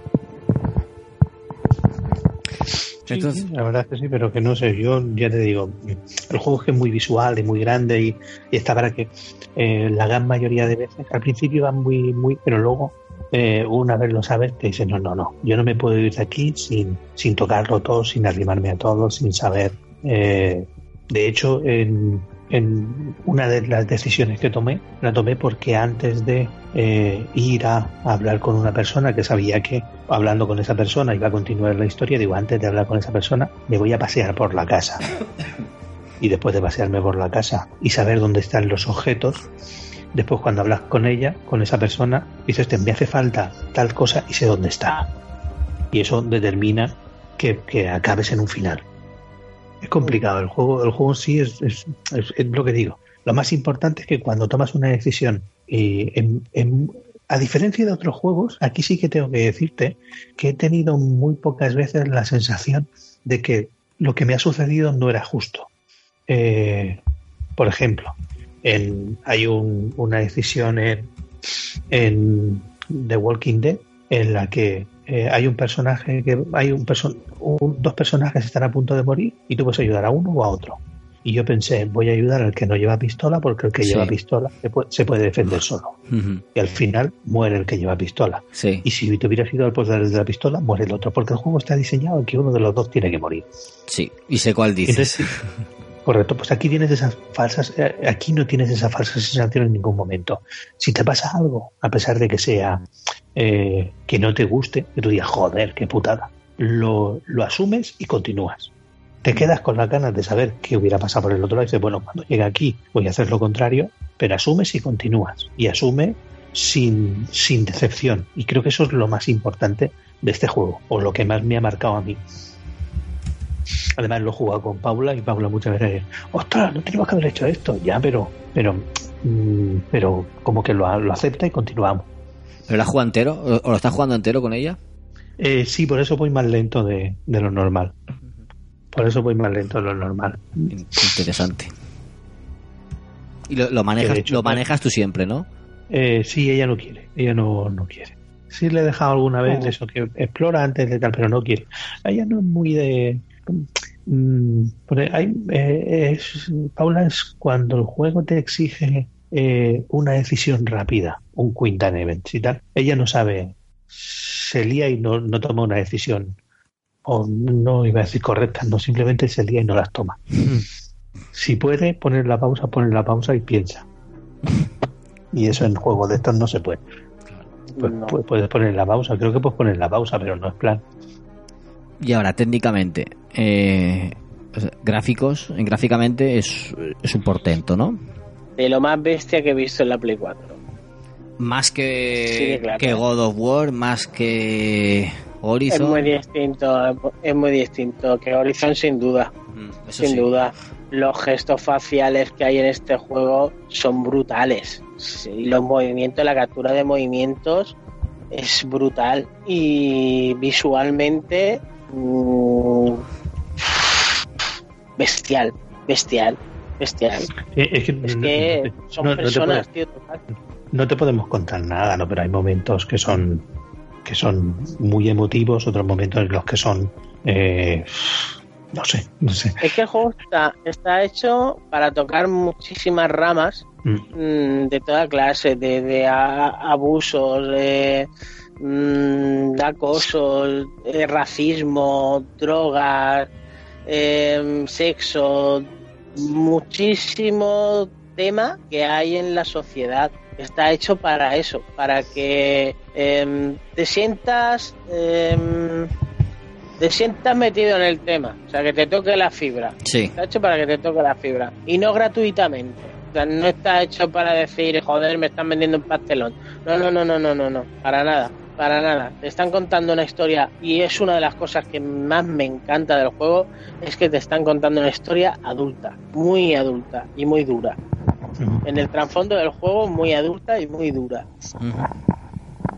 Sí, Entonces- sí, la verdad es que sí, pero que no sé, yo ya te digo, el juego es que es muy visual y muy grande y, y está para que eh, la gran mayoría de veces, al principio van muy, muy, pero luego eh, una vez lo sabes, te dicen, no, no, no, yo no me puedo ir de aquí sin, sin tocarlo todo, sin arrimarme a todo, sin saber. eh, de hecho, en, en una de las decisiones que tomé, la tomé porque antes de eh, ir a hablar con una persona que sabía que hablando con esa persona iba a continuar la historia, digo, antes de hablar con esa persona, me voy a pasear por la casa. Y después de pasearme por la casa y saber dónde están los objetos, después cuando hablas con ella, con esa persona, dices, "Te, me hace falta tal cosa y sé dónde está. Y eso determina que, que acabes en un final. Es complicado, el juego, el juego sí es, es- es- lo que digo. Lo más importante es que cuando tomas una decisión, y en- en- a diferencia de otros juegos, aquí sí que tengo que decirte que he tenido muy pocas veces la sensación de que lo que me ha sucedido no era justo. Eh, por ejemplo, en- hay un- una decisión en, en The Walking Dead en la que eh, hay un personaje que hay un perso- un- dos personajes están a punto de morir y tú puedes ayudar a uno o a otro. Y yo pensé, voy a ayudar al que no lleva pistola porque el que Sí. lleva pistola se puede, se puede defender solo. Y al final muere el que lleva pistola. Sí. Y si te hubieras ido al poder de la pistola, muere el otro. Porque el juego está diseñado en que uno de los dos tiene que morir. Sí, y sé cuál dices. Entonces, correcto, pues aquí tienes esas falsas, eh, aquí no tienes esa falsa sensación en ningún momento. Si te pasa algo, a pesar de que sea eh, que no te guste, que tú digas, joder, qué putada, lo, lo asumes y continúas. Te quedas con las ganas de saber qué hubiera pasado por el otro lado y dices, bueno, cuando llegue aquí voy a hacer lo contrario, pero asumes y continúas. Y asume sin, sin decepción. Y creo que eso es lo más importante de este juego, o lo que más me ha marcado a mí. Además lo he jugado con Paula y Paula muchas veces, ostras, no tenemos que haber hecho esto, ya, pero, pero, mm, pero como que lo, lo acepta y continuamos. ¿Pero la juega entero? ¿O lo estás jugando entero con ella? Eh, sí, por eso voy más lento de, de lo normal. Por eso voy más lento de lo normal. Interesante. Y lo, lo manejas, de hecho, lo manejas tú siempre, ¿no? Eh, sí, ella no quiere, ella no, no quiere. Sí le he dejado alguna vez Oh. eso, que explora antes de tal, pero no quiere. Ella no es muy de... mm, hay, eh, es- Paula es cuando el juego te exige eh, una decisión rápida, un Quint Event y tal. Ella no sabe, se lía y no, no toma una decisión. O no iba a decir correcta, no, simplemente se lía y no las toma. Si puede poner la pausa, pone la pausa y piensa. Y eso en juegos de estos no se puede. Pues, pu- puedes poner la pausa, creo que puedes poner la pausa, pero no es plan. Y ahora, técnicamente, eh, gráficos, en gráficamente es, es un portento, ¿no? De lo más bestia que he visto en la Play 4. Más que, Sí, claro. que God of War, más que Es Horizon. muy distinto, es muy distinto que Horizon sin duda. Mm, sin sí. duda. Los gestos faciales que hay en este juego son brutales. Sí, los movimientos, la captura de movimientos es brutal. Y visualmente bestial, bestial, bestial. Eh, es que, Es no- que no- son no- no te personas, puedes- tío, no te podemos contar nada, ¿no? pero hay momentos que son que son muy emotivos, otros momentos en los que son eh, no sé, no sé. Es que el juego está, está hecho para tocar muchísimas ramas Mm. mm, de toda clase, de, de a- abusos, de, mm, acoso, de racismo, drogas, em, sexo, muchísimo tema que hay en la sociedad. Está hecho para eso, para que em, te sientas em, te sientas metido en el tema, o sea, que te toque la fibra. Sí. Está hecho para que te toque la fibra y no gratuitamente. O sea, no está hecho para decir, joder, me están vendiendo un pastelón. No, no, no, no, no, no, no, para nada, para nada. Te están contando una historia y es una de las cosas que más me encanta del juego, es que te están contando una historia adulta, muy adulta y muy dura. En el trasfondo del juego, muy adulta y muy dura.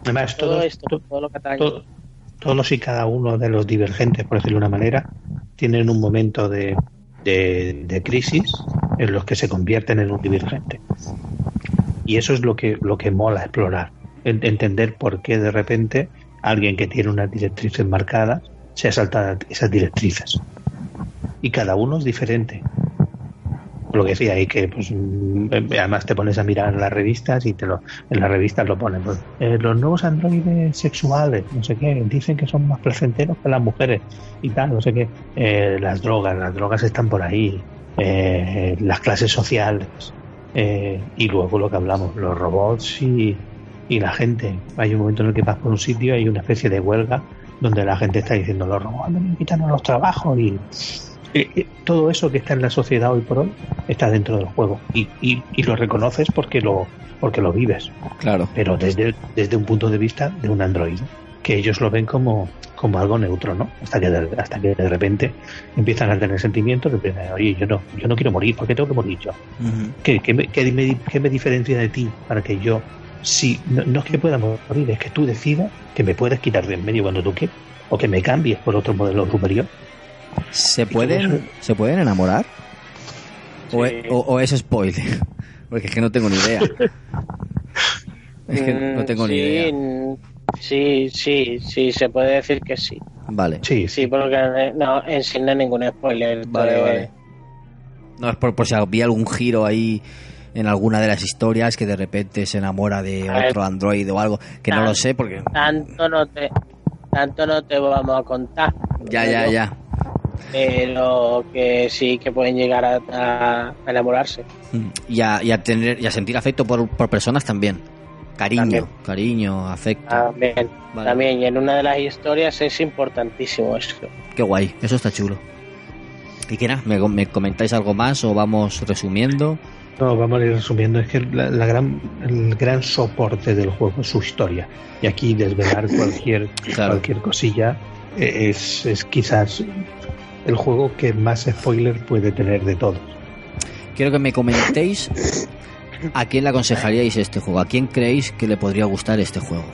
Además, Todo todo, esto, todo lo que todos y cada uno de los divergentes, por decirlo de una manera, tienen un momento de, de, de crisis en los que se convierten en un divergente. Y eso es lo que, lo que mola explorar. En- Entender por qué de repente alguien que tiene unas directrices marcadas se ha saltado esas directrices. Y cada uno es diferente. Lo que decía ahí que pues, mm, además te pones a mirar las revistas y te lo, en las revistas lo ponen. pues, eh, los nuevos androides sexuales, no sé qué, dicen que son más placenteros que las mujeres y tal, no sé qué. Eh, las drogas, las drogas están por ahí. Eh, las clases sociales. Eh, y luego lo que hablamos, los robots y, y la gente. Hay un momento en el que vas por un sitio y hay una especie de huelga donde la gente está diciendo los me quitan los trabajos y todo eso que está en la sociedad hoy por hoy está dentro del juego y, y, y lo reconoces porque lo porque lo vives claro pero desde, desde un punto de vista de un androide que ellos lo ven como, como algo neutro no hasta que de, hasta que de repente empiezan a tener sentimientos empiezan a, oye yo no yo no quiero morir ¿por qué tengo que morir yo? ¿Qué, qué me, qué me- qué me diferencia de ti para que yo si no, no es que pueda morir es que tú decidas que me puedes quitar de en medio cuando tú quieras o que me cambies por otro modelo superior ¿Se pueden, ¿se pueden enamorar? O, e- o- o es spoiler? Porque es que no tengo ni idea. Es que no Mm, tengo ni sí, idea. mm, Sí, sí, sí, se puede decir que sí. Vale. Sí, Sí, porque eh, no, en sí no hay ningún spoiler. Vale, vale. No, es por, por si había algún giro ahí en alguna de las historias que de repente se enamora de A ver. otro androide o algo, que no lo sé porque... Tanto no te, tanto no te vamos a contar. Ya, ya, ya. Pero que sí que pueden llegar a, a- a enamorarse. Y a, y a tener y a sentir afecto por, por personas también. Cariño, También. cariño, afecto. También, Vale. también, y en una de las historias es importantísimo eso. Qué guay, eso está chulo. ¿Y qué nada? ¿Me, me comentáis algo más o vamos resumiendo? No, vamos a ir resumiendo. Es que la, la gran, el gran soporte del juego es su historia. Y aquí desvelar cualquier, cualquier cosilla eh, es, es quizás el juego que más spoiler puede tener de todos. Quiero que me comentéis a quién le aconsejaríais este juego, a quién creéis que le podría gustar este juego.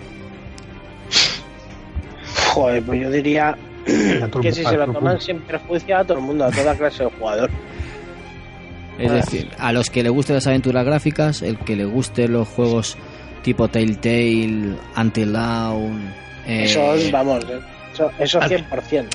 Joder, pues yo diría que si se lo toman sin perjuicio a todo el mundo, a toda clase de jugador. Es decir, a los que le gusten las aventuras gráficas, el que le guste los juegos tipo Telltale, Until Dawn, eh, Eso, vamos, eso, eso 100%.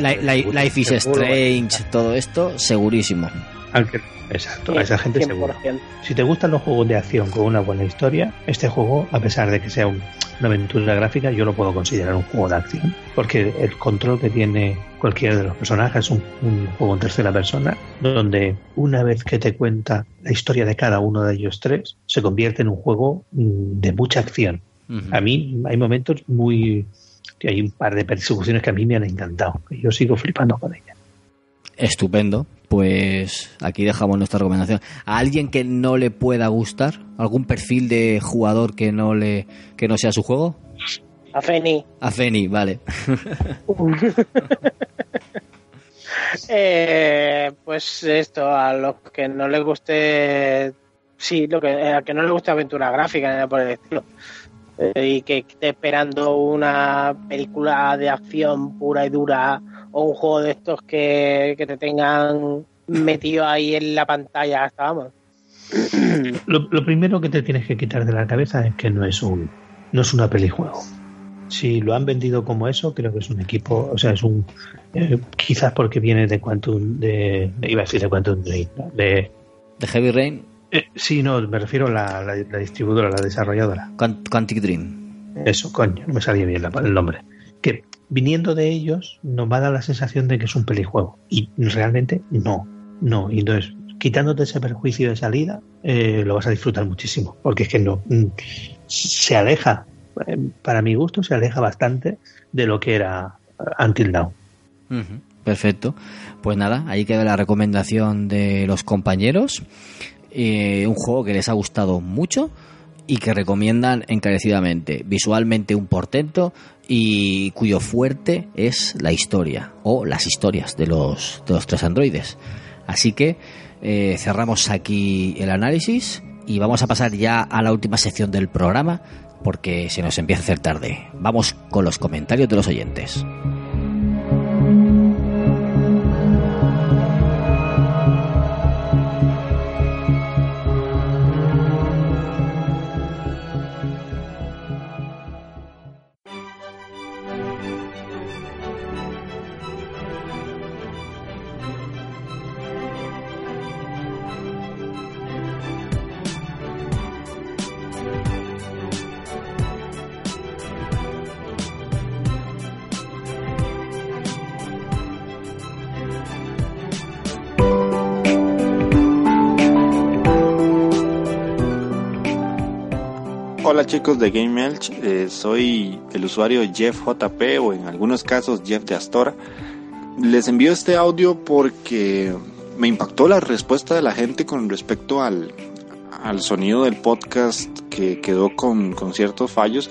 Li- Li- Life is Strange, todo esto, segurísimo. Aunque- exacto, a esa gente seguro. 100%. Si te gustan los juegos de acción con una buena historia, este juego, a pesar de que sea un- una aventura gráfica, yo lo puedo considerar un juego de acción. Porque el control que tiene cualquiera de los personajes es un, un juego en tercera persona, donde una vez que te cuenta la historia de cada uno de ellos tres, se convierte en un juego mm, de mucha acción. A mí hay momentos muy... que hay un par de persecuciones que a mí me han encantado. Yo sigo flipando con ellas. Estupendo. Pues aquí dejamos nuestra recomendación. ¿A alguien que no le pueda gustar? ¿Algún perfil de jugador que no le que no sea su juego? A Feni. A Feni, vale. Eh, pues esto, a los que no les guste, sí, lo que, a que no les guste aventura gráfica, por el estilo, eh, y que esté esperando una película de acción pura y dura o un juego de estos que, que te tengan metido ahí en la pantalla hasta vamos. Lo, lo primero que te tienes que quitar de la cabeza es que no es un no es una pelijuego. Si lo han vendido como eso, creo que es un equipo, o sea, es un eh, quizás porque viene de Quantum de, iba a decir de Quantum Dream, ¿no? de ¿De Heavy Rain? eh, sí, no, me refiero a la, la- la distribuidora, la desarrolladora. Quant- Quantic Dream. Eso, coño, no me salía bien la- el nombre. Que viniendo de ellos nos va a dar la sensación de que es un pelijuego. Y realmente no, no. Y entonces, quitándote ese perjuicio de salida, eh, lo vas a disfrutar muchísimo. Porque es que no. mm, Se aleja, eh, para mi gusto, se aleja bastante de lo que era Until Now. Perfecto. Pues nada, ahí queda la recomendación de los compañeros. Eh, un juego que les ha gustado mucho y que recomiendan encarecidamente. Visualmente un portento y cuyo fuerte es la historia o las historias de los, de los tres androides. Así que eh, cerramos aquí el análisis y vamos a pasar ya a la última sección del programa porque se nos empieza a hacer tarde. Vamos con los comentarios de los oyentes. De Game Elch, eh, soy el usuario Jeff JP o en algunos casos Jeff de Astora. Les envío este audio porque me impactó la respuesta de la gente con respecto al, al sonido del podcast que quedó con, con ciertos fallos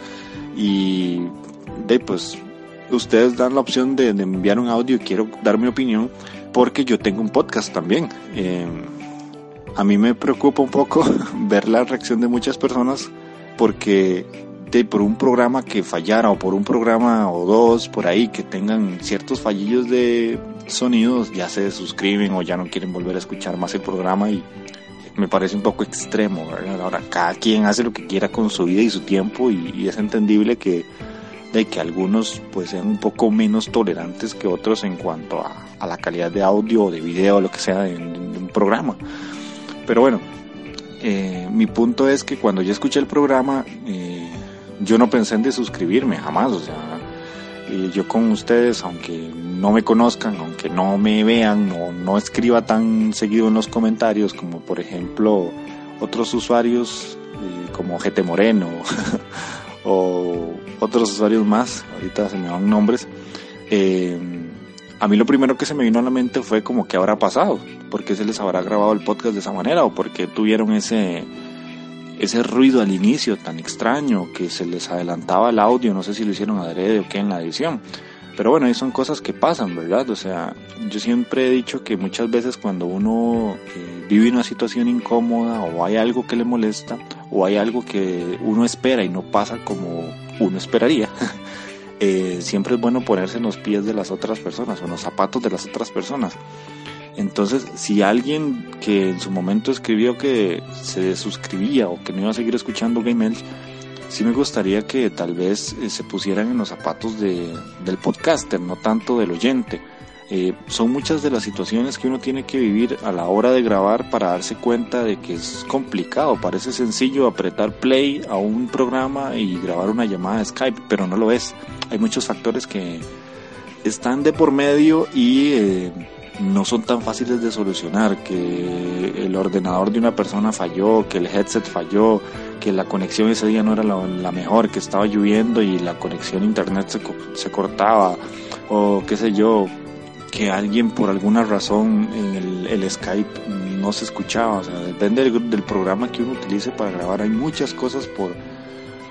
y de pues ustedes dan la opción de, de enviar un audio y quiero dar mi opinión porque yo tengo un podcast también. Eh, a mí me preocupa un poco ver la reacción de muchas personas porque de, por un programa que fallara o por un programa o dos por ahí que tengan ciertos fallillos de sonidos ya se suscriben o ya no quieren volver a escuchar más el programa y me parece un poco extremo, ¿verdad? Ahora cada quien hace lo que quiera con su vida y su tiempo y, y es entendible que de que algunos pues sean un poco menos tolerantes que otros en cuanto a, a la calidad de audio o de video o lo que sea de, de un programa. Pero bueno, eh, mi punto es que cuando yo escuché el programa, eh, yo no pensé en desuscribirme, jamás. O sea, yo con ustedes, aunque no me conozcan, aunque no me vean, o no escriba tan seguido en los comentarios, como por ejemplo otros usuarios eh, como GT Moreno o otros usuarios más, ahorita se me van nombres. Eh, a mí lo primero que se me vino a la mente fue como que habrá pasado, por qué se les habrá grabado el podcast de esa manera o por qué tuvieron ese ese ruido al inicio tan extraño que se les adelantaba el audio, no sé si lo hicieron adrede o qué en la edición. Pero bueno, ahí son cosas que pasan, ¿verdad? O sea, yo siempre he dicho que muchas veces cuando uno eh, vive una situación incómoda o hay algo que le molesta o hay algo que uno espera y no pasa como uno esperaría, eh, siempre es bueno ponerse en los pies de las otras personas o en los zapatos de las otras personas. Entonces, si alguien que en su momento escribió que se suscribía o que no iba a seguir escuchando Game sí me gustaría que tal vez eh, se pusieran en los zapatos de, del podcaster, no tanto del oyente. Eh, son muchas de las situaciones que uno tiene que vivir a la hora de grabar para darse cuenta de que es complicado. Parece sencillo apretar play a un programa y grabar una llamada de Skype, pero no lo es. Hay muchos factores que están de por medio y eh, no son tan fáciles de solucionar, que el ordenador de una persona falló, que el headset falló, que la conexión ese día no era la, la mejor, que estaba lloviendo y la conexión a internet se, se cortaba, o qué sé yo, que alguien por alguna razón en el, el Skype no se escuchaba, o sea, depende del, del programa que uno utilice para grabar, hay muchas cosas por,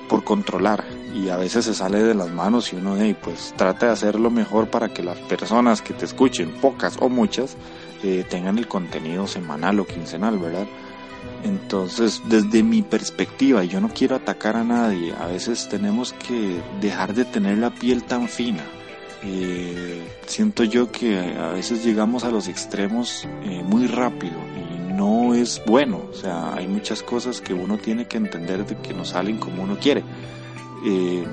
por controlar y a veces se sale de las manos y uno hey, pues trata de hacerlo mejor para que las personas que te escuchen, pocas o muchas, eh, tengan el contenido semanal o quincenal, ¿verdad? Entonces, desde mi perspectiva, yo no quiero atacar a nadie, a veces tenemos que dejar de tener la piel tan fina. Eh, siento yo que a veces llegamos a los extremos eh, muy rápido y no es bueno, o sea, hay muchas cosas que uno tiene que entender de que no salen como uno quiere. Eh,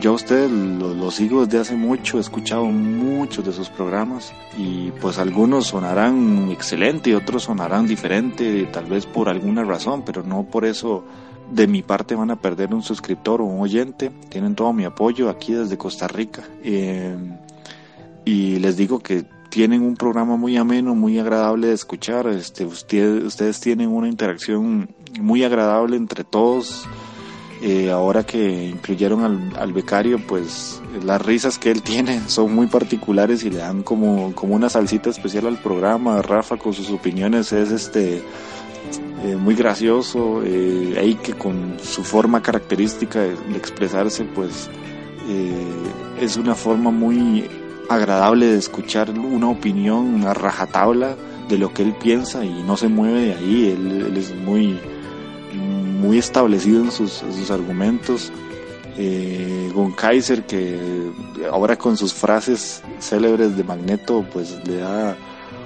yo ustedes lo, lo sigo desde hace mucho, he escuchado muchos de sus programas y pues algunos sonarán excelente y otros sonarán diferente, tal vez por alguna razón, pero no por eso de mi parte van a perder un suscriptor o un oyente. Tienen todo mi apoyo aquí desde Costa Rica. Eh, y les digo que tienen un programa muy ameno, muy agradable de escuchar. Este, usted- ustedes tienen una interacción muy agradable entre todos. Eh, ahora que incluyeron al, al, becario, pues las risas que él tiene son muy particulares y le dan como, como una salsita especial al programa. Rafa con sus opiniones es este eh, muy gracioso, eh, que con su forma característica de, expresarse, pues eh, es una forma muy agradable de escuchar una opinión, una rajatabla de lo que él piensa y no se mueve de ahí, él es muy muy establecido en sus, en sus argumentos. Eh, Gon Kaiser, que ahora con sus frases célebres de Magneto, pues le da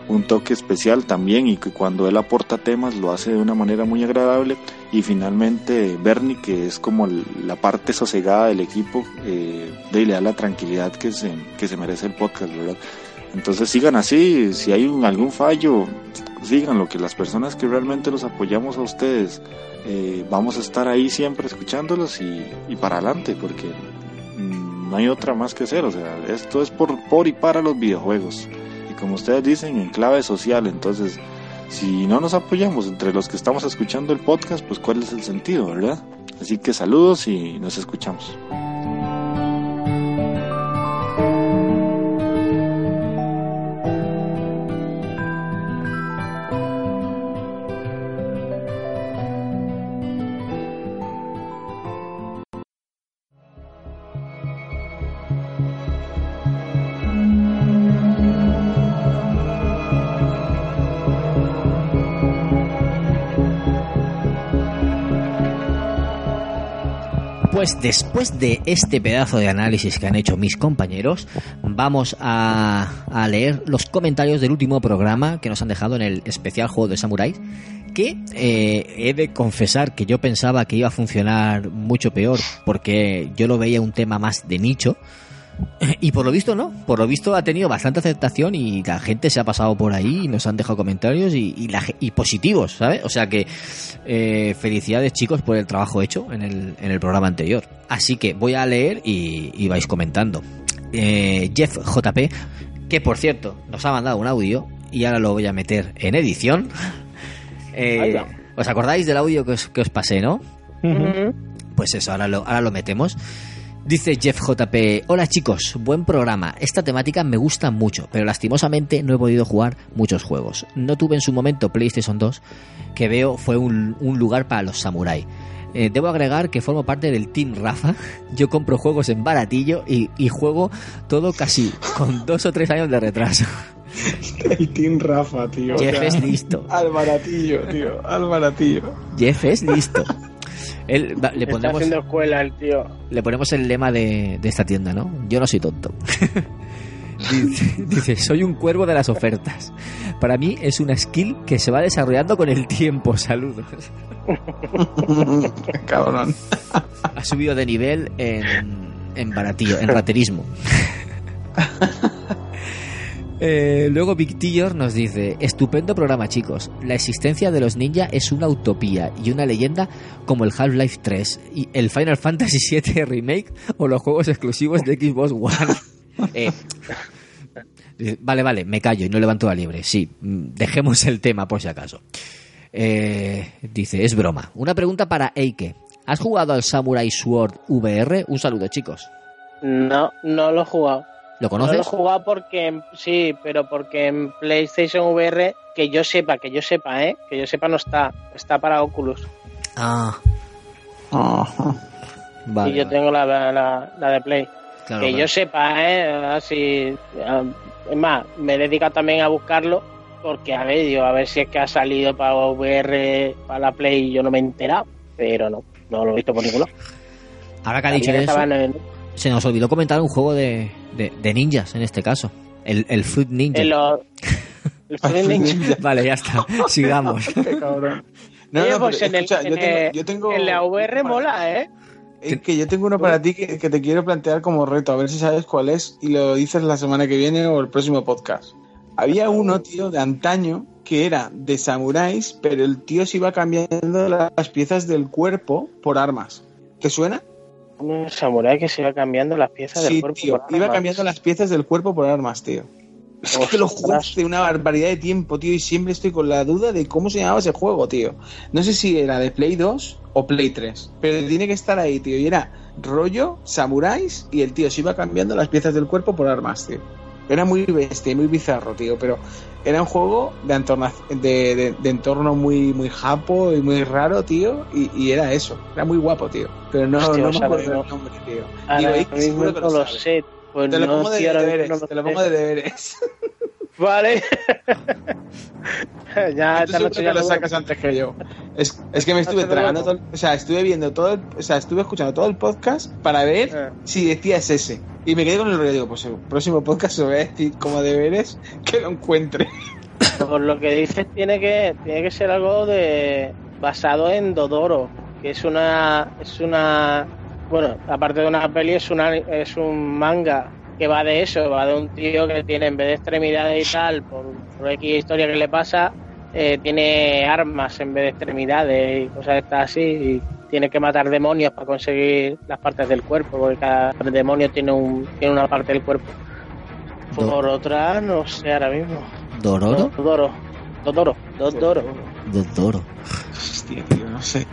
un toque especial también y que cuando él aporta temas lo hace de una manera muy agradable. Y finalmente Bernie, que es como la parte sosegada del equipo, eh, le da la tranquilidad que se, que se merece el podcast, ¿verdad? Entonces sigan así, si hay un, algún fallo, sigan lo que las personas que realmente los apoyamos a ustedes, eh, vamos a estar ahí siempre escuchándolos y, y para adelante, porque mmm, no hay otra más que hacer, o sea, esto es por, por y para los videojuegos. Y como ustedes dicen, en clave social, entonces, si no nos apoyamos entre los que estamos escuchando el podcast, pues cuál es el sentido, ¿verdad? Así que saludos y nos escuchamos. Pues después de este pedazo de análisis que han hecho mis compañeros, vamos a, leer los comentarios del último programa que nos han dejado en el especial juego de Samurai. Que eh, he de confesar que yo pensaba que iba a funcionar mucho peor porque yo lo veía un tema más de nicho. Y por lo visto no, por lo visto ha tenido bastante aceptación y la gente se ha pasado por ahí y nos han dejado comentarios y, y, la, y positivos, ¿sabes? O sea que eh, felicidades chicos por el trabajo hecho en el, en el programa anterior. Así que voy a leer y, y vais comentando. Eh, Jeff JP, que por cierto nos ha mandado un audio y ahora lo voy a meter en edición. Eh, ¿Os acordáis del audio que os, que os pasé, no? Uh -huh. Pues eso, ahora lo, ahora lo metemos. Dice Jeff JP, hola chicos, buen programa. Esta temática me gusta mucho, pero lastimosamente no he podido jugar muchos juegos. No tuve en su momento PlayStation 2, que veo fue un, un lugar para los samuráis. Eh, debo agregar que formo parte del Team Rafa. Yo compro juegos en baratillo y, y, juego todo casi con dos o tres años de retraso. El Team Rafa, tío. Jeff o sea, es listo. Al baratillo, tío. Al baratillo. Jeff es listo. Él, va, le ponemos, Está haciendo escuela el tío. Le ponemos el lema de, de esta tienda, ¿no? Yo no soy tonto. dice, dice, soy un cuervo de las ofertas. Para mí es una skill que se va desarrollando con el tiempo. Saludos. Cabrón. Ha subido de nivel en, en baratillo, en raterismo. Eh, luego Victillor nos dice, estupendo programa chicos, la existencia de los ninja es una utopía y una leyenda como el Half-Life 3 y el Final Fantasy VII Remake o los juegos exclusivos de Xbox One. eh, vale, vale, me callo y no levanto la liebre, sí, dejemos el tema por si acaso. Eh, dice, es broma. Una pregunta para Eike. ¿Has jugado al Samurai Sword VR? Un saludo chicos. No, no lo he jugado. ¿Lo conoces? No lo he jugado porque sí, pero porque en PlayStation VR, que yo sepa, que yo sepa, ¿eh? Que yo sepa no está, está para Oculus. Ah. Ajá. Vale, y yo vale. tengo la, la, la de Play. Claro, que claro. yo sepa, ¿eh? Así, es más, me dedica también a buscarlo porque, a ver, digo, a ver si es que ha salido para VR, para la Play y yo no me he enterado, pero no, no lo he visto por ningún lado. Ahora que ha dicho eso, en- se nos olvidó comentar un juego de, de, de ninjas en este caso. El, el Fruit Ninja. el Fruit Ninja. Vale, ya está. Sigamos. Qué cabrón. No, no, pues pero en, el- yo tengo, el- yo tengo en la VR mola, ¿eh? Es que yo tengo uno para ti que, que te quiero plantear como reto, a ver si sabes cuál es y lo dices la semana que viene o el próximo podcast. Había uno, tío, de antaño que era de samuráis, pero el tío se iba cambiando las piezas del cuerpo por armas. ¿Te suena? Un samurái que se iba cambiando las piezas del cuerpo. tío, por iba armas. cambiando las piezas del cuerpo por armas, tío. Es que lo hace una barbaridad de tiempo, tío, y siempre estoy con la duda de cómo se llamaba ese juego, tío. No sé si era de Play 2 o Play 3, pero tiene que estar ahí, tío. Y era rollo, samuráis, y el tío se iba cambiando las piezas del cuerpo por armas, tío. Era muy bestia, muy bizarro, tío, pero era un juego de entorno, de, de- de entorno muy, muy japo y muy raro, tío, y, y era eso. Era muy guapo, tío. Pero no, Hostia, no o me acuerdo nombre, tío. Ahora Digo, mismo X, seguro que no lo lo sé. Pues te lo no, pongo de tío, deberes, no lo te lo pongo de deberes. Vale. ya esta noche que ya lo sacas antes que yo. Es, es que me estuve tragando todo, o sea, estuve viendo todo, el- o sea, estuve escuchando todo el podcast para ver Eh. si decías ese. Y me quedé con el rollo, digo, pues el próximo podcast se lo voy a decir como deberes que lo encuentre. Por lo que dices, tiene que, tiene que ser algo de basado en Dodoro, que es una, es una, bueno, aparte de una peli, es una, es un manga que va de eso, va de un tío que tiene en vez de extremidades y tal, por, por X historia que le pasa, eh, tiene armas en vez de extremidades y cosas de estas así, y tiene que matar demonios para conseguir las partes del cuerpo, porque cada demonio tiene un, tiene una parte del cuerpo. Por otra, no sé ahora mismo. ¿Dororo? Dodoro. Dodoro. Dodoro. Dodoro. Hostia, tío, no sé.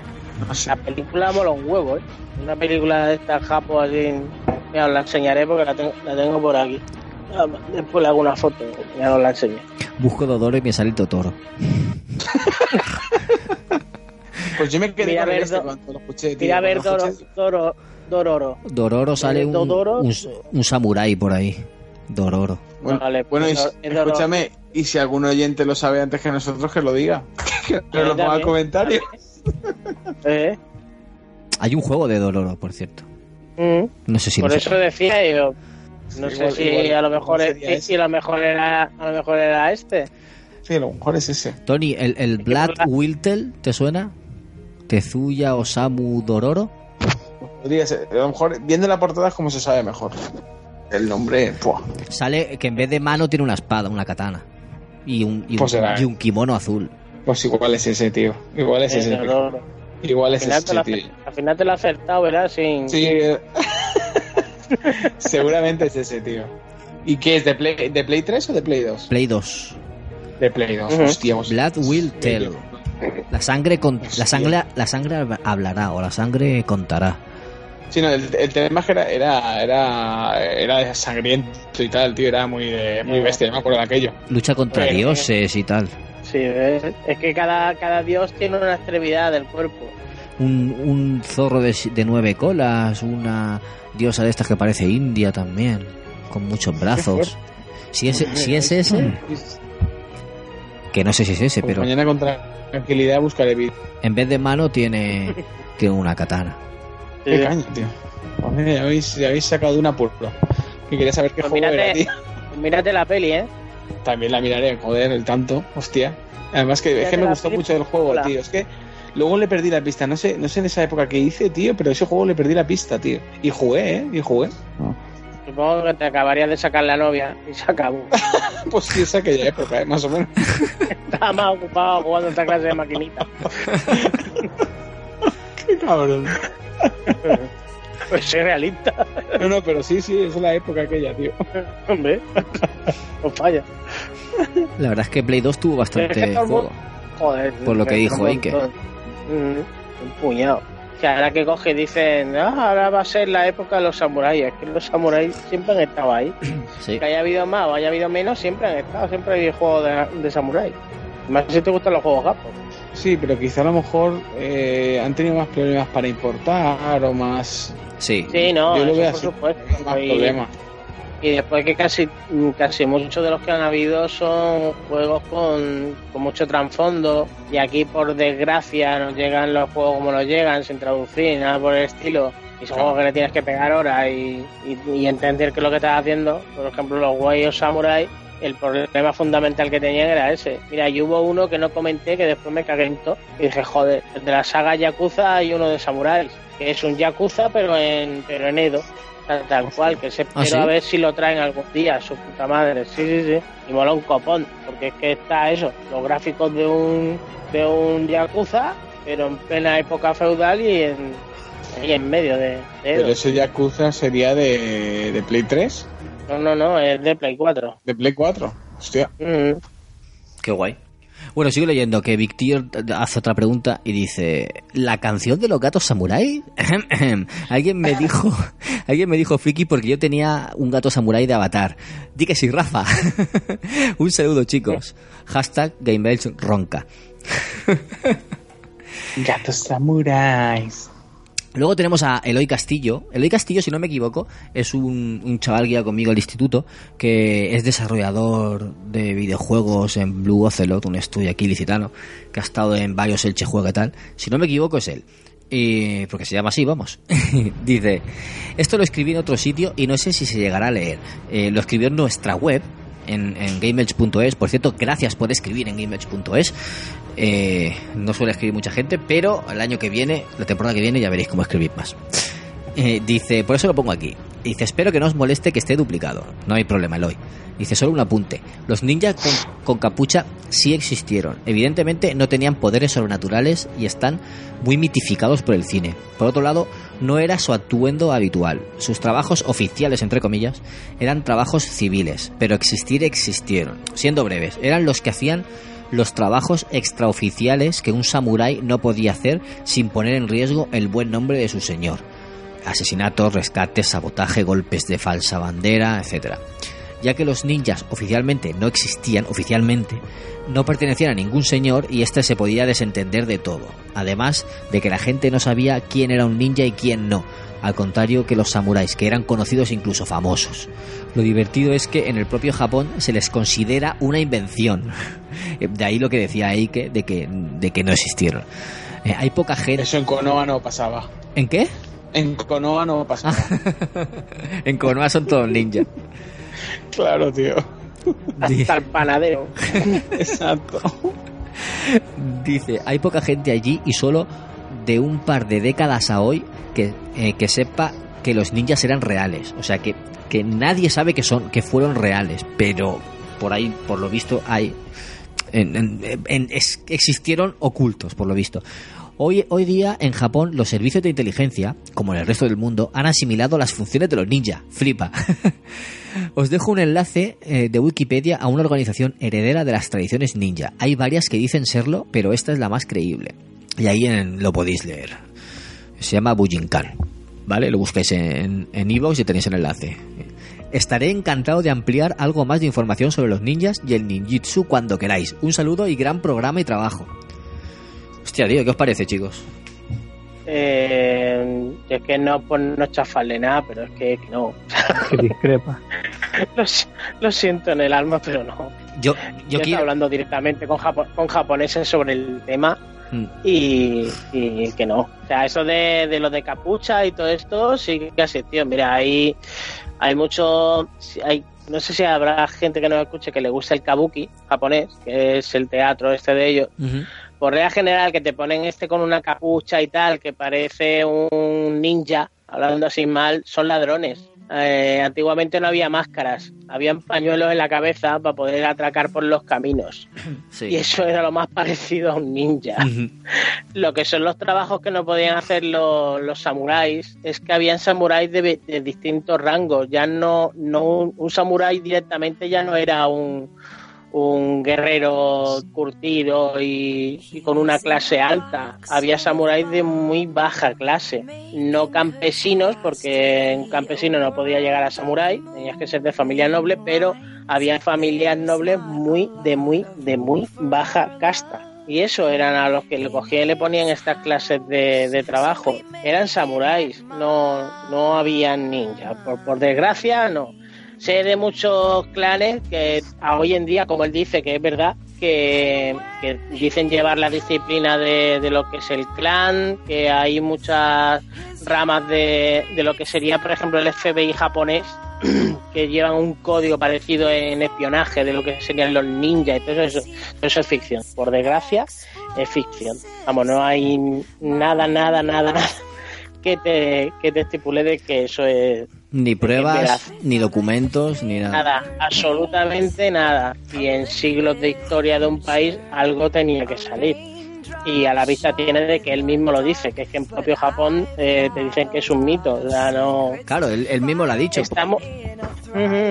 No sé. La película mola un huevo, ¿eh? Una película de esta japo así. Mira, os la enseñaré porque la tengo, la tengo por aquí. Ah, Después le hago una foto, ya os la enseño. Busco Dodoro y me sale Totoro. Pues yo me quedé Mira a con ver, este Do- cuando lo escuché, tío. Mira a ver escuché- Doro, Dororo. Dororo sale Eh, un, Dodoro. un, un samurái por ahí. Dororo. Bueno, Vale, bueno, y, pues, Dororo. escúchame, y si algún oyente lo sabe antes que nosotros, que lo diga. que nos lo ponga en comentarios. Eh, Hay un juego de Dororo, por cierto. Mm. No sé si Por eso decía yo. No sé Igual- si igual- a lo mejor es, ese. y a lo mejor era a lo mejor era este. Sí, a lo mejor es ese. Tony, ¿el, el Black Wiltel te suena? ¿Tezuya Osamu Dororo? Podría ser. A lo mejor, viendo la portada es como se sabe mejor. El nombre, ¡pua! Sale que en vez de mano tiene una espada, una katana. Y un, y un, Pues será. y un kimono azul. Pues igual es ese, tío. Igual es Eh, ese. Dororo. Igual Al es final, ese, al final te lo ha acertado, ¿verdad? Sin... Sí. Seguramente es ese, tío. ¿Y qué es? ¿De Play, ¿De Play 3 o de Play 2? Play 2. De Play 2, Ujú. hostia. Blood Will Tell. La sangre, con, la, sangre, la sangre hablará o la sangre contará. Sí, no, el, el tema era, era, era, era sangriento y tal, tío. Era muy, de- muy bestia, yo me acuerdo de aquello. Lucha contra dioses y tal. Sí, ¿ves? es que cada, cada dios tiene una extremidad del cuerpo. Un, un zorro de, de nueve colas, una diosa de estas que parece india también, con muchos brazos. Si es, si es ese, que no sé si es ese, Pues pero Mañana con tranquilidad buscaré vídeo. en vez de mano tiene, tiene una katana. Qué caña, tío. Mira, ya habéis, ya habéis sacado de una pulpa. Que quería saber qué Pues juego era, mírate, tío. mírate la peli, ¿eh? También la miraré, joder, el tanto, hostia. Además que es que me gustó mucho el juego, hola. tío. Es que luego le perdí la pista. No sé, no sé en esa época que hice, tío, pero ese juego le perdí la pista, tío. Y jugué, ¿eh? Y jugué. Supongo que te acabarías de sacar la novia y se acabó. Pues sí, es aquella época, ¿eh? Más o menos. Estaba más ocupado jugando esta clase de maquinita. Qué cabrón. Pues soy realista, No, no, pero sí, sí, es la época aquella, tío. hombre. No falla. La verdad es que Play 2 tuvo bastante Es que juego. Joder. Por lo que dijo Ike. Mm, un puñado. Que ahora que coge dicen, ah, ahora va a ser la época de los samuráis. Es que los samuráis siempre han estado ahí. Sí. Que haya habido más o haya habido menos, siempre han estado. Siempre hay juegos de, de samurái. Más si te gustan los juegos gapos. Sí, pero quizá a lo mejor eh, han tenido más problemas para importar o más, Sí. Sí, no, Yo lo eso veo por así, supuesto. más Y- problemas. Y después que casi, casi muchos de los que han habido son juegos con, con mucho trasfondo y aquí por desgracia nos llegan los juegos como nos llegan, sin traducir, nada por el estilo. Y son juegos que le tienes que pegar horas y, y- y entender qué es lo que estás haciendo. Por ejemplo, los Way Samurai, el problema fundamental que tenían era ese. Mira, y hubo uno que no comenté que después me cagué en todo. Y dije, joder, de la saga Yakuza hay uno de Samurai, que es un Yakuza pero en, pero en Edo. Tal, tal cual, que se ¿Ah, espero sí? a ver si lo traen algún día, su puta madre. Sí, sí, sí. Y mola un copón, porque es que está eso, los gráficos de un de un Yakuza, pero en plena época feudal y en, y en medio de, de Edo. Pero ese Yakuza sería de, de Play 3. No, no, no, es de Play 4. ¿De Play 4? Hostia. Mm. Qué guay. Bueno, sigo leyendo que Victor hace otra pregunta y dice, ¿la canción de los gatos samurái? alguien me dijo, alguien me dijo friki porque yo tenía un gato samurái de avatar. Di que sí, Rafa. un saludo, chicos. Hashtag GameBelch ronca. Gatos samuráis. Luego tenemos a Eloy Castillo. Eloy Castillo, si no me equivoco, es un, un chaval guía conmigo al instituto que es desarrollador de videojuegos en Blue Ocelot, un estudio aquí licitano, que ha estado en varios Elche Juega y tal. Si no me equivoco, es él. Y, porque se llama así, vamos. Dice, esto lo escribí en otro sitio y no sé si se llegará a leer. Eh, lo escribió en nuestra web, en, en. Por cierto, gracias por escribir en GameEdge.es. Eh, no suele escribir mucha gente, pero el año que viene, la temporada que viene, ya veréis cómo escribir más. Eh, dice, por eso lo pongo aquí. Dice, espero que no os moleste que esté duplicado. No hay problema, Eloy. Dice, solo un apunte. Los ninjas con, con capucha sí existieron. Evidentemente no tenían poderes sobrenaturales y están muy mitificados por el cine. Por otro lado, no era su atuendo habitual. Sus trabajos oficiales, entre comillas, eran trabajos civiles, pero existir existieron. Siendo breves, eran los que hacían los trabajos extraoficiales que un samurái no podía hacer sin poner en riesgo el buen nombre de su señor. Asesinatos, rescates, sabotaje, golpes de falsa bandera, etc. Ya que los ninjas oficialmente no existían, oficialmente, no pertenecían a ningún señor y éste se podía desentender de todo. Además de que la gente no sabía quién era un ninja y quién no, al contrario que los samuráis, que eran conocidos e incluso famosos. Lo divertido es que en el propio Japón se les considera una invención. De ahí lo que decía Eike de que, de que no existieron. Eh, hay poca gente. Eso en Konoha no pasaba. ¿En qué? En Konoha no pasaba. en Konoha son todos ninjas. claro, tío. Hasta el panadero. Exacto. Dice, hay poca gente allí y solo de un par de décadas a hoy que, eh, que sepa que los ninjas eran reales. O sea que, que nadie sabe que son, que fueron reales, pero por ahí, por lo visto, hay. En, existieron ocultos, por lo visto. Hoy, hoy día en Japón los servicios de inteligencia, como en el resto del mundo, han asimilado las funciones de los ninja. Flipa. Os dejo un enlace eh, de Wikipedia a una organización heredera de las tradiciones ninja. Hay varias que dicen serlo, pero esta es la más creíble. Y ahí lo podéis leer. Se llama Bujinkan. ¿Vale? Lo buscáis en en iVoox y tenéis el enlace. Estaré encantado de ampliar algo más de información sobre los ninjas y el ninjutsu cuando queráis. Un saludo y gran programa y trabajo. Hostia, tío, ¿qué os parece, chicos? Eh, es que no por no chafarle nada, pero es que, que no. Que discrepa. lo, si- lo siento en el alma, pero no. Yo, Yo estoy hablando directamente con, japo- con japoneses sobre el tema Mm. y, y que no. O sea, eso de, de lo de capucha y todo esto sí que ha existido. Mira, hay, hay mucho. Hay, no sé si habrá gente que nos escuche que le gusta el kabuki japonés, que es el teatro este de ellos. Por regla general, que te ponen este con una capucha y tal, que parece un ninja, hablando así mal, son ladrones. Eh, antiguamente no había máscaras, habían pañuelos en la cabeza para poder atracar por los caminos. Y eso era lo más parecido a un ninja. Lo que son los trabajos que no podían hacer los, los samuráis es que habían samuráis de, de distintos rangos. Ya no, no un, un samurái directamente ya no era un, un guerrero curtido y, y con una clase alta. Había samuráis de muy baja clase, no campesinos, porque un campesino no podía llegar a samurái, tenías que ser de familia noble, pero había familias nobles muy de muy de muy baja casta. Y eso eran a los que le cogían y le ponían estas clases de, de trabajo. Eran samuráis, no, no habían ninjas. Por, por desgracia, no sé de muchos clanes que a hoy en día, como él dice, que es verdad, que, que dicen llevar la disciplina de, de lo que es el clan, que hay muchas ramas de, de lo que sería, por ejemplo, el FBI japonés, que llevan un código parecido en espionaje de lo que serían los ninjas y todo eso, todo eso es ficción. Por desgracia, es ficción. Vamos, no hay nada, nada, nada, nada que te, que te estipule de que eso es Ni pruebas, ni documentos, ni nada. Nada, absolutamente nada. Y en siglos de historia de un país algo tenía que salir. Y a la vista tiene de que él mismo lo dice, que es que en propio Japón eh, te dicen que es un mito. O sea, no. Claro, él, él mismo lo ha dicho. Estamos,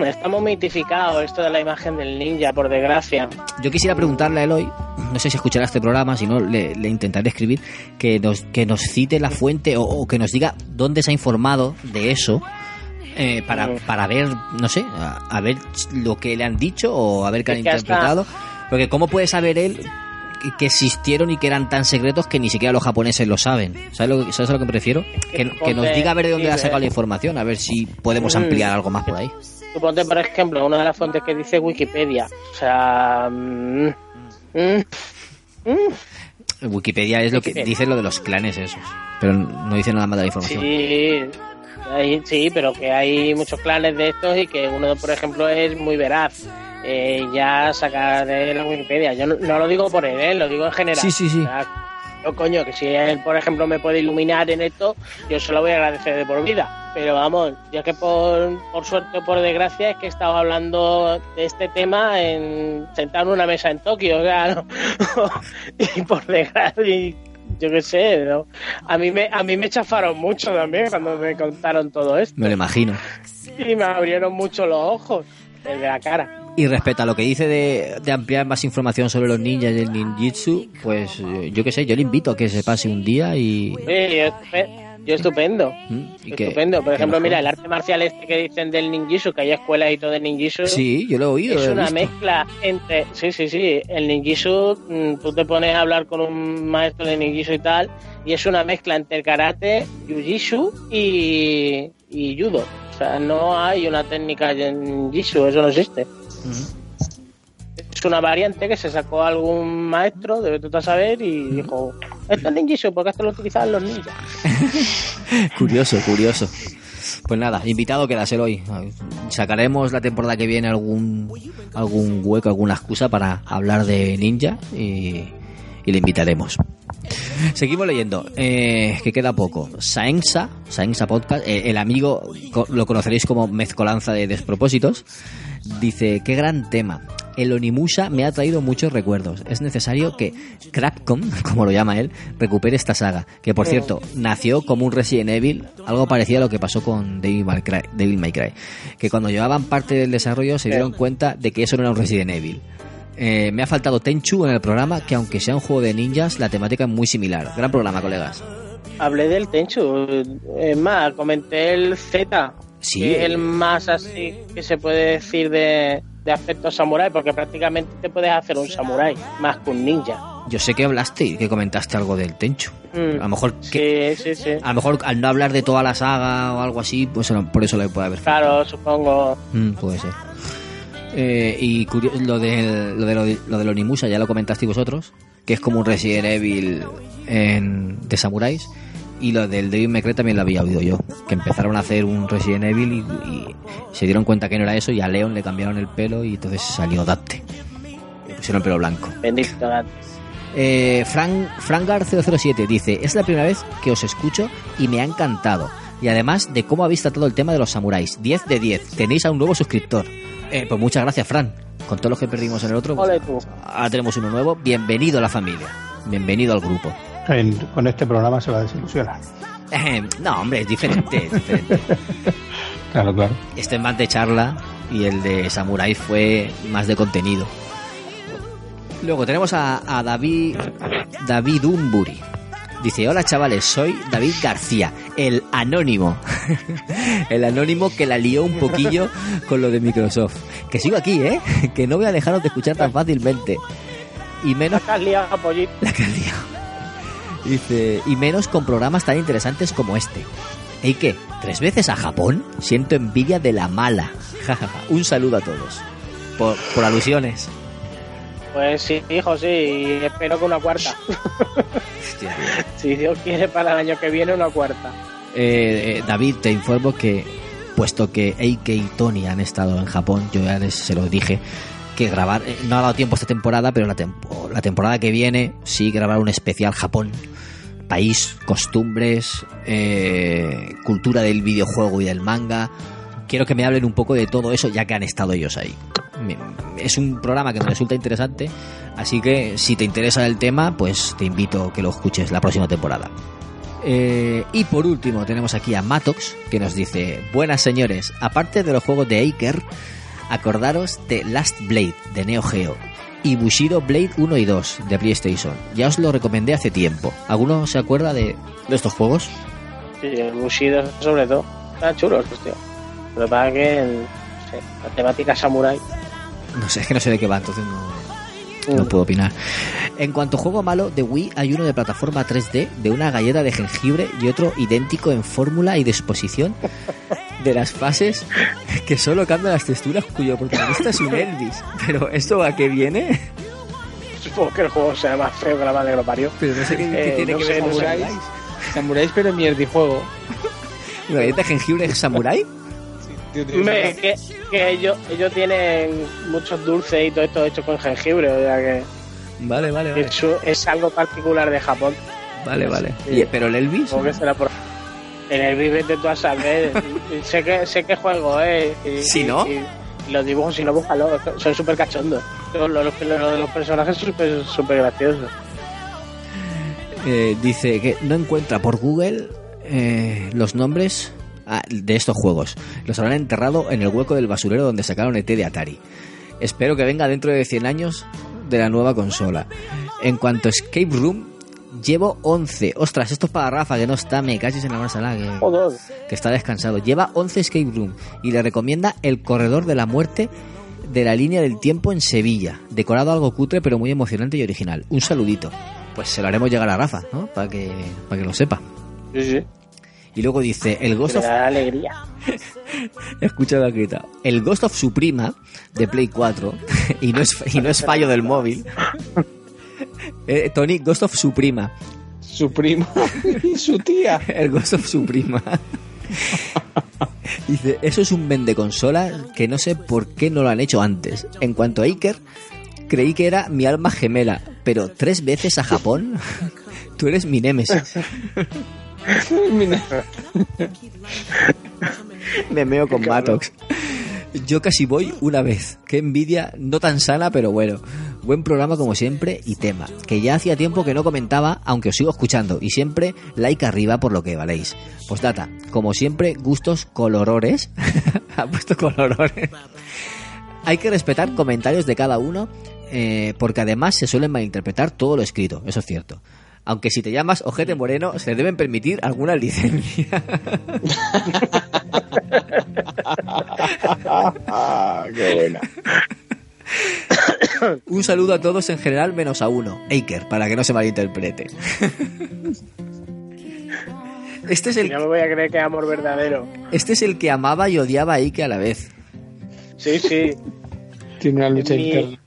Estamos mitificados esto de la imagen del ninja, por desgracia. Yo quisiera preguntarle a Eloy, no sé si escuchará este programa, si no le, le intentaré escribir, que nos, que nos cite la fuente o, o que nos diga dónde se ha informado de eso. eh, para, para ver, no sé, a, a ver lo que le han dicho o a ver qué han interpretado. Porque ¿cómo puede saber él que- que existieron y que eran tan secretos que ni siquiera los japoneses lo saben? ¿Sabes, lo, que- ¿sabes a lo que me refiero? Que, que nos diga a ver de dónde ha sacado la información, a ver si podemos Mm. ampliar algo más por ahí. Suponte, por ejemplo, una de las fuentes que dice Wikipedia. O sea. mm, mm, mm, Wikipedia es lo que dice lo de los clanes esos, pero no dice nada más de la información. sí, hay- sí, pero que hay muchos clanes de estos y que uno, por ejemplo, es muy veraz. Eh, ya sacar de la Wikipedia. Yo no, no lo digo por él, ¿eh? lo digo en general. Sí, sí, sí. O sea, yo, coño, que si él, por ejemplo, me puede iluminar en esto, yo se lo voy a agradecer de por vida. Pero vamos, yo que por, por suerte o por desgracia es que he estado hablando de este tema en, sentado en una mesa en Tokio, o sea, ¿no? y por desgracia, y yo qué sé, ¿no? a mí me a mí me chafaron mucho también cuando me contaron todo esto Me lo imagino. y me abrieron mucho los ojos desde la cara. Y respecto a lo que dice de, de ampliar más información sobre los ninjas y el ninjitsu, pues eh, yo qué sé, yo le invito a que se pase un día y... Oye, yo, estupe- yo estupendo. y que- Estupendo. Por ejemplo, mira, el arte marcial este que dicen del ninjitsu, que hay escuelas y todo de ninjitsu. Sí, yo lo he oído. Es lo he una visto. mezcla entre. Sí, sí, sí. El ninjitsu, mm, tú te pones a hablar con un maestro de ninjitsu y tal, y es una mezcla entre karate, jiu-jitsu y, y judo. O sea, no hay una técnica de ninjitsu, eso no existe. Es una variante que se sacó algún maestro, debe tú saber, y dijo: Esto es ninjitsu, porque esto lo utilizaban los ninjas. Curioso, curioso. Pues nada, invitado quedas hoy. Sacaremos la temporada que viene algún algún hueco, alguna excusa para hablar de Ninja y, y le invitaremos. Seguimos leyendo, eh, que queda poco. Saensa, Saensa Podcast, eh, el amigo, lo conoceréis como mezcolanza de despropósitos, dice, qué gran tema. El Onimusha me ha traído muchos recuerdos. Es necesario que Crapcom, como lo llama él, recupere esta saga. Que por cierto, nació como un Resident Evil, algo parecido a lo que pasó con Devil May Cry. Devil May Cry. Que cuando llevaban parte del desarrollo se dieron cuenta de que eso no era un Resident Evil. Eh, me ha faltado Tenchu en el programa, que aunque sea un juego de ninjas, la temática es muy similar. Gran programa, colegas. Hablé del Tenchu. Es más, comenté el Z. Sí. Que es el más así que se puede decir de, de aspecto samurái, porque prácticamente te puedes hacer un samurái más que un ninja. Yo sé que hablaste y que comentaste algo del Tenchu. Mm. A lo mejor que, Sí, sí, sí. a lo mejor al no hablar de toda la saga o algo así, pues por eso le puede haber Claro, supongo. Mm, puede ser. Eh, y curio- lo, del, lo, de, lo, de- lo del Onimusha ya lo comentasteis vosotros, que es como un Resident Evil en, de samuráis. Y lo del Devil May Cry también lo había oído yo, que empezaron a hacer un Resident Evil y, y se dieron cuenta que no era eso y a Leon le cambiaron el pelo y entonces salió Dante. Le pusieron el pelo blanco. Bendito Dante. Eh, Frank, Frangar007 dice, es la primera vez que os escucho y me ha encantado. Y además de cómo habéis tratado el tema de los samuráis. 10 de 10. Tenéis a un nuevo suscriptor. Eh, pues muchas gracias, Fran. Con todos los que perdimos en el otro, pues ahora tenemos uno nuevo. Bienvenido a la familia. Bienvenido al grupo. En- con este programa se va a desilusionar. Eh, no, hombre, es diferente. es diferente. Claro, claro. Este es más de charla y el de Samurai fue más de contenido. Luego tenemos a, a David David Umburi. Dice, hola chavales, soy David García, el anónimo. el anónimo que la lió un poquillo con lo de Microsoft. Que sigo aquí, ¿eh? Que no voy a dejaros de escuchar tan fácilmente. Y menos... La que has liado, pollito. La que has liado. Dice, y menos con programas tan interesantes como este. ¿Y qué? ¿Tres veces a Japón? Siento envidia de la mala. Un saludo a todos. Por, por alusiones. Pues sí, hijo, sí. Y espero que una cuarta. Hostia. si Dios quiere, para el año que viene, una cuarta. Eh, eh, David, te informo que, puesto que Eike y Tony han estado en Japón, yo ya les, se lo dije, que grabar, eh, no ha dado tiempo esta temporada, pero la, tempo- la temporada que viene sí grabar un especial Japón. País, costumbres, eh, cultura del videojuego y del manga. Quiero que me hablen un poco de todo eso, ya que han estado ellos ahí. Es un programa que me resulta interesante, así que si te interesa el tema, pues te invito a que lo escuches la próxima temporada. Eh, y por último tenemos aquí a Matox que nos dice, buenas señores, aparte de los juegos de Aker, acordaros de Last Blade de Neo Geo y Bushido Blade 1 y 2 de PlayStation. Ya os lo recomendé hace tiempo. ¿Alguno se acuerda de, de estos juegos? Sí, el Bushido sobre todo. Están chulos, hostia. Pasa es que el- no sé, la temática samurai. No sé, es que no sé de qué va, entonces no, no puedo opinar. En cuanto a juego malo, de Wii hay uno de plataforma 3D de una galleta de jengibre y otro idéntico en fórmula y disposición de las fases que solo cambian las texturas cuyo protagonista es un Elvis. Pero ¿esto a qué viene? Supongo que el juego será más feo que la madre que lo parió. Pero no sé qué, qué Eh, tiene no que sé, ver con samuráis. Samuráis, pero mierdijuego. ¿Una galleta de jengibre es samurai? Me- que, que ellos, ellos tienen muchos dulces y todo esto hecho con jengibre, o sea que Vale, vale, vale. eso es algo particular de Japón. Vale, vale. Sí. ¿Y- ¿Pero el Elvis? Que será por... En el vive de tú a saber. Y sé que sé que juego, eh. Y, Si no. y- y los dibujos, si no, búscalo. Son súper cachondos. Los, los, los- los- personajes son súper graciosos. Eh, dice que no encuentra por Google eh, los nombres de estos juegos. Los habrán enterrado en el hueco del basurero donde sacaron ET de Atari. Espero que venga dentro de 100 años de la nueva consola. En cuanto a Escape Room, llevo 11. Ostras, esto es para Rafa, que no está, me cachis en la mano que, que está descansado. Lleva 11 Escape Room y le recomienda El Corredor de la Muerte de la línea del tiempo en Sevilla. Decorado algo cutre, pero muy emocionante y original. Un saludito. Pues se lo haremos llegar a Rafa, ¿no? Para que, para que lo sepa. Sí, sí. Y luego dice, el Ghost Me of... da alegría. Escucha la grita. El Ghost of Suprema de Play 4, y no es, y no es fallo del móvil. Eh, Tony, Ghost of Suprema. Su primo y su tía. El Ghost of Suprema. Dice, eso es un vende consola que no sé por qué no lo han hecho antes. En cuanto a Iker, creí que era mi alma gemela, pero tres veces a Japón, tú eres mi némesis. Me meo con Matox. Yo casi voy una vez. Qué envidia, no tan sana, pero bueno. Buen programa como siempre y tema, que ya hacía tiempo que no comentaba, aunque os sigo escuchando, y siempre like arriba por lo que valéis. Postdata, como siempre, gustos colorores. ha puesto colorores. Hay que respetar comentarios de cada uno, eh, porque además se suelen malinterpretar todo lo escrito, eso es cierto. Aunque si te llamas Ojete Moreno, se deben permitir alguna licencia. Qué buena. Un saludo a todos en general, menos a uno, Aker, para que no se malinterprete. Este es el, Ya me voy a creer que es amor verdadero. este es el que amaba y odiaba a Ike a la vez. Sí, sí. Tiene una lucha mi, interna.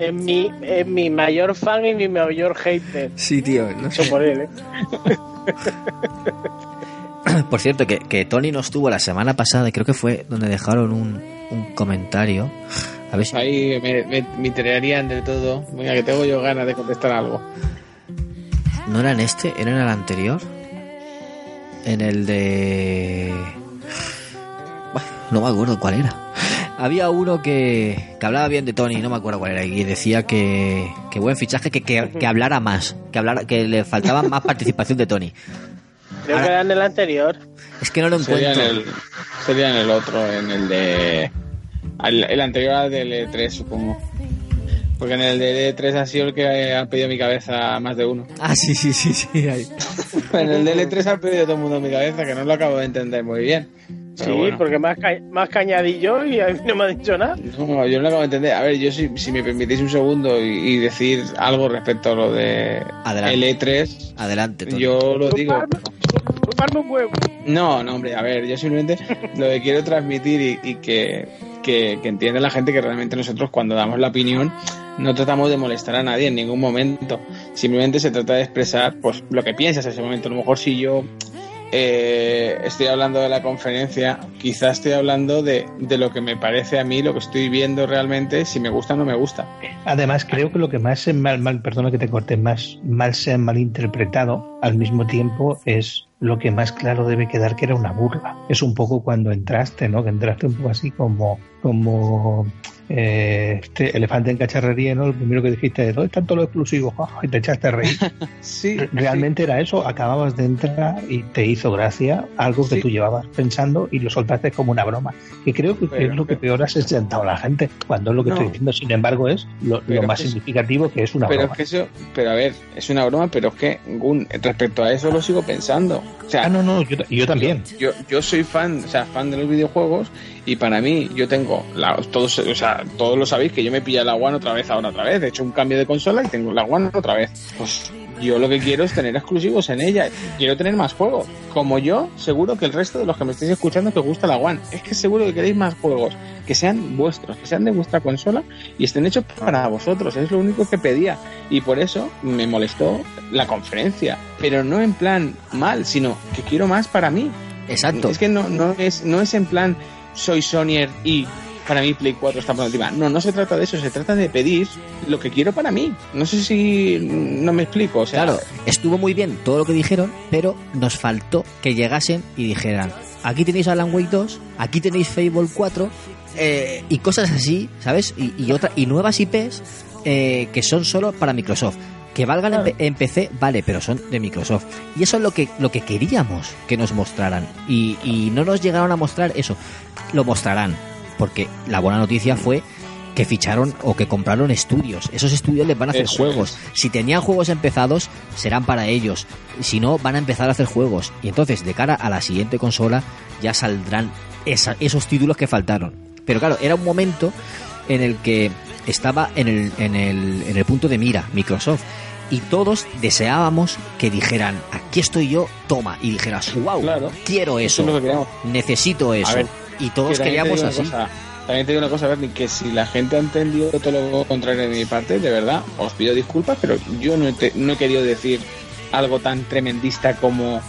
Es mi, es mi mayor fan y mi mayor hater. Sí, tío. no sé. por él, ¿eh? Por cierto, que, que Tony no estuvo la semana pasada y creo que fue donde dejaron un, un comentario. A ver si... Ahí me, me, me tirarían de todo. Venga, que tengo yo ganas de contestar algo. ¿No era en este? ¿Era en el anterior? En el de... Bueno, no me acuerdo cuál era. Había uno que, que hablaba bien de Tony, no me acuerdo cuál era, y decía que, que buen fichaje, que, que, que hablara más, que, hablara, que le faltaba más participación de Tony. Creo Ahora- que era en el anterior. Es que no lo Sería en, encuentro. el, sería en el otro, en el de. El, anterior al del E3, supongo. Porque en el del E3 ha sido el que ha pedido mi cabeza más de uno. Ah, sí, sí, sí, sí. ahí. En el del E3 ha pedido todo el mundo mi cabeza, que no lo acabo de entender muy bien. Sí, bueno. porque más, ca más cañadillo y a mí no me ha dicho nada. No, yo no lo acabo de entender. A ver, yo si, si me permitís un segundo y, y decir algo respecto a lo de Adelante. el E3, Adelante, Tony. yo lo digo. Chuparme un huevo. No, no, hombre, a ver, yo simplemente lo que quiero transmitir y, y que, que, que entienda la gente que realmente nosotros cuando damos la opinión no tratamos de molestar a nadie en ningún momento. Simplemente se trata de expresar pues lo que piensas en ese momento. A lo mejor si yo eh, estoy hablando de la conferencia, quizás estoy hablando de, de lo que me parece a mí, lo que estoy viendo realmente, si me gusta o no me gusta. Además, creo que lo que más mal, mal, perdona que te corte, más mal se ha malinterpretado al mismo tiempo es lo que más claro debe quedar que era una burla. Es un poco cuando entraste, ¿no? Que entraste un poco así como, como eh, este elefante en cacharrería, ¿no? Lo primero que dijiste es, ¿dónde están todos los exclusivos? y te echaste a reír. sí. Realmente era eso, acababas de entrar y te hizo gracia algo que Sí. tú llevabas pensando y lo soltaste como una broma. Que creo que Pero- es lo que peor has sentado a la gente, cuando es lo que No. estoy diciendo. Sin embargo, es lo, más es- significativo que es una pero broma. es que eso, pero a ver, es una broma, pero es que respecto a eso lo sigo pensando. O sea, Ah, no, no, yo, yo también. Yo, yo soy fan, o sea, fan de los videojuegos y para mí yo tengo la, todos, o sea, todos lo sabéis que yo me pilla la One otra vez ahora otra vez, he hecho un cambio de consola y tengo la One otra vez. Pues yo lo que quiero es tener exclusivos en ella, quiero tener más juegos. Como yo, seguro que el resto de los que me estáis escuchando que os gusta la One, es que seguro que queréis más juegos, que sean vuestros, que sean de vuestra consola y estén hechos para vosotros, es lo único que pedía y por eso me molestó la conferencia, pero no en plan mal, sino que quiero más para mí. Exacto. Es que no, no, es, no es en plan soy Sonyer y para mí Play 4 está por encima. No, no se trata de eso, se trata de pedir lo que quiero para mí. No sé si no me explico. O sea, Claro, estuvo muy bien todo lo que dijeron, pero nos faltó que llegasen y dijeran, aquí tenéis Alan Wake 2, aquí tenéis Fable 4, eh, y cosas así, ¿sabes? Y, y, otra, y nuevas IPs eh, que son solo para Microsoft. Que valgan en, P- en PC, vale, pero son de Microsoft. Y eso es lo que, lo que queríamos que nos mostraran. Y, y no nos llegaron a mostrar eso. Lo mostrarán. Porque la buena noticia fue que ficharon o que compraron estudios. Esos estudios les van a hacer Eso juegos. Si tenían juegos empezados, serán para ellos. Si no, van a empezar a hacer juegos. Y entonces, de cara a la siguiente consola, ya saldrán esa- esos títulos que faltaron. Pero claro, era un momento en el que estaba en el, en el, en el punto de mira Microsoft. Y todos deseábamos que dijeran, aquí estoy yo, toma. Y dijeras, wow, quiero eso, eso es lo que queremos. necesito eso. Ver, y todos que queríamos así. cosa, también te digo una cosa, Bernie, que si la gente ha entendido todo lo contrario de mi parte, de verdad, os pido disculpas, pero yo no he, te- no he querido decir algo tan tremendista como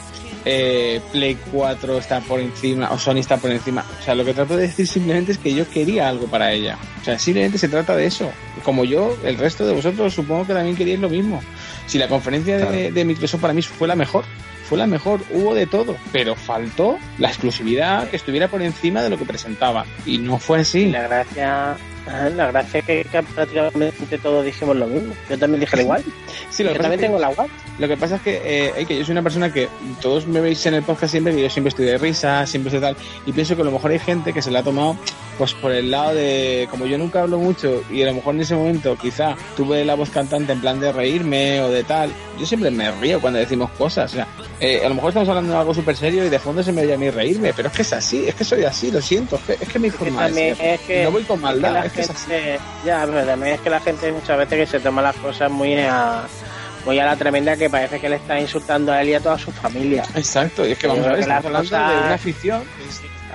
eh, Play 4 está por encima o Sony está por encima. O sea, lo que trato de decir simplemente es que yo quería algo para ella. O sea, simplemente se trata de eso. Como yo, el resto de vosotros supongo que también queríais lo mismo. Si la conferencia de, de Microsoft para mí fue la mejor, fue la mejor, hubo de todo, pero faltó la exclusividad que estuviera por encima de lo que presentaba. Y no fue así. La gracia, la gracia es que, que prácticamente todos dijimos lo mismo. Yo también dije lo igual. Sí, lo yo también es que- tengo la One. Lo que pasa es que, eh, que yo soy una persona que todos me veis en el podcast siempre, que yo siempre estoy de risa, siempre estoy tal, y pienso que a lo mejor hay gente que se la ha tomado pues por el lado de, como yo nunca hablo mucho, y a lo mejor en ese momento quizá tuve la voz cantante en plan de reírme o de tal, yo siempre me río cuando decimos cosas, o sea, eh, a lo mejor estamos hablando de algo súper serio y de fondo se me oye a mí reírme, pero es que es así, es que soy así, lo siento, es que, es que mi Que forma de también ser. es que, no voy con maldad, es que es así. gente, ya, pero también es que la gente muchas veces que se toma las cosas muy a, muy a la tremenda que parece que le está insultando a él y a toda su familia. Exacto, y es que vamos a ver, estamos hablando de una afición.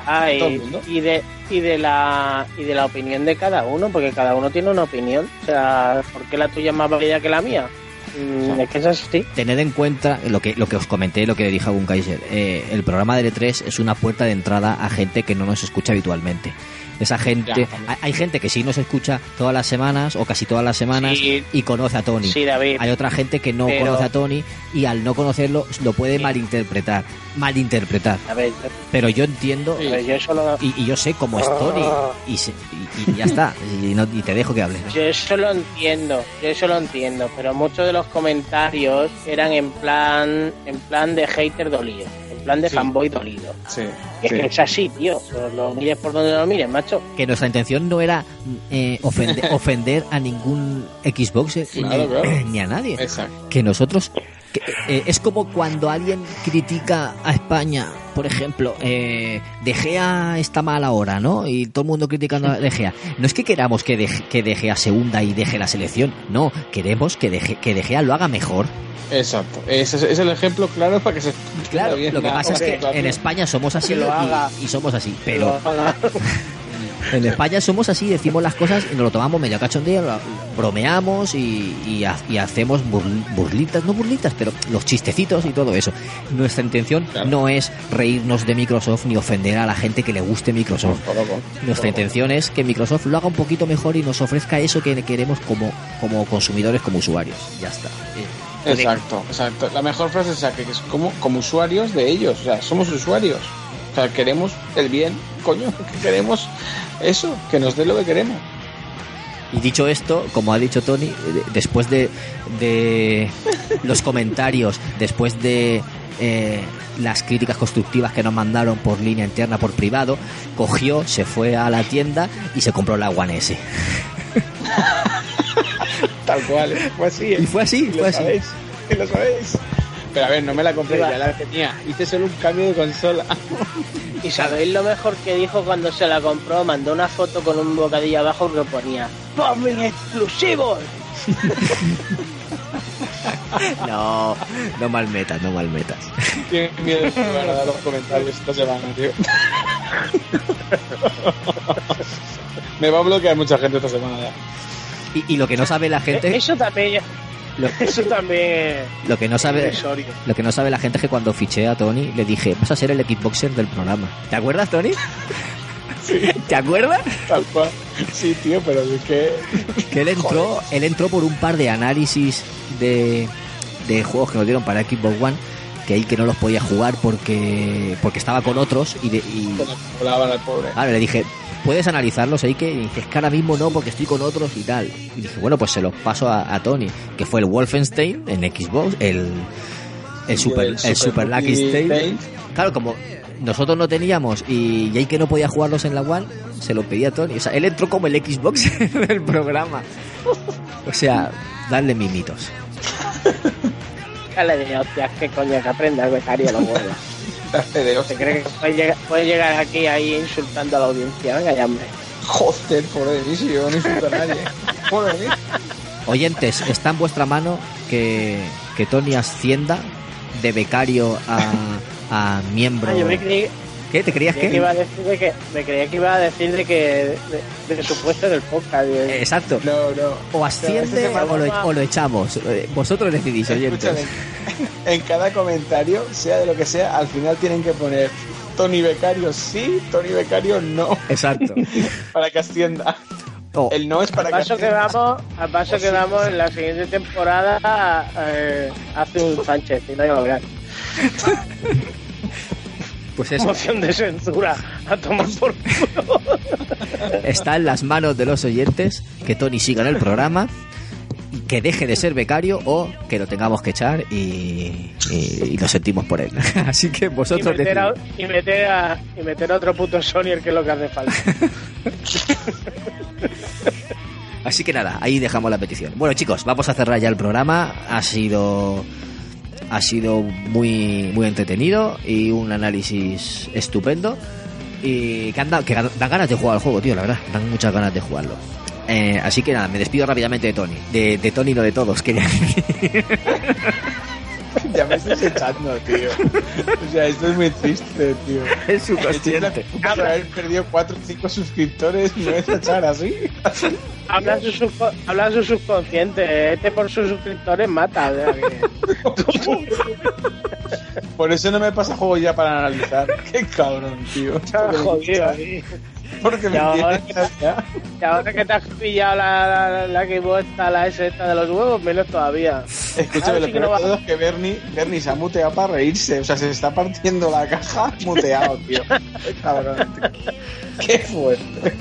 Ah, y, todo el mundo. y de y de la y de la opinión de cada uno porque cada uno tiene una opinión o sea ¿por qué la tuya es más válida que la mía? Mm, es que es así Tened en cuenta lo que, lo que os comenté, lo que dije a Gun Kaiser. Eh, el programa de E3 es una puerta de entrada a gente que no nos escucha habitualmente. Esa gente, Ya, hay, gente que sí nos escucha todas las semanas o casi todas las semanas Sí. y conoce a Tony. Sí, David. Hay otra gente que no Pero- conoce a Tony y al no conocerlo lo puede malinterpretar. Malinterpretar. a ver Pero yo entiendo yo solo y, y yo sé cómo es Tony y, se- y- y ya está. Y, no- y te dejo que hables. yo eso lo entiendo yo eso lo entiendo pero muchos de los comentarios eran en plan en plan de hater dolido plan de Sí. fanboy dolido Sí, es sí. que es así tío lo mires por donde lo mires macho que nuestra intención no era eh, ofender, ofender a ningún Xbox eh, Claro, ni, claro. ni a nadie. Exacto. Que nosotros... que, eh, es como cuando alguien critica a España, por ejemplo, eh, De Gea está mal ahora, ¿no? Y todo el mundo criticando a De Gea. No es que queramos que De, que De Gea se hunda y deje la selección, no, queremos que De, Ge- que de Gea lo haga mejor. Exacto, ese es, es el ejemplo claro para que se Claro, bien lo que la pasa es que en España somos así Que lo haga. y, y somos así, Que pero lo haga. En España somos así, decimos las cosas y nos lo tomamos medio cachondeo, bromeamos y, y ha- y hacemos burl- burlitas, no burlitas, pero los chistecitos y todo eso. Nuestra intención no es reírnos de Microsoft ni ofender a la gente que le guste Microsoft. Nuestra intención es que Microsoft lo haga un poquito mejor y nos ofrezca eso que queremos como, como consumidores, como usuarios. Ya está. Eh, Exacto, exacto. La mejor frase es esa, que es como, como usuarios de ellos, o sea, somos usuarios. O sea, queremos el bien, coño, que queremos eso, que nos dé lo que queremos. Y dicho esto, como ha dicho Tony, de- después de, de los comentarios, después de eh, las críticas constructivas que nos mandaron por línea interna, por privado, cogió, se fue a la tienda y se compró la One S. Tal cual, ¿eh? fue así. ¿eh? Y fue así, Y fue lo así. sabéis, y lo sabéis. Pero a ver, no me la compré, ya la tenía. Hice solo un cambio de consola. ¿Y sabéis lo mejor que dijo cuando se la compró? Mandó una foto con un bocadillo abajo que ponía ¡Bombing exclusivos! No, no mal metas, no mal metas. Qué miedo que me van a dar los comentarios esta semana, tío. me va a bloquear mucha gente esta semana ya. Y, y lo que no sabe la gente, Eh, Eso también, lo, eso también lo que no sabe, lo que no sabe la gente es que cuando fiché a Tony le dije, vas a ser el Xboxer del programa. ¿Te acuerdas, Tony? ¿Te acuerdas? Tal cual. Sí, tío, pero es que. Que él entró, él entró por un par de análisis de, de juegos que nos dieron para Xbox One, que ahí que no los podía jugar porque porque estaba con otros y, de- y volaban al pobre. claro, le dije, ¿puedes analizarlos ahí? Que y dice, es que ahora mismo no porque estoy con otros y tal. Y dije, bueno, pues se los paso a, a Tony, que fue el Wolfenstein en Xbox, el, el Super, el Super, Lucky Stain. Claro, como nosotros no teníamos y, y ahí que no podía jugarlos en la One, se lo pedí a Tony. O sea, él entró como el Xbox del programa. O sea, darle mimitos. Dale de hostias, qué coño que aprenda el becario los huevos. Darte de ¿Se cree que puede llegar, puede llegar aquí ahí insultando a la audiencia? Venga ya, hombre. Joder, pobre de mí, si yo no insulto a nadie. Pobre de mí. Oyentes, está en vuestra mano que, que Tony ascienda de becario a, a miembro. Ah, yo me creí, ¿Qué? ¿Te creías creía que que? iba a decir de que me creía que iba a decir de que de, de su puesto en el podcast. de- Exacto. No, no. O asciende o lo, semana- o lo echamos. Eh, Vosotros decidís, oyentes. Escúchame, en cada comentario, sea de lo que sea, al final tienen que poner Tony Becario sí, Tony Becario no, Exacto. para que ascienda. Oh, El no es para Al que paso que ascienda. vamos, al paso que vamos en la siguiente temporada eh, hace un Sánchez y no hay que hablar. pues eso. Moción de censura a tomar por culo. Está en las manos de los oyentes que Tony siga en el programa, que deje de ser becario o que lo tengamos que echar y, y- y lo sentimos por él. Así que Y vosotros meter, a, decidid. y, meter a, y meter a otro puto Sonier que es lo que hace falta. Así que nada, ahí dejamos la petición. Bueno chicos, vamos a cerrar ya el programa. Ha sido ha sido muy muy entretenido y un análisis estupendo y que, han dado- que dan ganas de jugar al juego, tío, la verdad, dan muchas ganas de jugarlo. Eh, así que nada, me despido rápidamente de Tony. De, de Tony, no de todos, quería. Ya me estás echando, tío. O sea, esto es muy triste, tío. Es subconsciente. Por haber perdido 4 o 5 suscriptores, me vas a echar así. habla, su subco- habla su subconsciente. Este por sus suscriptores mata. o sea que- Por eso no me pasa juego ya para analizar. Qué cabrón, tío. Está Porque me jodido, tío. Porque me ahora. Y ahora que te has pillado la, la, la que está la S esta de los huevos, menos todavía. Escúchame, lo sí que no va- todo es que Bernie, Bernie se ha muteado para reírse. O sea, se está partiendo la caja muteado, tío. Qué cabrón, tío. Qué fuerte.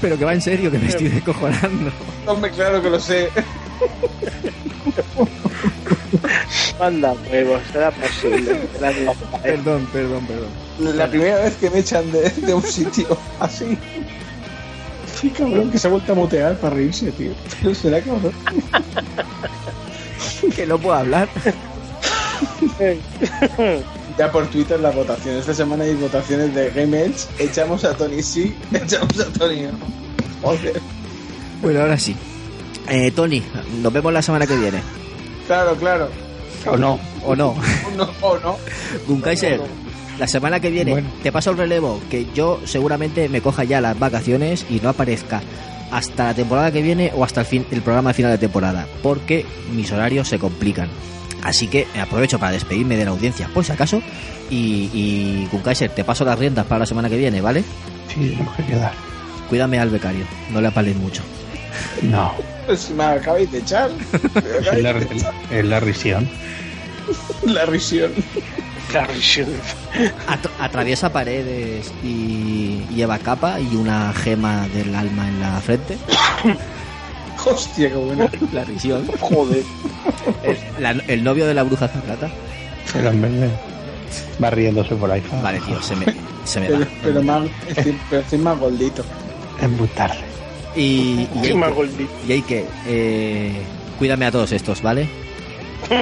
Pero que va en serio, que me estoy descojonando. Hombre, claro que lo sé. Manda huevos, será posible. La- Perdón, perdón, perdón. La primera vez que me echan de, de un sitio así. Qué cabrón que se ha vuelto a mutear para reírse, tío. Pero será cabrón. Que no puedo hablar. Ya por Twitter las votaciones. Esta semana hay votaciones de Game Edge. Echamos a Tony sí, echamos a Tony no. Joder. Bueno, ahora sí. Eh, Tony, nos vemos la semana que viene. Claro, claro. O no. ¿O no? O no, o no. Gunkaiser, la semana que viene Bueno. te paso el relevo, que yo seguramente me coja ya las vacaciones y no aparezca hasta la temporada que viene o hasta el, fin, el programa de final de temporada, porque mis horarios se complican. Así que aprovecho para despedirme de la audiencia, por si acaso, y, y Gunkaiser, te paso las riendas para la semana que viene, ¿vale? Sí, tenemos que quedar. Cuídame al becario, no le apales mucho. No. Pues me acabáis de echar. Es la, de echar. es la risión. La risión. La risión. At- atraviesa paredes y lleva capa y una gema del alma en la frente. Hostia, qué buena. La risión. Joder. El, la- el novio de la bruja zaplata. Pero en vez de- va riéndose por ahí. Vale, tío, se me, se me Pero, va. pero más, estoy, pero estoy más gordito. Es muy tarde. Y, y, hay, que, y hay que eh, cuídame a todos estos, ¿vale?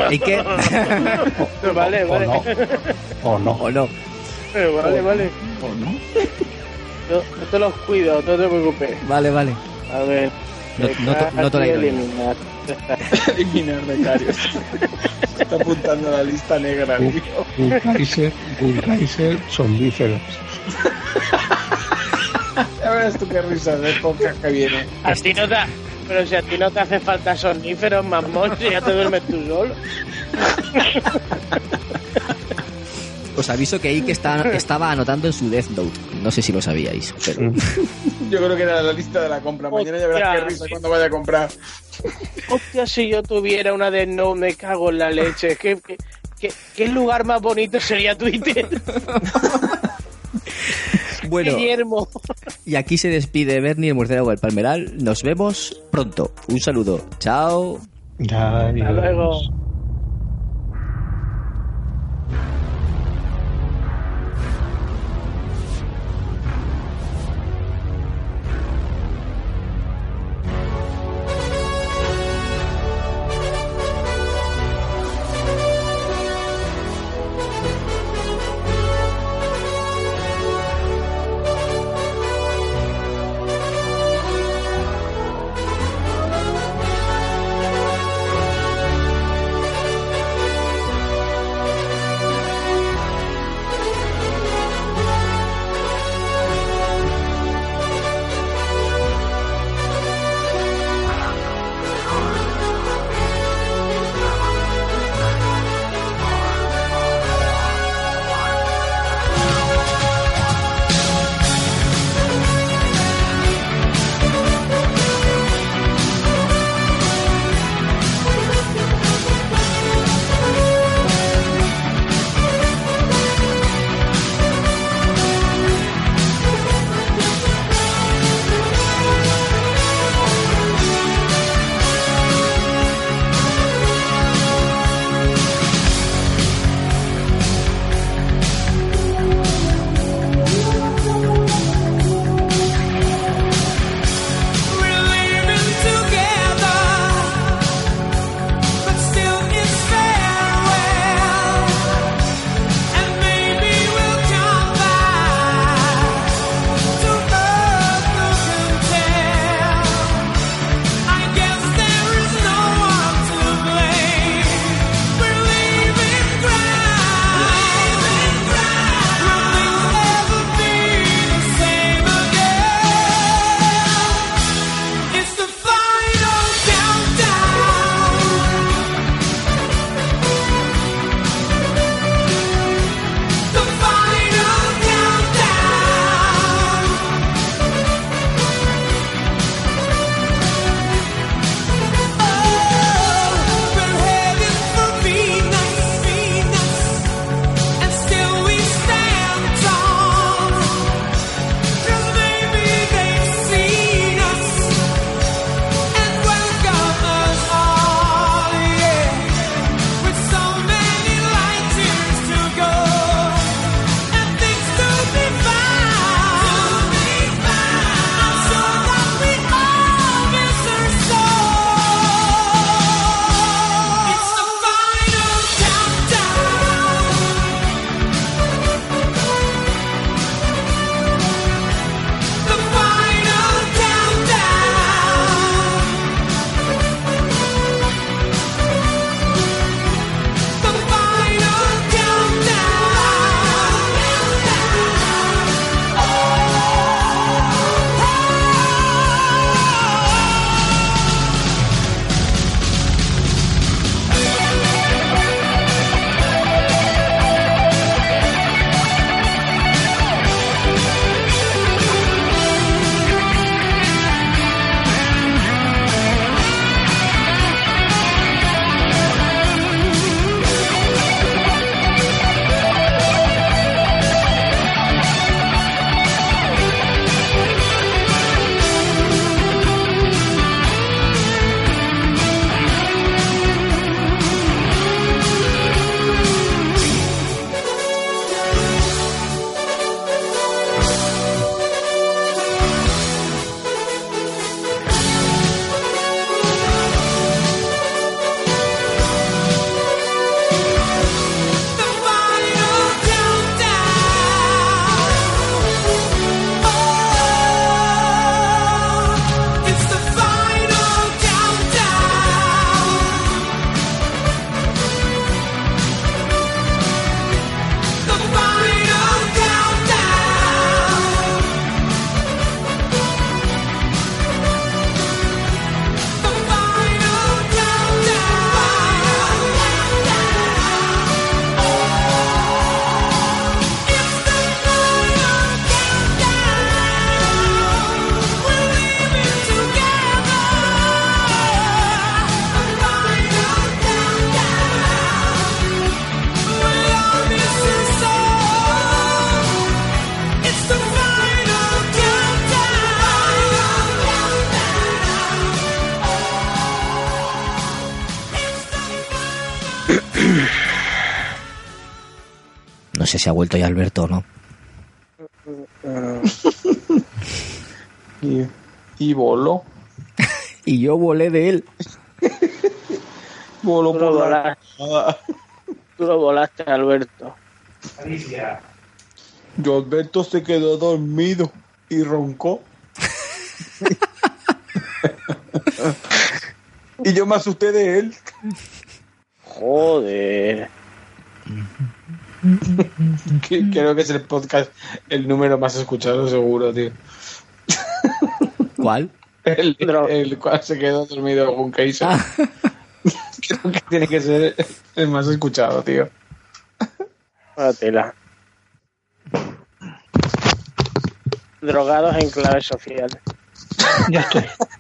Hay que vale, vale. O no. o no. Pero vale, vale. ¿O no? Yo, yo te los cuido, no te preocupes. Vale, vale. A ver. No- noto- noto la Aquí ironía. eliminar. Eliminar becarios. Está apuntando a la lista negra, tío. Bullkaiser, Bullkaiser, somníferos. Ya verás tú qué risas de podcast que viene. A ti no te, pero si a ti no te hace falta soníferos, mamón, si ya te duermes tú solo. Os aviso que Ike está, estaba anotando en su Death Note. No sé si lo sabíais, pero Yo creo que era la lista de la compra. Mañana ya verás qué risa cuando vaya a comprar. Hostia, si yo tuviera una de no me cago en la leche. ¿Qué, qué, qué, qué lugar más bonito sería Twitter? bueno. Guillermo. Y aquí se despide Bernie, el murciélago del Palmeral. Nos vemos pronto. Un saludo. Chao. Ya, Hasta luego. Si ha vuelto ya Alberto o no. Y, y voló. Y yo volé de él. Voló por la tú lo volaste, Alberto. Alicia. Yo Alberto se quedó dormido y roncó. y yo me asusté de él. Joder. Que- Creo que es el podcast el número más escuchado seguro, tío. ¿Cuál? El, el cual se quedó dormido con Kaiser. Creo que tiene que ser el más escuchado, tío. Una tela. Drogados en clave social. Ya estoy.